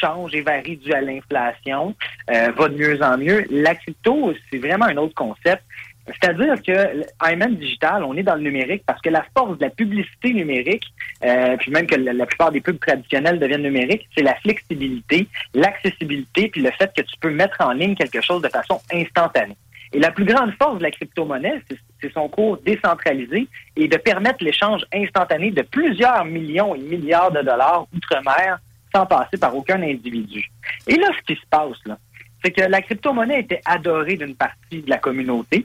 change et varie dû à l'inflation, va de mieux en mieux. La crypto, c'est vraiment un autre concept. C'est-à-dire que IMN Digital, on est dans le numérique parce que la force de la publicité numérique, euh, puis même que la, plupart des pubs traditionnelles deviennent numériques, c'est la flexibilité, l'accessibilité, puis le fait que tu peux mettre en ligne quelque chose de façon instantanée. Et la plus grande force de la crypto-monnaie, c'est son cours décentralisé et de permettre l'échange instantané de plusieurs millions et milliards de dollars outre-mer sans passer par aucun individu. Et là, ce qui se passe, là, c'est que la crypto-monnaie était adorée d'une partie de la communauté,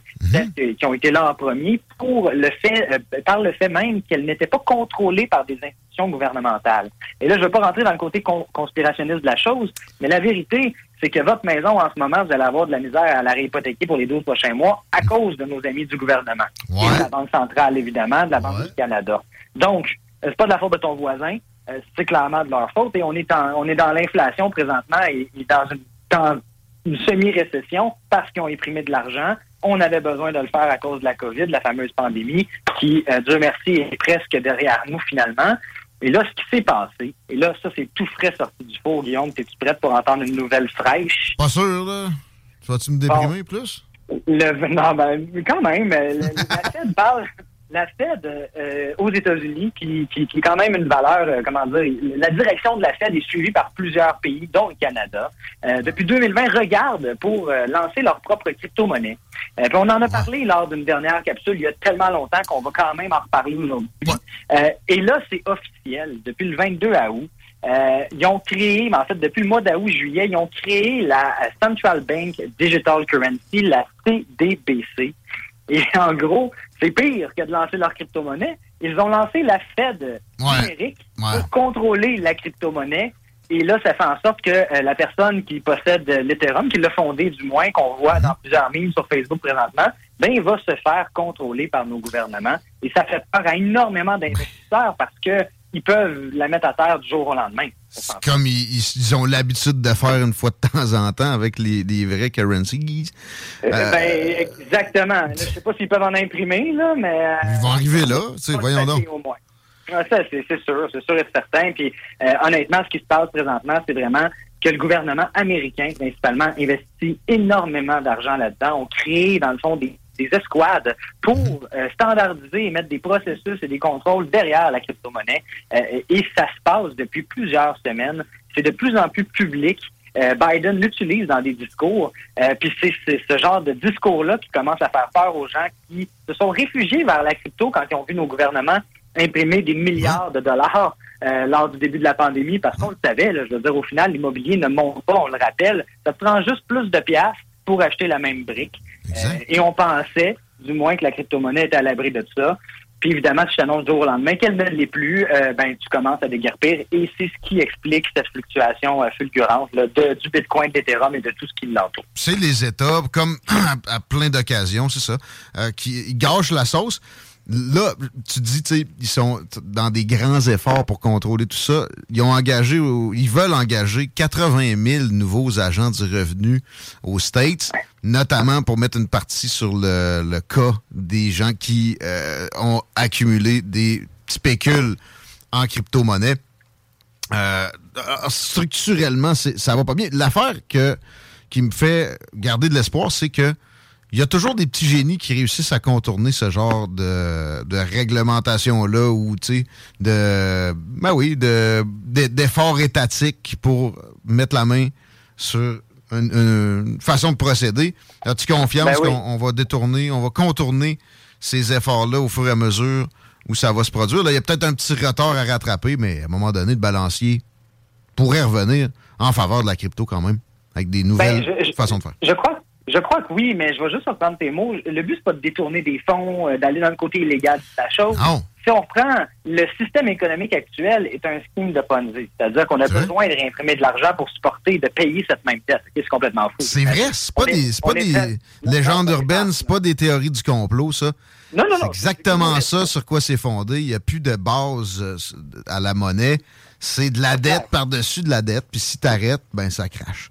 que- qui ont été là en premier, pour le fait, euh, par le fait même qu'elle n'était pas contrôlée par des institutions gouvernementales. Et là, je ne veux pas rentrer dans le côté con- conspirationniste de la chose, mais la vérité, c'est que votre maison, en ce moment, vous allez avoir de la misère à la réhypothéquer pour les 12 prochains mois à cause de nos amis du gouvernement. Et de la Banque centrale, évidemment, de la Banque du Canada. Donc, euh, c'est pas de la faute de ton voisin, euh, c'est clairement de leur faute. Et on est, en- on est dans l'inflation présentement et, et dans une, dans semi-récession parce qu'ils ont imprimé de l'argent. On avait besoin de le faire à cause de la COVID, la fameuse pandémie, qui, euh, Dieu merci, est presque derrière nous finalement. Et là, ce qui s'est passé, et là, ça, c'est tout frais sorti du four, Guillaume. Es-tu prête pour entendre une nouvelle fraîche? Pas sûr, là. Tu vas-tu me déprimer plus? Le, non, ben, quand même, euh, le- la Fed parle. La Fed euh, aux États-Unis, qui, qui, qui est quand même une valeur, euh, comment dire, la direction de la Fed est suivie par plusieurs pays, dont le Canada. Euh, depuis 2020, regarde pour euh, lancer leur propre crypto-monnaie. Euh, on en a parlé lors d'une dernière capsule il y a tellement longtemps qu'on va quand même en reparler aujourd'hui. Euh, et là, c'est officiel. Depuis le 22 août, euh, ils ont créé, mais en fait, depuis le mois d'août-juillet, ils ont créé la Central Bank Digital Currency, la CDBC. Et en gros, c'est pire que de lancer leur crypto-monnaie. Ils ont lancé la Fed numérique pour contrôler la crypto-monnaie. Et là, ça fait en sorte que euh, la personne qui possède l'Ethereum, qui l'a fondé du moins, qu'on voit dans plusieurs memes sur Facebook présentement, ben, il va se faire contrôler par nos gouvernements. Et ça fait peur à énormément d'investisseurs parce que ils peuvent la mettre à terre du jour au lendemain. Comme ils, ont l'habitude de faire une fois de temps en temps avec les, les vrais currencies. Euh, Euh, ben, exactement. Je sais pas s'ils peuvent en imprimer, là, mais... euh, ils vont arriver là. tu sais, voyons donc. au moins. Ça, c'est c'est sûr, c'est sûr et certain. Puis, euh, honnêtement, ce qui se passe présentement, c'est vraiment que le gouvernement américain, principalement, investit énormément d'argent là-dedans. On crée, dans le fond, des, des escouades pour euh, standardiser et mettre des processus et des contrôles derrière la crypto-monnaie. Euh, et ça se passe depuis plusieurs semaines. C'est de plus en plus public. Euh, Biden l'utilise dans des discours. Puis c'est c'est ce genre de discours-là qui commence à faire peur aux gens qui se sont réfugiés vers la crypto quand ils ont vu nos gouvernements imprimer des milliards de dollars euh, lors du début de la pandémie, parce qu'on le savait, là, je veux dire, au final, l'immobilier ne monte pas, on le rappelle. Ça te prend juste plus de piastres pour acheter la même brique. Euh, et on pensait, du moins, que la crypto-monnaie était à l'abri de ça. Puis évidemment, si je t'annonce du jour au lendemain qu'elle ne l'est plus, euh, ben tu commences à déguerpir. Et c'est ce qui explique cette fluctuation euh, fulgurante là, de, du Bitcoin, de l'Ethereum et de tout ce qui l'entoure. c'est les États, comme à, à plein d'occasions, c'est ça, euh, qui gâchent la sauce. Là, tu dis, tu sais, ils sont dans des grands efforts pour contrôler tout ça. Ils ont engagé, ils veulent engager 80 000 nouveaux agents du revenu aux States, notamment pour mettre une partie sur le, cas des gens qui euh, ont accumulé des spécules en crypto-monnaie. Euh, structurellement, ça va pas bien. L'affaire que qui me fait garder de l'espoir, c'est que il y a toujours des petits génies qui réussissent à contourner ce genre de, de réglementation-là ou, tu sais, de, ben oui, de, d'efforts étatiques pour mettre la main sur une, façon de procéder. As-tu confiance ben qu'on va détourner, on va contourner ces efforts-là au fur et à mesure où ça va se produire? Là, il y a peut-être un petit retard à rattraper, mais à un moment donné, le balancier pourrait revenir en faveur de la crypto quand même, avec des nouvelles ben, façons de faire. Je crois je crois que oui, mais je vais juste reprendre tes mots. Le but, c'est pas de détourner des fonds, euh, d'aller dans le côté illégal de la chose. Si on reprend, le système économique actuel est un scheme de Ponzi. C'est-à-dire qu'on a besoin de réimprimer de l'argent pour supporter et de payer cette même dette. C'est complètement fou. C'est vrai, c'est pas des, pas des légendes urbaines, c'est pas des théories du complot, ça. Non, non, non. C'est exactement ça sur quoi c'est fondé. Il n'y a plus de base euh, à la monnaie. C'est de la dette par-dessus de la dette. Puis si t'arrêtes, ben ça crache.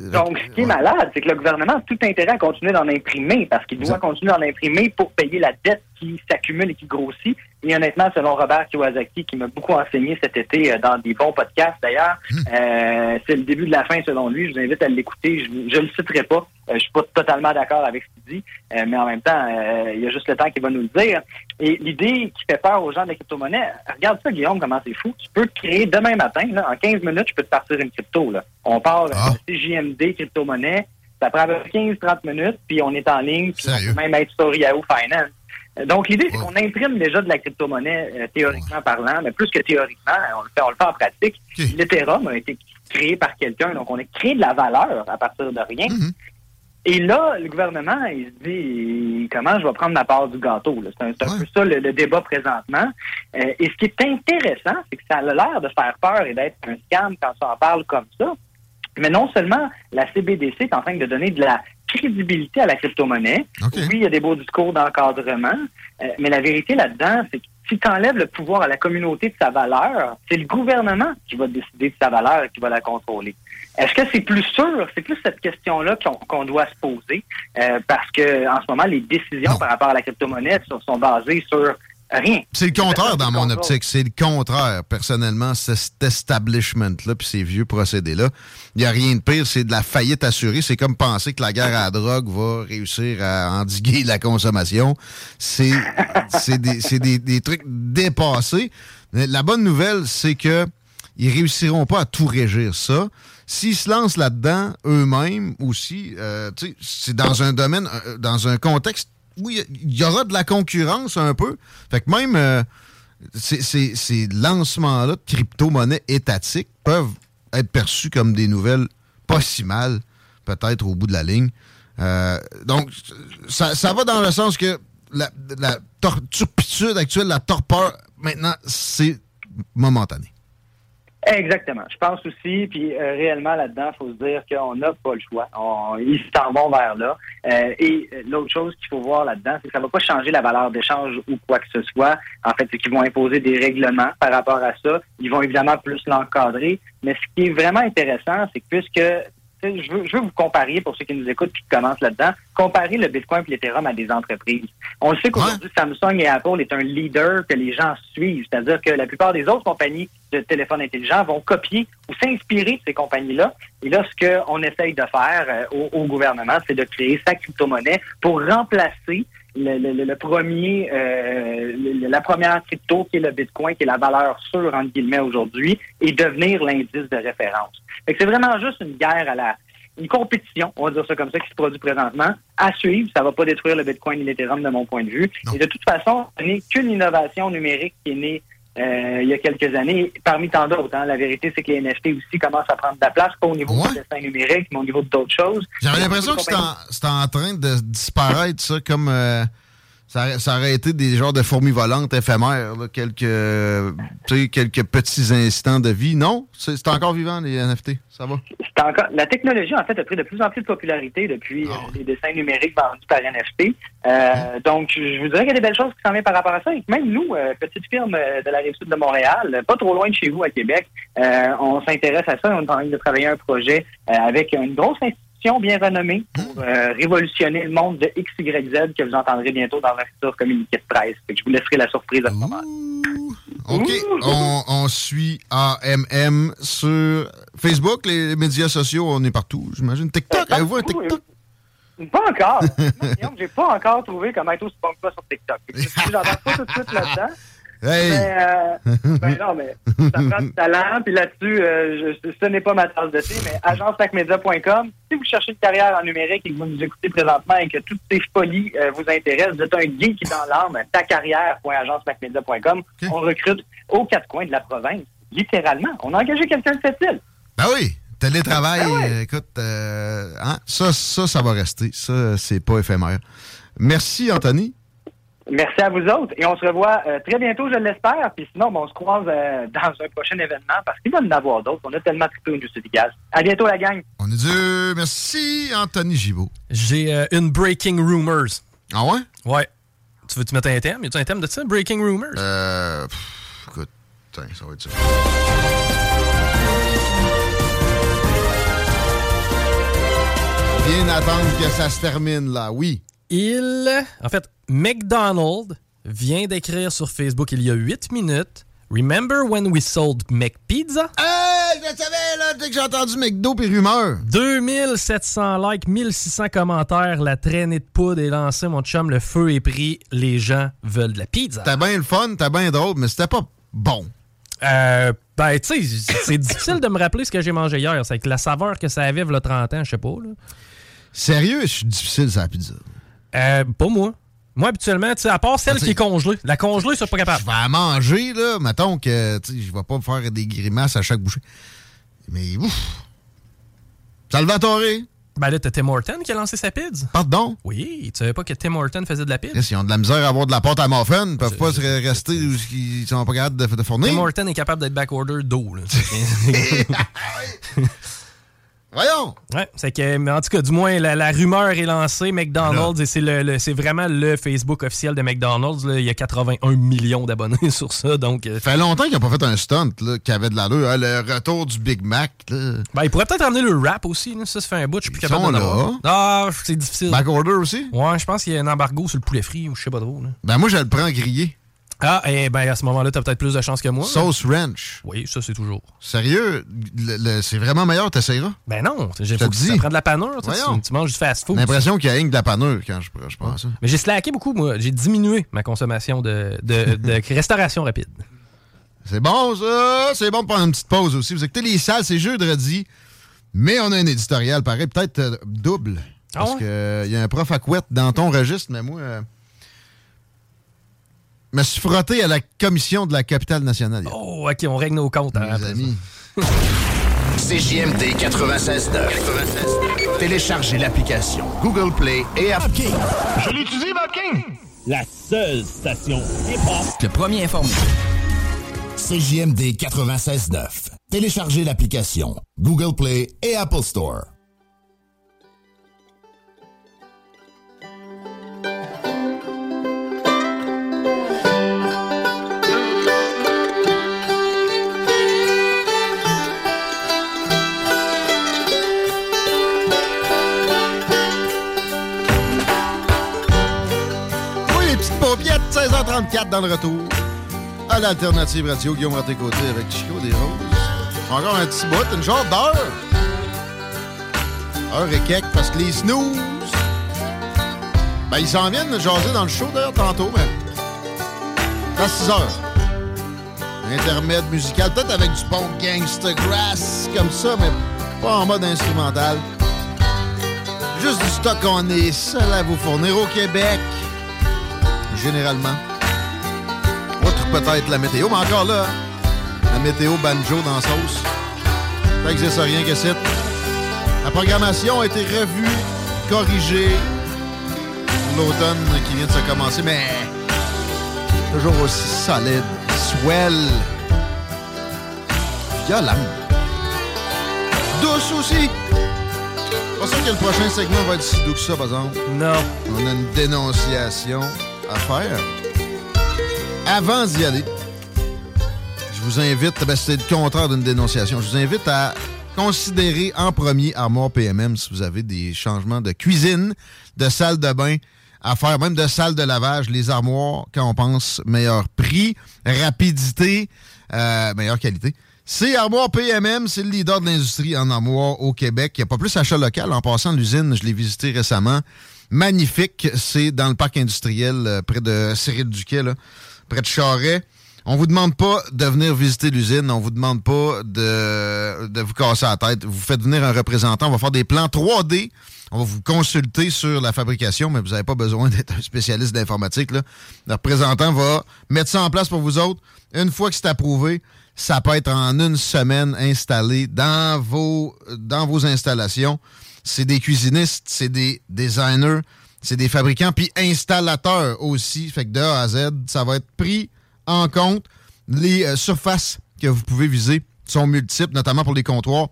Donc, ce qui est malade, c'est que le gouvernement a tout intérêt à continuer d'en imprimer parce qu'il doit continuer d'en imprimer pour payer la dette qui s'accumule et qui grossit. Et honnêtement, selon Robert Kiyosaki, qui m'a beaucoup enseigné cet été euh, dans des bons podcasts d'ailleurs, hmm. euh, c'est le début de la fin selon lui. Je vous invite à l'écouter. Je ne le citerai pas. Euh, je suis pas totalement d'accord avec ce qu'il dit, mais en même temps, il y a juste le temps qui va nous le dire. Et l'idée qui fait peur aux gens de la crypto-monnaie, regarde ça, Guillaume, comment c'est fou. Tu peux créer demain matin, là, en 15 minutes, je peux te partir une crypto. Là. On part ah. de CJMD crypto-monnaie. Ça prend 15-30 minutes, puis on est en ligne, puis on peut même être sur Yahoo Finance. Donc, l'idée, c'est qu'on imprime déjà de la crypto-monnaie, euh, théoriquement parlant, mais plus que théoriquement, on le fait, on le fait en pratique. L'Ethereum a été créé par quelqu'un, donc on a créé de la valeur à partir de rien. Mm-hmm. Et là, le gouvernement, il se dit comment je vais prendre ma part du gâteau. C'est un, peu ça le, débat présentement. Euh, et ce qui est intéressant, c'est que ça a l'air de faire peur et d'être un scam quand on en parle comme ça. Mais non seulement la CBDC est en train de donner de la crédibilité à la crypto-monnaie. Oui, il y a des beaux discours d'encadrement, euh, mais la vérité là-dedans, c'est que si tu enlèves le pouvoir à la communauté de sa valeur, c'est le gouvernement qui va décider de sa valeur et qui va la contrôler. Est-ce que c'est plus sûr? C'est plus cette question-là qu'on doit se poser, euh, parce que en ce moment, les décisions par rapport à la crypto-monnaie sont basées sur c'est le contraire dans mon optique. C'est le contraire, personnellement, cet establishment-là, puis ces vieux procédés-là. Il n'y a rien de pire, c'est de la faillite assurée. C'est comme penser que la guerre à la drogue va réussir à endiguer la consommation. C'est des, des, trucs dépassés. La bonne nouvelle, c'est que ils réussiront pas à tout régir ça. S'ils se lancent là-dedans eux-mêmes aussi, euh, c'est dans un domaine, euh, dans un contexte oui, il y aura de la concurrence un peu. Fait que même euh, ces, lancements-là de crypto-monnaies étatiques peuvent être perçus comme des nouvelles pas si mal, peut-être au bout de la ligne. Euh, donc, ça, va dans le sens que la, la turpitude actuelle, la torpeur, maintenant, c'est momentané. Exactement. Je pense aussi, puis euh, réellement là-dedans, il faut se dire qu'on n'a pas le choix. On, ils s'en vont vers là. Euh, et euh, l'autre chose qu'il faut voir là-dedans, c'est que ça ne va pas changer la valeur d'échange ou quoi que ce soit. En fait, c'est qu'ils vont imposer des règlements par rapport à ça. Ils vont évidemment plus l'encadrer. Mais ce qui est vraiment intéressant, c'est que puisque je veux, je veux vous comparer, pour ceux qui nous écoutent et qui commencent là-dedans, comparer le Bitcoin et l'Ethereum à des entreprises. On le sait qu'aujourd'hui, Samsung et Apple est un leader que les gens suivent. C'est-à-dire que la plupart des autres compagnies de téléphones intelligents vont copier ou s'inspirer de ces compagnies-là. Et là, ce qu'on essaye de faire euh, au, gouvernement, c'est de créer sa crypto-monnaie pour remplacer le, premier, euh, la première crypto qui est le Bitcoin, qui est la valeur sûre, entre guillemets, aujourd'hui, et devenir l'indice de référence. C'est vraiment juste une guerre à la, une compétition, on va dire ça comme ça, qui se produit présentement, à suivre. Ça va pas détruire le Bitcoin et l'Ethereum de mon point de vue. Et de toute façon, ce n'est qu'une innovation numérique qui est née euh, il y a quelques années, parmi tant d'autres. Hein. La vérité, c'est que les NFT aussi commencent à prendre de la place, pas au niveau du dessin numérique, mais au niveau d'autres choses. J'avais l'impression que c'était en, train de disparaître, ça, comme... Euh, Ça, ça aurait été des genres de fourmis volantes éphémères, là, quelques, quelques petits instants de vie. Non? C'est encore vivant, les NFT. Ça va? Encore, la technologie, en fait, a pris de plus en plus de popularité depuis Ah euh, les dessins numériques vendus par NFT. Euh, donc, je vous dirais qu'il y a des belles choses qui s'en viennent par rapport à ça. Et même nous, euh, petite firme de la rive sud de Montréal, pas trop loin de chez vous à Québec, on s'intéresse à ça. On est en train de travailler un projet avec une grosse institution bien renommée pour euh, révolutionner le monde de XYZ que vous entendrez bientôt dans un futur communiqué de presse. Fait que je vous laisserai la surprise à ce moment. OK. On, on suit AMM sur Facebook, les médias sociaux, on est partout, j'imagine. TikTok, avez-vous un TikTok? Pas encore. Non, J'ai pas encore trouvé comment être aussi bon que sur TikTok. Je pas tout de suite là-dedans. Hey! Mais, euh, ben non, mais ça prend du talent. Puis là-dessus, euh, je- ce n'est pas ma tasse de thé, mais agencemacmedia.com. Si vous cherchez une carrière en numérique et que vous nous écoutez présentement et que toutes ces folies euh, vous intéressent, vous êtes un geek dans l'âme, ta carrière.agencemacmedia.com. On recrute aux quatre coins de la province. Littéralement. On a engagé quelqu'un de cette île. Ben oui, télétravail, euh, écoute, hein, ça, ça, ça va rester. Ça, c'est pas éphémère. Merci, Anthony. Merci à vous autres. Et on se revoit euh, très bientôt, je l'espère. Puis sinon, ben, on se croise euh, dans un prochain événement parce qu'il va y en avoir d'autres. On a tellement trippé au Industrie du Gaz. À bientôt, la gang. On est Dieu. Merci, Anthony Gibault. J'ai euh, une Breaking Rumors. Ah ouais? Ouais. Tu veux-tu mettre un thème? Y a-tu un thème de ça? Breaking Rumors? Euh. pff, écoute, tiens, ça va être ça. Bien attendre que ça se termine, là, oui. Il. En fait, McDonald vient d'écrire sur Facebook il y a 8 minutes. Remember when we sold McPizza? Hey, je le savais, là, dès que j'ai entendu McDo et rumeur. 2700 likes, 1600 commentaires. La traînée de poudre est lancée, mon chum. Le feu est pris. Les gens veulent de la pizza. T'as bien le fun, t'as bien drôle, mais c'était pas bon. Euh, ben, tu sais, c'est difficile de me rappeler ce que j'ai mangé hier. C'est que la saveur que ça avait, il 30 ans, je sais pas. Là. Sérieux, je suis difficile, ça, la pizza. Euh, pas moi. Moi, habituellement, tu sais, à part celle qui est congelée. La congelée, je suis pas capable. Je vais à manger, là. Mettons que, tu sais, je vais pas me faire des grimaces à chaque bouchée. Mais, ouf. Salvatore. Ben là, t'as Tim Horton qui a lancé sa pizza. Pardon? Oui, tu savais pas que Tim Horton faisait de la pizza? Ils ont de la misère à avoir de la pâte à muffin. Ils peuvent pas se rester où ils sont pas capables de, de fournir. Tim Horton est capable d'être backorder d'eau. là. Voyons! Ouais, c'est que, mais en tout cas, du moins, la, la rumeur est lancée. McDonald's, et c'est le, le- c'est vraiment le Facebook officiel de McDonald's. là. Il y a 81 millions d'abonnés sur ça. Donc, euh, Ça fait longtemps qu'ils n'ont pas fait un stunt là, qui avait de l'allure. hein, le retour du Big Mac. Là. ben, il pourrait peut-être ramener le rap aussi. là. Ça, ça fait un bout. Je suis plus Ils capable d'en avoir. Ah, c'est difficile. Backorder aussi? Ouais, je pense qu'il y a un embargo sur le poulet frit ou je sais pas trop. là. Ben moi, je le prends grillé. Ah, et ben à ce moment-là, t'as peut-être plus de chance que moi. Sauce ranch. Oui, ça, c'est toujours. Sérieux? C'est vraiment meilleur, t'essayeras? Ben non, j'ai que dis. ça prend de la panure. tu manges du fast-food. J'ai l'impression qu'il y a rien que de la panure quand je, je prends ça. Mais j'ai slacké beaucoup, moi. J'ai diminué ma consommation de, de, de restauration rapide. C'est bon, ça! C'est bon de prendre une petite pause aussi. Vous écoutez les salles, c'est jeudi, mais on a un éditorial pareil, peut-être euh, double. Parce Ah ouais? que euh, y a un prof à couette dans ton registre, mais moi, euh, me suis frotté à la commission de la capitale nationale. hier. Oh, OK, on règle nos comptes. hein, Mes après amis. CJMD 96.9. Téléchargez l'application Google Play et App. Je l'utilise, Vapking! La seule station hip-hop. Le premier informé. CJMD 96.9. Téléchargez l'application Google Play et Apple Store. 34 dans le retour à l'Alternative Radio, Guillaume Ranté-Côté avec Chico des Roses. Encore un petit bout, une genre d'heure. Heure et quelques parce que les snooze, ben ils s'en viennent jaser dans le show d'ailleurs tantôt, mais à 6 heures. Intermède musical, peut-être avec du bon gangster grass comme ça, mais pas en mode instrumental. Juste du stock on est seul à vous fournir au Québec, généralement. Outre peut-être la météo, mais encore là, la météo banjo dans la sauce. Ça n'existe rien que c'est. La programmation a été revue, corrigée. l'automne qui vient de se commencer, mais toujours aussi solide, swell, violente, douce aussi. Pas sûr que le prochain segment va être si doux que ça, par exemple. Non. On a une dénonciation à faire. Avant d'y aller, je vous invite, ben c'est le contraire d'une dénonciation, je vous invite à considérer en premier Armoire PMM si vous avez des changements de cuisine, de salle de bain à faire, même de salle de lavage, les armoires, quand on pense meilleur prix, rapidité, euh, meilleure qualité. C'est Armoire PMM, c'est le leader de l'industrie en armoire au Québec. Il n'y a pas plus achat local. En passant, l'usine, je l'ai visité récemment. Magnifique. C'est dans le parc industriel euh, près de Cyril Duquet, là, près de Charret. On vous demande pas de venir visiter l'usine. On vous demande pas de, vous casser la tête. Vous faites venir un représentant. On va faire des plans 3D. On va vous consulter sur la fabrication, mais vous n'avez pas besoin d'être un spécialiste d'informatique. Le représentant va mettre ça en place pour vous autres. Une fois que c'est approuvé, ça peut être en une semaine installé dans vos, dans vos installations. C'est des cuisinistes, c'est des designers, c'est des fabricants, puis installateurs aussi. Fait que de A à Z, ça va être pris en compte. Les euh, surfaces que vous pouvez viser sont multiples, notamment pour les comptoirs.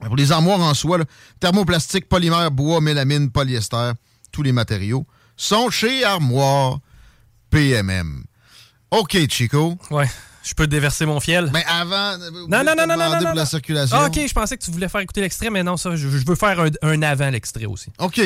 Pour les armoires en soi, là, thermoplastique, polymère, bois, mélamine, polyester, tous les matériaux sont chez Armoire PMM. OK, Chico. Ouais. Je peux déverser mon fiel? Mais avant. Non, non, non, non, non, non, pour non. la circulation. Ah, OK, je pensais que tu voulais faire écouter l'extrait, mais non, ça, je, je veux faire un, un avant l'extrait aussi. OK.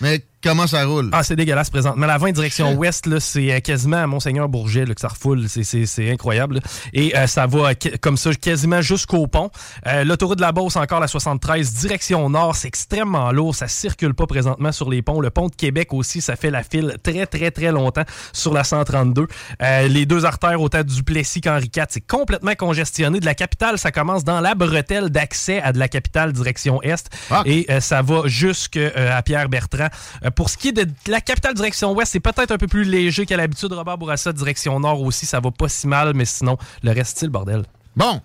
Mais comment ça roule? Ah, c'est dégueulasse présentement. La 20 direction ouest, là, c'est euh, quasiment à Monseigneur-Bourget là, que ça refoule. C'est- C'est c'est incroyable. là. Et euh, ça va euh, comme ça quasiment jusqu'au pont. Euh, L'autoroute de la Beauce, encore la 73, direction nord, c'est extrêmement lourd. Ça circule pas présentement sur les ponts. Le pont de Québec aussi, ça fait la file très, très, très longtemps sur la 132. Euh, les deux artères, autant du Plessis qu'Henri IV, c'est complètement congestionné. De la capitale, ça commence dans la bretelle d'accès à de la capitale direction est. Et euh, ça va jusqu'à Pierre-Bertrand. Euh, pour ce qui est de la capitale direction ouest, c'est peut-être un peu plus léger qu'à l'habitude. Robert Bourassa, direction nord aussi, ça va pas si mal, mais sinon, le reste, c'est le bordel. Bon.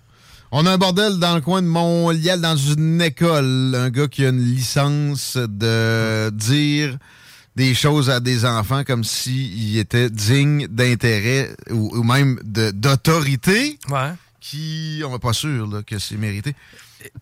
On a un bordel dans le coin de Montréal, dans une école. Un gars qui a une licence de dire des choses à des enfants comme s'ils étaient dignes d'intérêt ou, ou même d'autorité. Ouais. Qui, on n'est pas sûr là, que c'est mérité.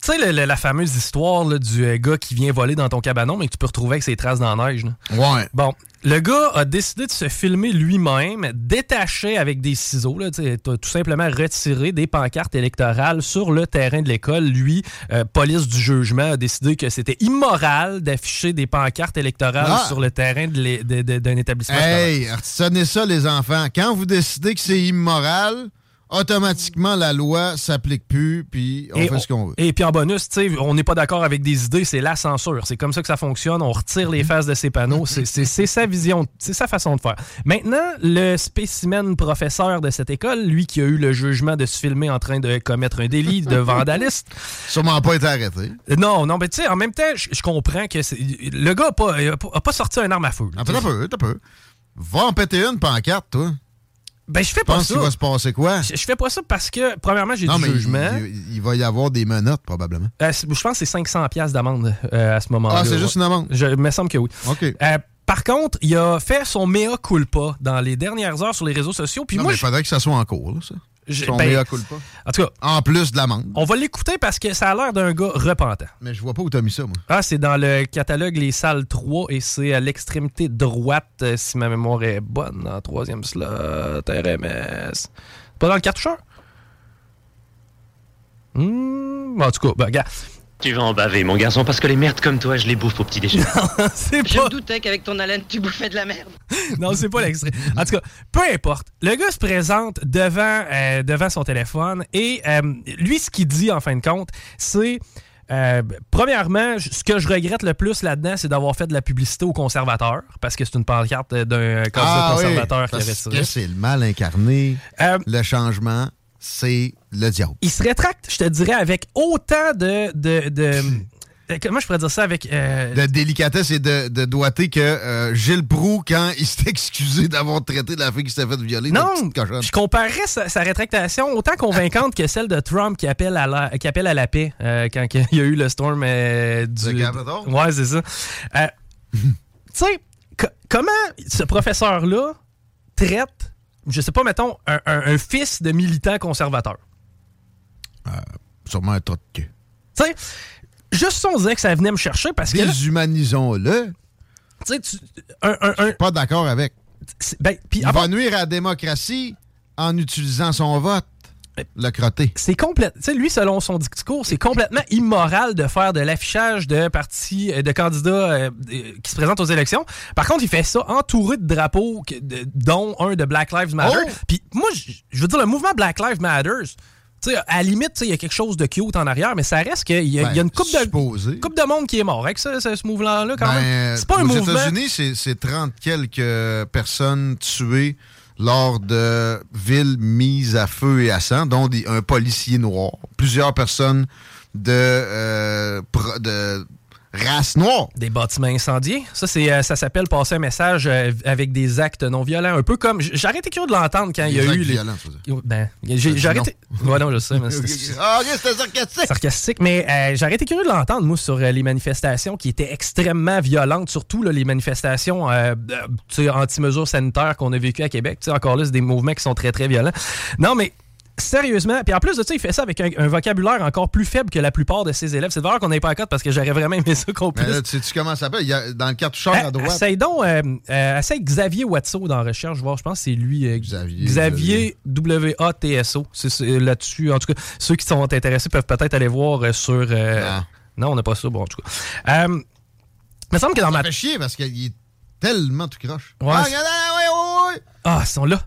Tu sais, la fameuse histoire là, du euh, gars qui vient voler dans ton cabanon, mais que tu peux retrouver avec ses traces dans la neige. là. Ouais. Bon, le gars a décidé de se filmer lui-même, détaché avec des ciseaux, là, tout simplement retiré des pancartes électorales sur le terrain de l'école. Lui, euh, police du jugement, a décidé que c'était immoral d'afficher des pancartes électorales Ah. sur le terrain d'un établissement. Hey, retenez ça, les enfants. Quand vous décidez que c'est immoral, automatiquement, la loi s'applique plus, puis on Et fait ce qu'on veut. Et puis en bonus, tu sais, on n'est pas d'accord avec des idées, c'est la censure. C'est comme ça que ça fonctionne. On retire les faces de ces panneaux. C'est- C'est sa vision, c'est sa façon de faire. Maintenant, le spécimen professeur de cette école, lui qui a eu le jugement de se filmer en train de commettre un délit de vandalisme. Sûrement pas été arrêté. Non, non, mais tu sais, en même temps, je comprends que le gars n'a pas, a pas- sorti un arme à feu. là. Attends un peu, attends un peu. Va en péter une pancarte, toi. Ben, je fais pas ça. qu'il va se passer quoi? Je, je fais pas ça parce que, premièrement, j'ai du mais jugement. il, va y avoir des menottes, probablement. Euh, je pense que c'est 500 pièces d'amende euh, à ce moment-là. Ah, c'est juste une amende? Je, il me semble que oui. OK. Euh, par contre, il a fait son mea culpa dans les dernières heures sur les réseaux sociaux. Puis non, moi, mais il faudrait que ça soit en cours, là, ça. Je- Son ben, mea culpa. En tout cas, En plus de l'amende. on va l'écouter parce que ça a l'air d'un gars repentant. Mais je vois pas où t'as mis ça, moi. Ah, c'est dans le catalogue Les Salles 3 et c'est à l'extrémité droite, euh, si ma mémoire est bonne, en troisième slot, RMS. Pas dans le cartoucheur? Hmm, en tout cas, ben, regarde. Tu vas en baver, mon garçon, parce que les merdes comme toi, je les bouffe au petit déjeuner. c'est Je me doutais qu'avec ton haleine, tu bouffais de la merde. non, c'est pas l'extrait. En tout cas, peu importe. Le gars se présente devant, euh, devant son téléphone et euh, lui, ce qu'il dit en fin de compte, c'est. euh, premièrement, ce que je regrette le plus là-dedans, c'est d'avoir fait de la publicité aux conservateurs, parce que c'est une pancarte d'un candidat Ah oui, conservateur qui a parce retiré. que c'est le mal incarné. Euh, le changement, c'est le diable. Il se rétracte, je te dirais, avec autant de. de, de- comment je pourrais dire ça avec. euh, De délicatesse et de, de doigté que euh, Gilles Proux, quand il s'est excusé d'avoir traité la fille qui s'était fait violer, Non, je comparerais sa, sa rétractation autant convaincante que celle de Trump qui appelle à la, qui appelle à la paix euh, quand il y a eu le storm euh, du. Le? Ouais, c'est ça. Tu sais, co- comment ce professeur-là traite, je sais pas, mettons, un, un- un fils de militant conservateur? Sûrement un trou de. Tu sais, juste ça, on dirait que ça venait me chercher parce que. Déshumanisons-le. Tu sais, tu- un, un- un- Pas d'accord avec. ben, Il va nuire à la démocratie en utilisant son vote. Le crotté. c'est complètement. Tu sais, lui, selon son discours, c'est complètement immoral de faire de l'affichage de partis, euh, de candidats euh, euh, qui se présentent aux élections. Par contre, il fait ça entouré de drapeaux, dont un de Black Lives Matter. Oh! Puis moi, je je veux dire, le mouvement Black Lives Matters. Sais, à la limite, il y a quelque chose de cute en arrière, mais ça reste qu'il y, y a une coupe de, coupe de monde qui est mort avec ça, ce, ce mouvement-là, quand Ben, même. C'est pas un aux mouvement. États-Unis, c'est- c'est 30 quelques personnes tuées lors de villes mises à feu et à sang, dont des- un policier noir. Plusieurs personnes de, euh, de race noire. Des bâtiments incendiés. Ça, c'est, euh, ça s'appelle passer un message euh, avec des actes non violents. Un peu comme. j- J'ai arrêté curieux de l'entendre quand il y a eu. les- veux Ben, arrêté. Ouais, non, je sais. mais Ah, c'était sarcastique. sarcastique, mais euh, arrêté curieux de l'entendre, moi, sur euh, les manifestations qui étaient extrêmement violentes, surtout là, les manifestations euh, euh, anti-mesures sanitaires qu'on a vécues à Québec. Tu sais, encore là, c'est des mouvements qui sont très, très violents. Non, mais sérieusement, puis en plus de ça, il fait ça avec un, un vocabulaire encore plus faible que la plupart de ses élèves. C'est de valeur qu'on n'ait pas à code parce que j'aurais vraiment aimé ça qu'on Mais puisse. là, tu sais-tu comment ça s'appelle? Il y a- Dans le cartoucheur à droite. Essaye donc, euh, euh, essaye Xavier Watso dans Recherche, voir, je pense que c'est lui. euh, Xavier. Xavier W-A-T-S-O. C'est c'est là-dessus. En tout cas, ceux qui sont intéressés peuvent peut-être aller voir euh, sur. euh, non. on n'a pas ça. Bon, en tout cas. Euh, il me semble que dans Ça ma. fait chier parce qu'il est tellement tout croche. Ouais, Ah, ah, ouais, ouais, ouais. Ah, ils sont là.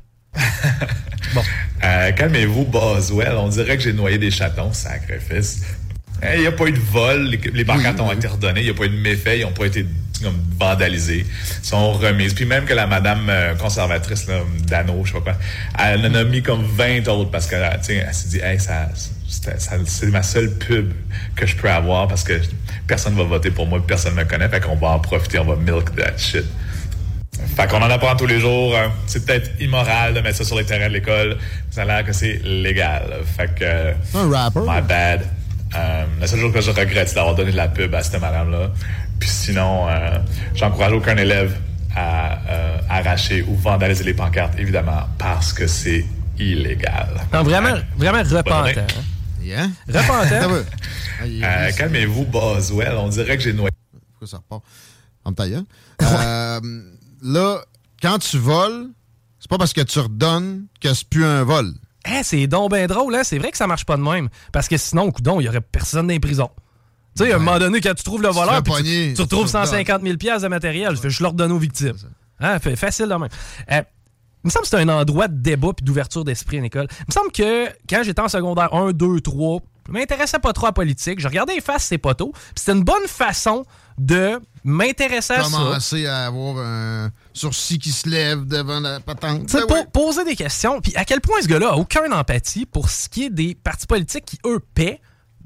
Euh, Calmez-vous, Boswell. On dirait que j'ai noyé des chatons, sacrifice. Il n'y a pas eu de vol, les, les pancartes ont été redonnées, il n'y a pas eu de méfaits, ils n'ont pas été comme, vandalisés, ils sont remises. Puis même que la madame euh, conservatrice, là, Dano, je sais pas quoi, elle en a mis comme 20 autres parce que, sais, elle s'est dit, hey, ça, c'est ma seule pub que je peux avoir parce que personne va voter pour moi, personne ne me connaît, fait qu'on va en profiter, on va milk that shit. Fait qu'on en apprend tous les jours. hein. C'est peut-être immoral de mettre ça sur les terrains de l'école. Ça a l'air que c'est légal. Fait que. un rapper. My bad. Euh, la seule chose que je regrette, c'est d'avoir donné de la pub à cette madame-là. Puis sinon, euh, j'encourage aucun élève à euh, arracher ou vandaliser les pancartes, évidemment, parce que c'est illégal. Non, vraiment, vraiment repentant. hein. Yeah. Repentant. Euh, Calmez-vous, Boswell. On dirait que j'ai noyé. Pourquoi ça repart? En ta gueule. Là, quand tu voles, c'est pas parce que tu redonnes que c'est plus un vol. Eh, c'est donc bien drôle, hein? C'est vrai que ça marche pas de même. Parce que sinon, coudon, il y aurait personne dans les prisons. Tu sais, à un moment donné, quand tu trouves le voleur, tu, pogner, tu tu retrouves te redonnes. 150 000 piastres de matériel, je fais, je le redonne aux victimes. Hein? Fait facile de même. Euh, il me semble que c'est un endroit de débat puis d'ouverture d'esprit à l'école. Il me semble que quand j'étais en secondaire 1, 2, 3, je m'intéressais pas trop à la politique. Je regardais les faces ces poteaux. C'était une bonne façon de m'intéresser à ça. Commencer à avoir un sourcil qui se lève devant la patente. Ben po- poser des questions. Puis à quel point ce gars-là a aucune empathie pour ce qui est des partis politiques qui, eux, paient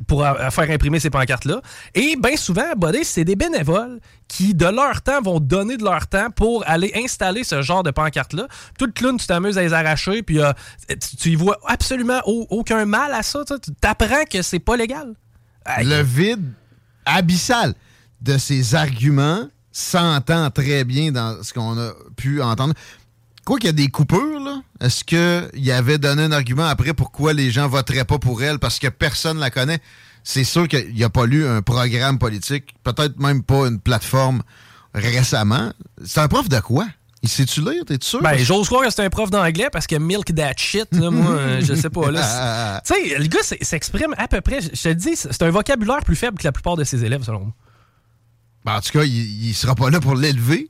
pour faire imprimer ces pancartes-là. Et bien souvent, Buddy, c'est des bénévoles qui, de leur temps, vont donner de leur temps pour aller installer ce genre de pancartes-là. Tout le clown, tu t'amuses à les arracher, puis euh, tu, tu y vois absolument au- aucun mal à ça. Tu apprends que c'est pas légal. Le vide abyssal de ces arguments s'entend très bien dans ce qu'on a pu entendre. Quoi qu'il y a des coupures, là, est-ce qu'il avait donné un argument après pourquoi les gens voteraient pas pour elle parce que personne la connaît? C'est sûr qu'il n'y a pas lu un programme politique, peut-être même pas une plateforme récemment. C'est un prof de quoi? Il sait-tu lire, t'es sûr? Ben, j'ose croire que c'est un prof d'anglais parce que milk that shit, là, moi, euh, je sais pas. là. c'est- Tu sais, le gars s'exprime à peu près, je je te dis, c'est un vocabulaire plus faible que la plupart de ses élèves, selon moi. Ben, en tout cas, il, il sera pas là pour l'élever.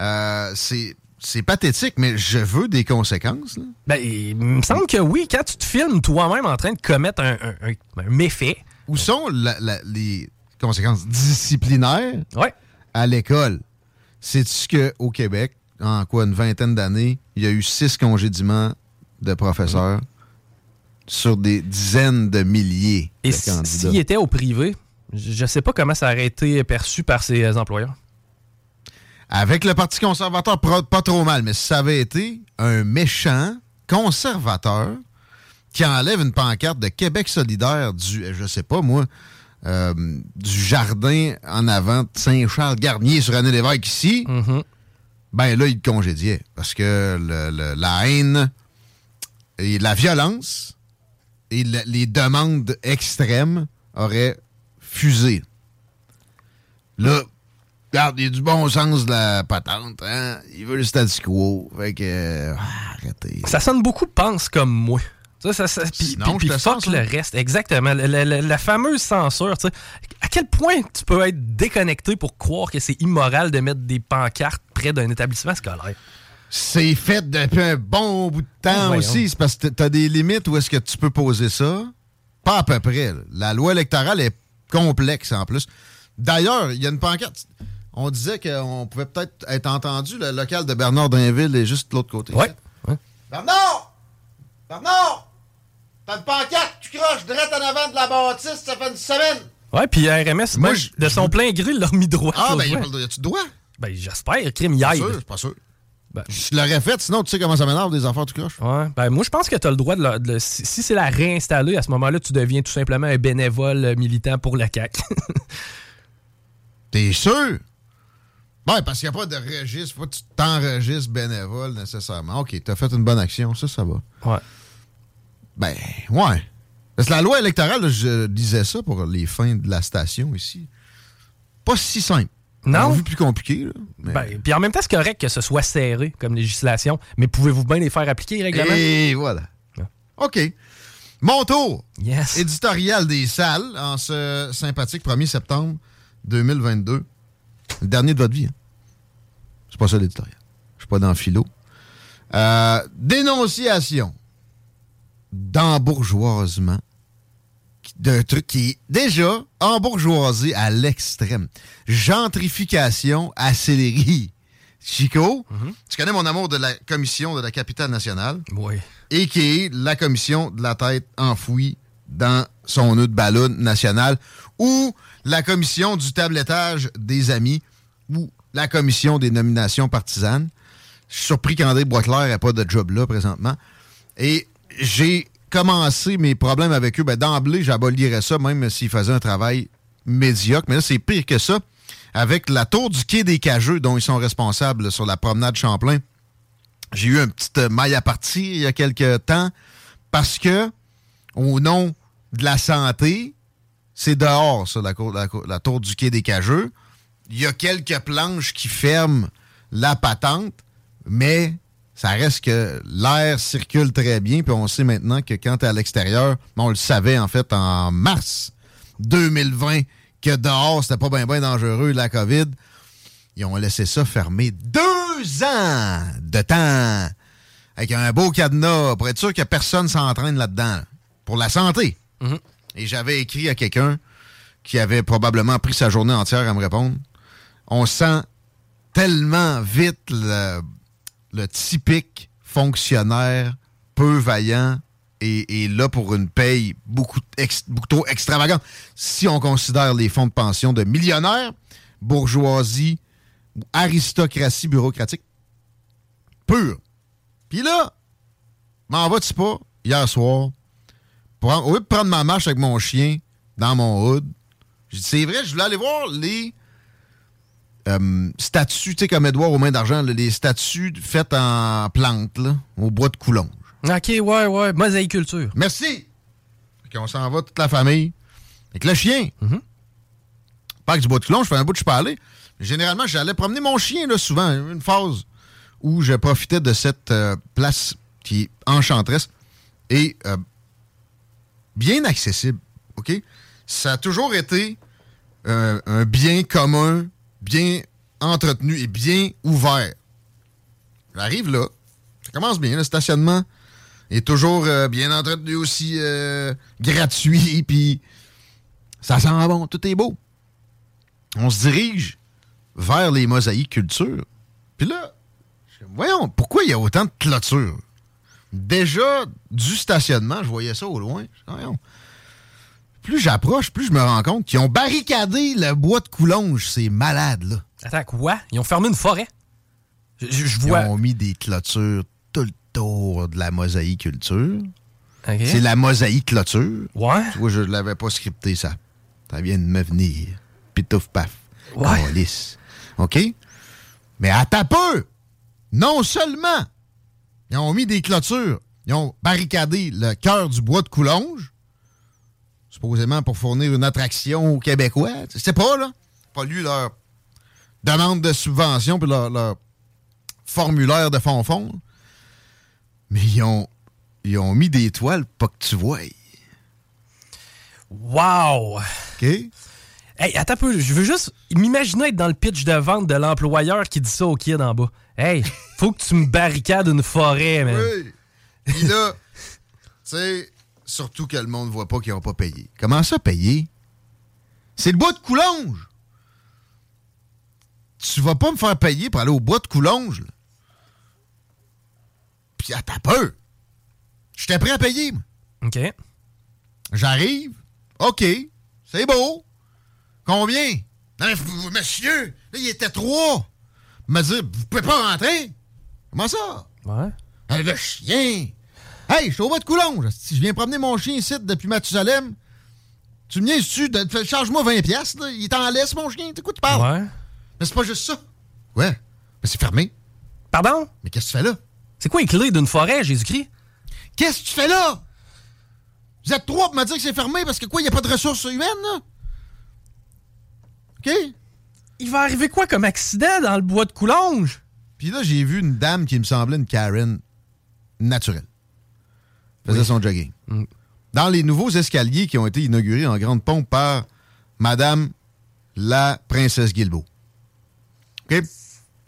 Euh, c'est, c'est pathétique, mais je veux des conséquences. là. Ben, il me semble que oui, quand tu te filmes toi-même en train de commettre un, un- un- un méfait. Où sont la- la- les conséquences disciplinaires à l'école? Sais-tu qu'au Québec, en quoi, une vingtaine d'années, il y a eu six congédiements de professeurs sur des dizaines de milliers Et de candidats? s'il était au privé, je je sais pas comment ça aurait été perçu par ses euh, employeurs. Avec le Parti conservateur, pas trop mal, mais si ça avait été un méchant conservateur qui enlève une pancarte de Québec solidaire du, je sais pas moi, euh, du jardin en avant de Saint-Charles-Garnier sur Année Lévesque ici, ben là, il te congédiait. Parce que le- le- la haine et la violence et le- les demandes extrêmes auraient fusé. Là, regarde, il y a du bon sens de la patente, hein? Il veut le statu quo. Fait que. euh, ah, arrêtez. Ça sonne beaucoup pense comme moi. Ça, ça, ça, puis, fuck le reste. Exactement. La, la- fameuse censure. tu sais. À quel point tu peux être déconnecté pour croire que c'est immoral de mettre des pancartes près d'un établissement scolaire? C'est fait depuis un bon bout de temps Voyons. aussi. C'est parce que t'as des limites où est-ce que tu peux poser ça? Pas à peu près. là. La loi électorale est complexe en plus. D'ailleurs, il y a une pancarte. On disait qu'on pouvait peut-être être entendu. Le local de Bernard Dainville est juste de l'autre côté. Ouais. Bernard! Bernard! T'as une pancarte, tu croches direct en avant de la bâtisse, ça fait une semaine. Ouais, puis RMS, Moi, de son plein gré, il l'a remis droit. Ah, ben, il y a a-tu droit? Ben, j'espère. Crime, Pas aide. sûr, pas sûr. Ben, Je l'aurais fait, sinon tu sais comment ça m'énerve des affaires tu croches. Ouais. Ben, moi, je pense que tu as le droit de, le- Si, si c'est la réinstaller, à ce moment-là, tu deviens tout simplement un bénévole euh, militant pour la CAQ. T'es sûr? Ben, parce qu'il n'y a pas de registre. Faut que tu t'enregistres bénévole nécessairement. OK, t'as fait une bonne action. Ça, ça va. Ouais. Ben, ouais. Parce que la loi électorale, je disais ça pour les fins de la station ici. Pas si simple. Non? On a vu plus compliqué. Là, mais- Ben, puis en même temps, c'est correct que ce soit serré comme législation, mais pouvez-vous bien les faire appliquer, les règlements? Et voilà. OK. Mon tour. Yes. Éditorial des salles en ce sympathique 1er septembre 2022. Le dernier de votre vie. hein? C'est pas ça l'éditorial. Je suis pas dans le philo. Euh, dénonciation d'embourgeoisement d'un truc qui est déjà embourgeoisé à l'extrême. Gentrification accélérée. Chico, tu connais mon amour de la commission de la capitale nationale? Oui. Et qui est la commission de la tête enfouie dans son nœud de ballon national ou la commission du tablettage des amis ou la commission des nominations partisanes. Je suis surpris qu'André Boisclair n'ait pas de job là présentement. Et j'ai commencé mes problèmes avec eux. Ben, D'emblée, j'abolirais ça, même s'ils faisaient un travail médiocre. Mais là, c'est pire que ça. Avec la tour du quai des Cageux, dont ils sont responsables sur la promenade Champlain, j'ai eu un petit maille à partir il y a quelques temps parce que, au nom de la santé, c'est dehors, ça, la, la tour du quai des Cageux. Il y a quelques planches qui ferment la patente, mais ça reste que l'air circule très bien. Puis on sait maintenant que quand tu es à l'extérieur, on le savait en fait en mars 2020 que dehors, c'était pas bien dangereux, la COVID. Ils ont laissé ça fermer deux ans de temps avec un beau cadenas pour être sûr que personne s'entraîne là-dedans. Pour la santé. Et j'avais écrit à quelqu'un qui avait probablement pris sa journée entière à me répondre. On sent tellement vite le, le typique fonctionnaire peu vaillant et, là pour une paye beaucoup, trop extravagante. Si on considère les fonds de pension de millionnaires, bourgeoisie, ou aristocratie bureaucratique, pure. Puis là, m'en vas-tu pas, hier soir, pour au lieu de prendre ma marche avec mon chien dans mon hood, j'ai dit, c'est vrai, je voulais aller voir les euh, statues, tu sais, comme Edouard aux mains d'argent, les statues faites en plantes, là, au bois de Coulonge. OK, ouais, ouais. Mosaïculture. Merci! Qu'on s'en va, toute la famille. Avec le chien. Pas avec du bois de Coulonge, je fais un bout de je aller. Généralement, j'allais promener mon chien, là, souvent. Une phase où je profitais de cette euh, place qui est enchanteresse et euh, bien accessible. OK? Ça a toujours été euh, un bien commun, bien entretenu et bien ouvert. J'arrive là. Ça commence bien. Le stationnement est toujours euh, bien entretenu aussi, euh, gratuit, puis ça sent bon. Tout est beau. On se dirige vers les mosaïques culture. Puis là, voyons, pourquoi il y a autant de clôtures? Déjà, du stationnement, je voyais ça au loin. Voyons. Plus j'approche, plus je me rends compte qu'ils ont barricadé le bois de Coulonge. C'est malade, là. Attends, quoi? Ils ont fermé une forêt? Je, je- je vois. Ils ont mis des clôtures tout le tour de la mosaïque culture. C'est la mosaïque clôture. Ouais. Tu vois, je l'avais pas scripté, ça. Ça vient de me venir. Pitouf paf. Ouais. OK? Mais à ta peu! non seulement ils ont mis des clôtures, ils ont barricadé le cœur du bois de Coulonge, supposément pour fournir une attraction aux Québécois. C'est pas, là. Pas lu leur demande de subvention puis leur, leur formulaire de fond-fond. Mais ils ont, ils ont mis des toiles pas que tu vois. Wow! OK? Hey, attends un peu, je veux juste m'imaginer être dans le pitch de vente de l'employeur qui dit ça au kid en bas. Hey, faut que tu me barricades une forêt, man. Oui. Puis là, tu sais, surtout que le monde ne voit pas qu'ils n'ont pas payé. Comment ça, payer? C'est le bois de Coulonge. Tu vas pas me faire payer pour aller au bois de Coulonge. là. Puis à ta peur. J'étais prêt à payer, moi. OK. J'arrive. OK. C'est beau. Combien? Non, mais monsieur, là, il était trois. Il m'a dit, vous pouvez pas rentrer. Comment ça? Ouais. Ah, le chien! Hey, je suis au bas de Coulonge. Si je viens promener mon chien ici depuis Mathusalem, tu me niaises-tu? de- de- Charge-moi 20$, piastres, là. Il t'en laisse, mon chien. Quoi tu parles? Ouais. Mais c'est pas juste ça. Ouais. Mais c'est fermé. Pardon? Mais qu'est-ce que tu fais là? C'est quoi les clés d'une forêt, Jésus-Christ? Qu'est-ce que tu fais là? Vous êtes trois pour me dire que c'est fermé parce que quoi, il n'y a pas de ressources humaines, là? OK? Il va arriver quoi comme accident dans le bois de Coulonge? Puis là, j'ai vu une dame qui me semblait une Karen naturelle. Faisait son jogging. Dans les nouveaux escaliers qui ont été inaugurés en grande pompe par Madame la princesse Guilbeault. OK?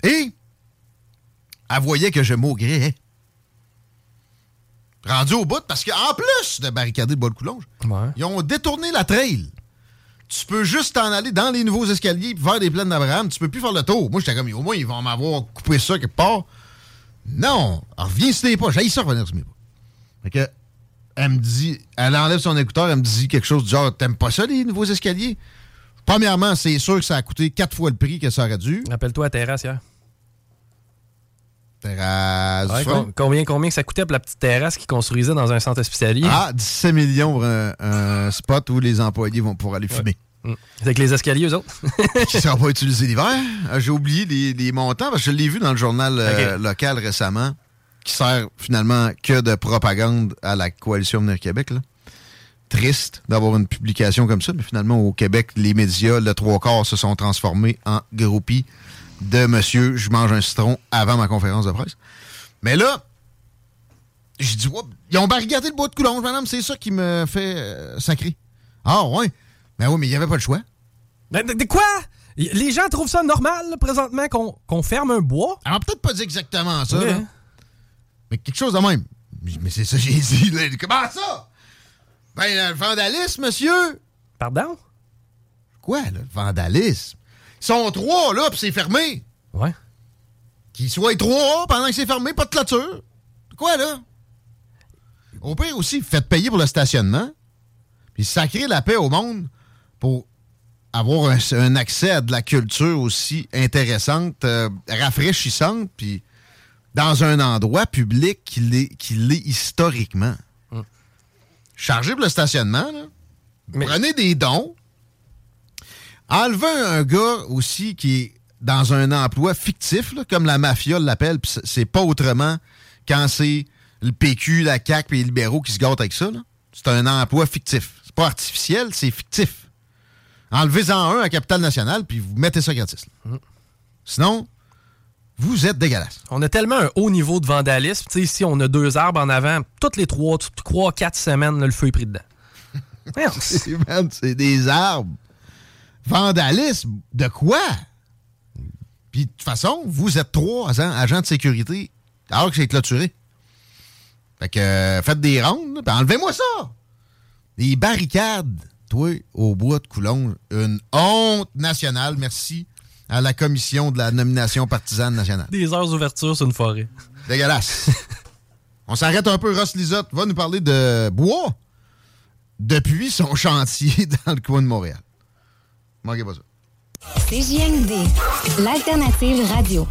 Et elle voyait que je maugrais. Rendu au bout, parce qu'en plus de barricader le bois de Coulonge, ils ont détourné la trail. Tu peux juste t'en aller dans les nouveaux escaliers faire des plaines d'Abraham. Tu peux plus faire le tour. Moi, j'étais comme, au moins, ils vont m'avoir coupé ça quelque part. Non. Alors, reviens sur tes pas. J'ai ça revenir sur mes pas. Fait que, elle me dit, elle enlève son écouteur, elle me dit quelque chose du genre, t'aimes pas ça, les nouveaux escaliers? Premièrement, c'est sûr que ça a coûté quatre fois le prix que ça aurait dû. Rappelle-toi à terrasse hier. Terrasse. Ouais, com- combien, ça coûtait pour la petite terrasse qu'ils construisaient dans un centre hospitalier? Ah, 17 millions pour un, un spot où les employés vont pouvoir aller fumer. Mm. C'est avec les escaliers, eux autres? qui ne sera pas utilisé l'hiver? Euh, J'ai oublié les, les montants parce que je l'ai vu dans le journal euh, local récemment, qui sert finalement que de propagande à la coalition Venir Québec. là. Triste d'avoir une publication comme ça, mais finalement au Québec, les médias, le trois quarts, se sont transformés en groupies de monsieur, je mange un citron avant ma conférence de presse. Mais là, j'ai dit, ils ont barricadé le bois de Coulonge, madame, c'est ça qui me fait euh, sacrer. Ah, ouais. Mais oui, mais il n'y avait pas le choix. Mais de, de quoi? Les gens trouvent ça normal, là, présentement, qu'on ferme un bois? Alors, peut-être pas dit exactement ça, là. Mais quelque chose de même. Mais c'est ça que j'ai dit. là. Comment ça? Ben, le vandalisme, monsieur. Pardon? Quoi, là, le vandalisme? Ils sont trois, là, puis c'est fermé. Ouais. Qu'ils soient trois pendant que c'est fermé, pas de clôture. Quoi, là? Au pire aussi, faites payer pour le stationnement, puis sacrer la paix au monde pour avoir un, un accès à de la culture aussi intéressante, euh, rafraîchissante, puis dans un endroit public qui l'est qui l'est historiquement. Chargez pour le stationnement, là. Prenez des dons. Enlevez un gars aussi qui est dans un emploi fictif, là, comme la mafia l'appelle, puis c'est- c'est pas autrement quand c'est le PQ, la CAQ et les libéraux qui se gâtent avec ça. là. C'est un emploi fictif. C'est pas artificiel, c'est fictif. Enlevez-en un à Capital National, puis vous mettez ça gratis. là. Sinon, vous êtes dégueulasse. On a tellement un haut niveau de vandalisme. Tu sais, ici, on a deux arbres en avant. Toutes les trois, trois, quatre semaines, là, le feu est pris dedans. C'est des arbres. Vandalisme, de quoi? Puis de toute façon, vous êtes trois agents, agents de sécurité alors que c'est clôturé. Fait que euh, faites des rondes, puis enlevez-moi ça! Des barricades, toi, au bois de Coulonge. Une honte nationale. Merci à la commission de la nomination partisane nationale. Des heures d'ouverture sur une forêt. Dégueulasse. On s'arrête un peu. Ross Lisotte va nous parler de bois depuis son chantier dans le coin de Montréal. Manquez pas ça. CJMD, l'alternative radio.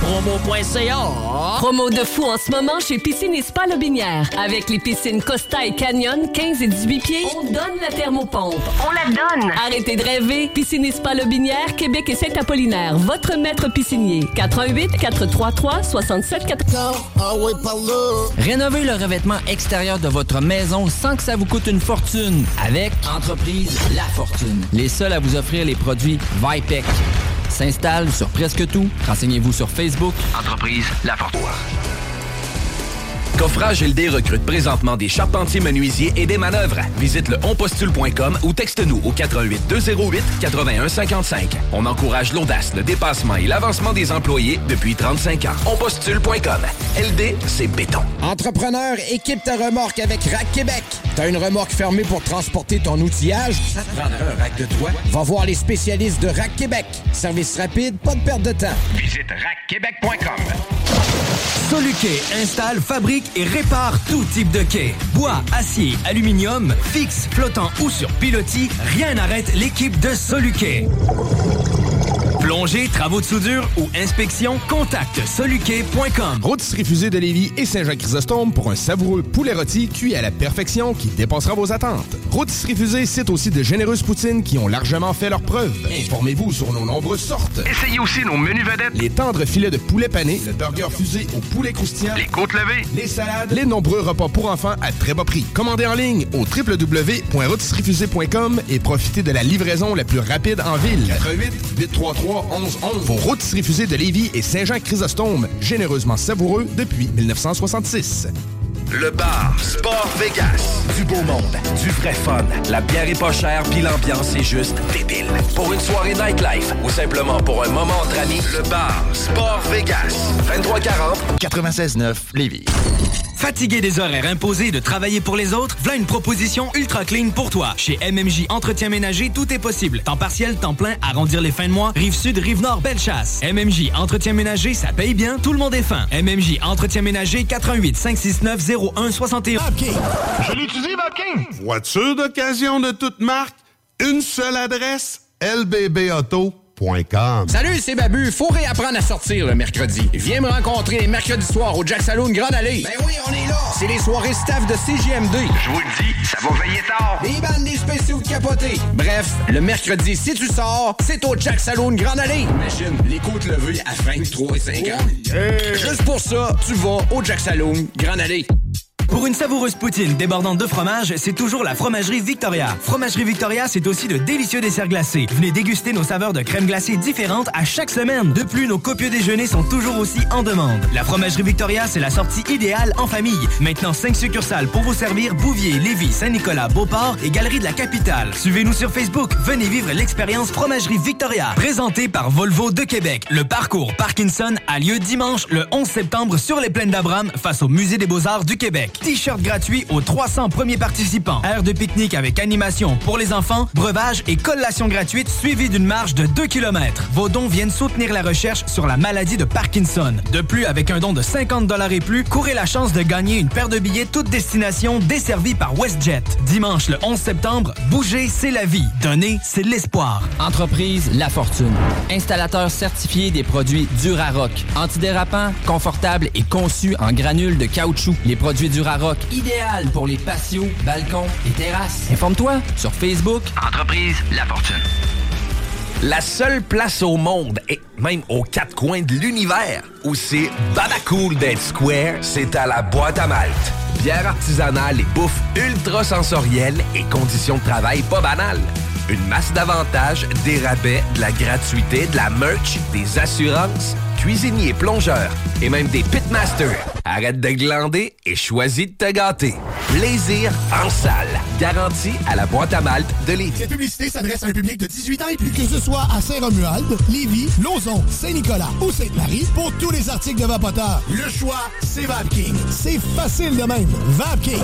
Promo.ca. Promo de fou en ce moment chez Piscine et Spa Lobinière. Avec les piscines Costa et Canyon, 15 et 18 pieds, on donne la thermopompe. On la donne! Arrêtez de rêver. Piscine et Spa Lobinière, Québec et Saint-Apollinaire. Votre maître piscinier. 88 433 67 14. Rénovez le revêtement extérieur de votre maison sans que ça vous coûte une fortune avec Entreprise La Fortune. Les seuls à vous offrir les produits Vipec. S'installe sur presque tout. Renseignez-vous sur Facebook. Entreprise La Fortune. Coffrage LD recrute présentement des charpentiers menuisiers et des manœuvres. Visite le onpostule.com ou texte-nous au 88 208 81 55. On encourage l'audace, le dépassement et l'avancement des employés depuis 35 ans. Onpostule.com. LD, c'est béton. Entrepreneur, équipe ta remorque avec Rack Québec. T'as une remorque fermée pour transporter ton outillage? Ça te prendra un rack de toi? Va voir les spécialistes de Rack Québec. Service rapide, pas de perte de temps. Visite rackquebec.com. Soluquet installe, fabrique et répare tout type de quai. Bois, acier, aluminium, fixe, flottant ou sur pilotis, rien n'arrête l'équipe de Soluquet. Plongée, travaux de soudure ou inspection, contacte soluquet.com. Rôtisserie Fusée de Lévis et Saint-Jacques-Chrysostome pour un savoureux poulet rôti cuit à la perfection qui dépassera vos attentes. Rôtisserie Fusée cite aussi de généreuses poutines qui ont largement fait leurs preuves. Informez-vous sur nos nombreuses sortes. Essayez aussi nos menus vedettes. Les tendres filets de poulet pané, le burger fusé au poulet croustillant, Les côtes levées. les salades, les nombreux repas pour enfants à très bas prix. Commandez en ligne au www.rôtisseriefusée.com et profitez de la livraison la plus rapide en ville. 88 833 1111. Vos rôtisseries fusées de Lévis et Saint-Jean-Chrysostome, généreusement savoureux depuis 1966. Le bar Sport Vegas. Du beau monde, du vrai fun. La bière est pas chère, puis l'ambiance est juste débile. Pour une soirée nightlife ou simplement pour un moment entre amis, le bar Sport Vegas. 2340 96.9 Lévis. Fatigué des horaires imposés de travailler pour les autres, voilà une proposition ultra clean pour toi. Chez MMJ Entretien Ménager, tout est possible. Temps partiel, temps plein, arrondir les fins de mois, rive sud, rive nord, belle chasse. MMJ Entretien Ménager, ça paye bien, tout le monde est fin. MMJ Entretien Ménager, 88 569 0161. Je l'utilise, Vapking! Voiture d'occasion de toute marque, une seule adresse, lbbauto.com. Salut, c'est Babu. Faut réapprendre à sortir le mercredi. Viens me rencontrer les mercredis soirs au Jack Saloon Grande Allée. Ben oui, on est là. C'est les soirées staff de CGMD. Je vous le dis, ça va veiller tard. Des bandes, des spéciaux de capotés. Bref, le mercredi, si tu sors, c'est au Jack Saloon Grande Allée. Imagine, les côtes levées à 23 et 50. Juste pour ça, tu vas au Jack Saloon Grande Allée. Pour une savoureuse poutine débordante de fromage, c'est toujours la Fromagerie Victoria. Fromagerie Victoria, c'est aussi de délicieux desserts glacés. Venez déguster nos saveurs de crème glacée différentes à chaque semaine. De plus, nos copieux déjeuners sont toujours aussi en demande. La Fromagerie Victoria, c'est la sortie idéale en famille. Maintenant, 5 succursales pour vous servir Bouvier, Lévis, Saint-Nicolas, Beauport et Galerie de la Capitale. Suivez-nous sur Facebook. Venez vivre l'expérience Fromagerie Victoria. Présentée par Volvo de Québec. Le parcours Parkinson a lieu dimanche le 11 septembre sur les plaines d'Abraham face au Musée des Beaux-Arts du Québec. T-shirt gratuit aux 300 premiers participants. Aire de pique-nique avec animation pour les enfants, breuvage et collation gratuite suivie d'une marche de 2 km. Vos dons viennent soutenir la recherche sur la maladie de Parkinson. De plus, avec un don de 50 et plus, courez la chance de gagner une paire de billets toute destination desservie par WestJet. Dimanche le 11 septembre, bouger, c'est la vie. Donner, c'est l'espoir. Entreprise La Fortune. Installateur certifié des produits Durarock. Antidérapant, confortable et conçu en granules de caoutchouc. Les produits Durarock, idéal pour les patios, balcons et terrasses. Informe-toi sur Facebook. Entreprise La Fortune. La seule place au monde, et même aux quatre coins de l'univers, où c'est cool d'être square, c'est à la boîte à malte. Bière artisanale et bouffe ultra sensorielle et conditions de travail pas banales. Une masse d'avantages, des rabais, de la gratuité, de la merch, des assurances, cuisiniers, plongeurs et même des pitmasters. Arrête de glander et choisis de te gâter. Plaisir en salle. Garantie à la boîte à malte de Lévis. Cette publicité s'adresse à un public de 18 ans et plus. Que ce soit à Saint-Romuald, Lévis, Lauson, Saint-Nicolas ou Sainte-Marie, pour tous les articles de Vapoteur, le choix, c'est VapKing. C'est facile de même. VapKing.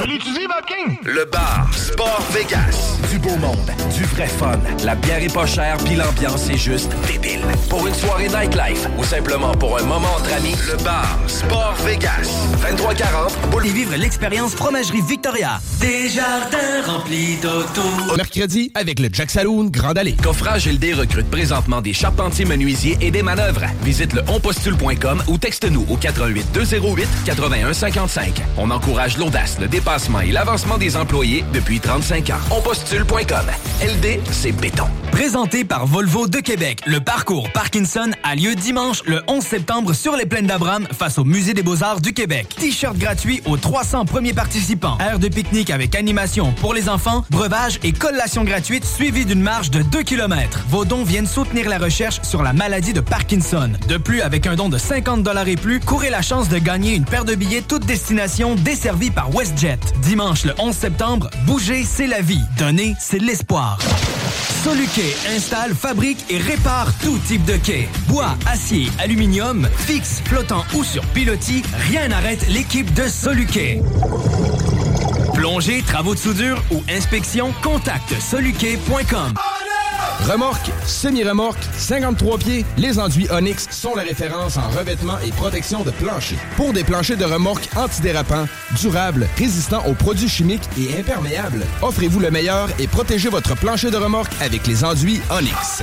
Je l'utilise, Vapking! Le bar Sport Vegas. Du beau monde, du vrai fun. La bière est pas chère, puis l'ambiance est juste débile. Pour une soirée nightlife ou simplement pour un moment entre amis, le bar Sport Vegas. 2340 Pour y vivre l'expérience Fromagerie Victoria. Déjà jardin rempli d'auto. Mercredi, avec le Jack Saloon Grande Allée. Coffrage LD recrute présentement des charpentiers menuisiers et des manœuvres. Visite le onpostule.com ou texte-nous au 88 208 81 55. On encourage l'audace, le dépassement et l'avancement des employés depuis 35 ans. Onpostule.com. LD, c'est béton. Présenté par Volvo de Québec, le parcours Parkinson a lieu dimanche le 11 septembre sur les plaines d'Abraham face au Musée des Beaux-Arts du Québec. T-shirt gratuit aux 300 premiers participants. Aire de pique-nique avec animation pour les enfants, breuvage et collation gratuite suivie d'une marche de 2 km. Vos dons viennent soutenir la recherche sur la maladie de Parkinson. De plus, avec un don de 50 et plus, courez la chance de gagner une paire de billets toute destination desservie par WestJet. Dimanche le 11 septembre, bouger, c'est la vie. Donner, c'est l'espoir. Soluquet installe, fabrique et répare tout type de quai. Bois, acier, aluminium, fixe, flottant ou sur pilotis, rien n'arrête l'équipe de Soluquet. Plongée, travaux de soudure ou inspection, contacte soluquet.com. Remorque, semi-remorque, 53 pieds, les enduits Onyx sont la référence en revêtement et protection de plancher. Pour des planchers de remorque antidérapants, durables, résistants aux produits chimiques et imperméables, offrez-vous le meilleur et protégez votre plancher de remorque avec les enduits Onyx.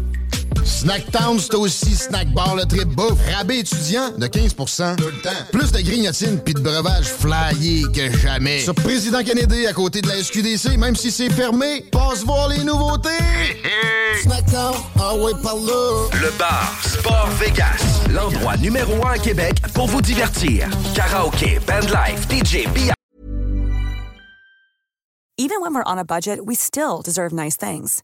Snacktown, c'est aussi Snack Bar le trip bouffe. Rabais étudiant de 15 Tout le temps. Plus de grignotines puis de breuvages flyés que jamais. Sur Président Kennedy, à côté de la SQDC, même si c'est fermé, passe voir les nouveautés. Snacktown, ah ouais, par là. Le bar Sport Vegas. L'endroit numéro un à Québec pour vous divertir. Karaoke, bandlife, DJ, billard. Even when we're on a budget, we still deserve nice things.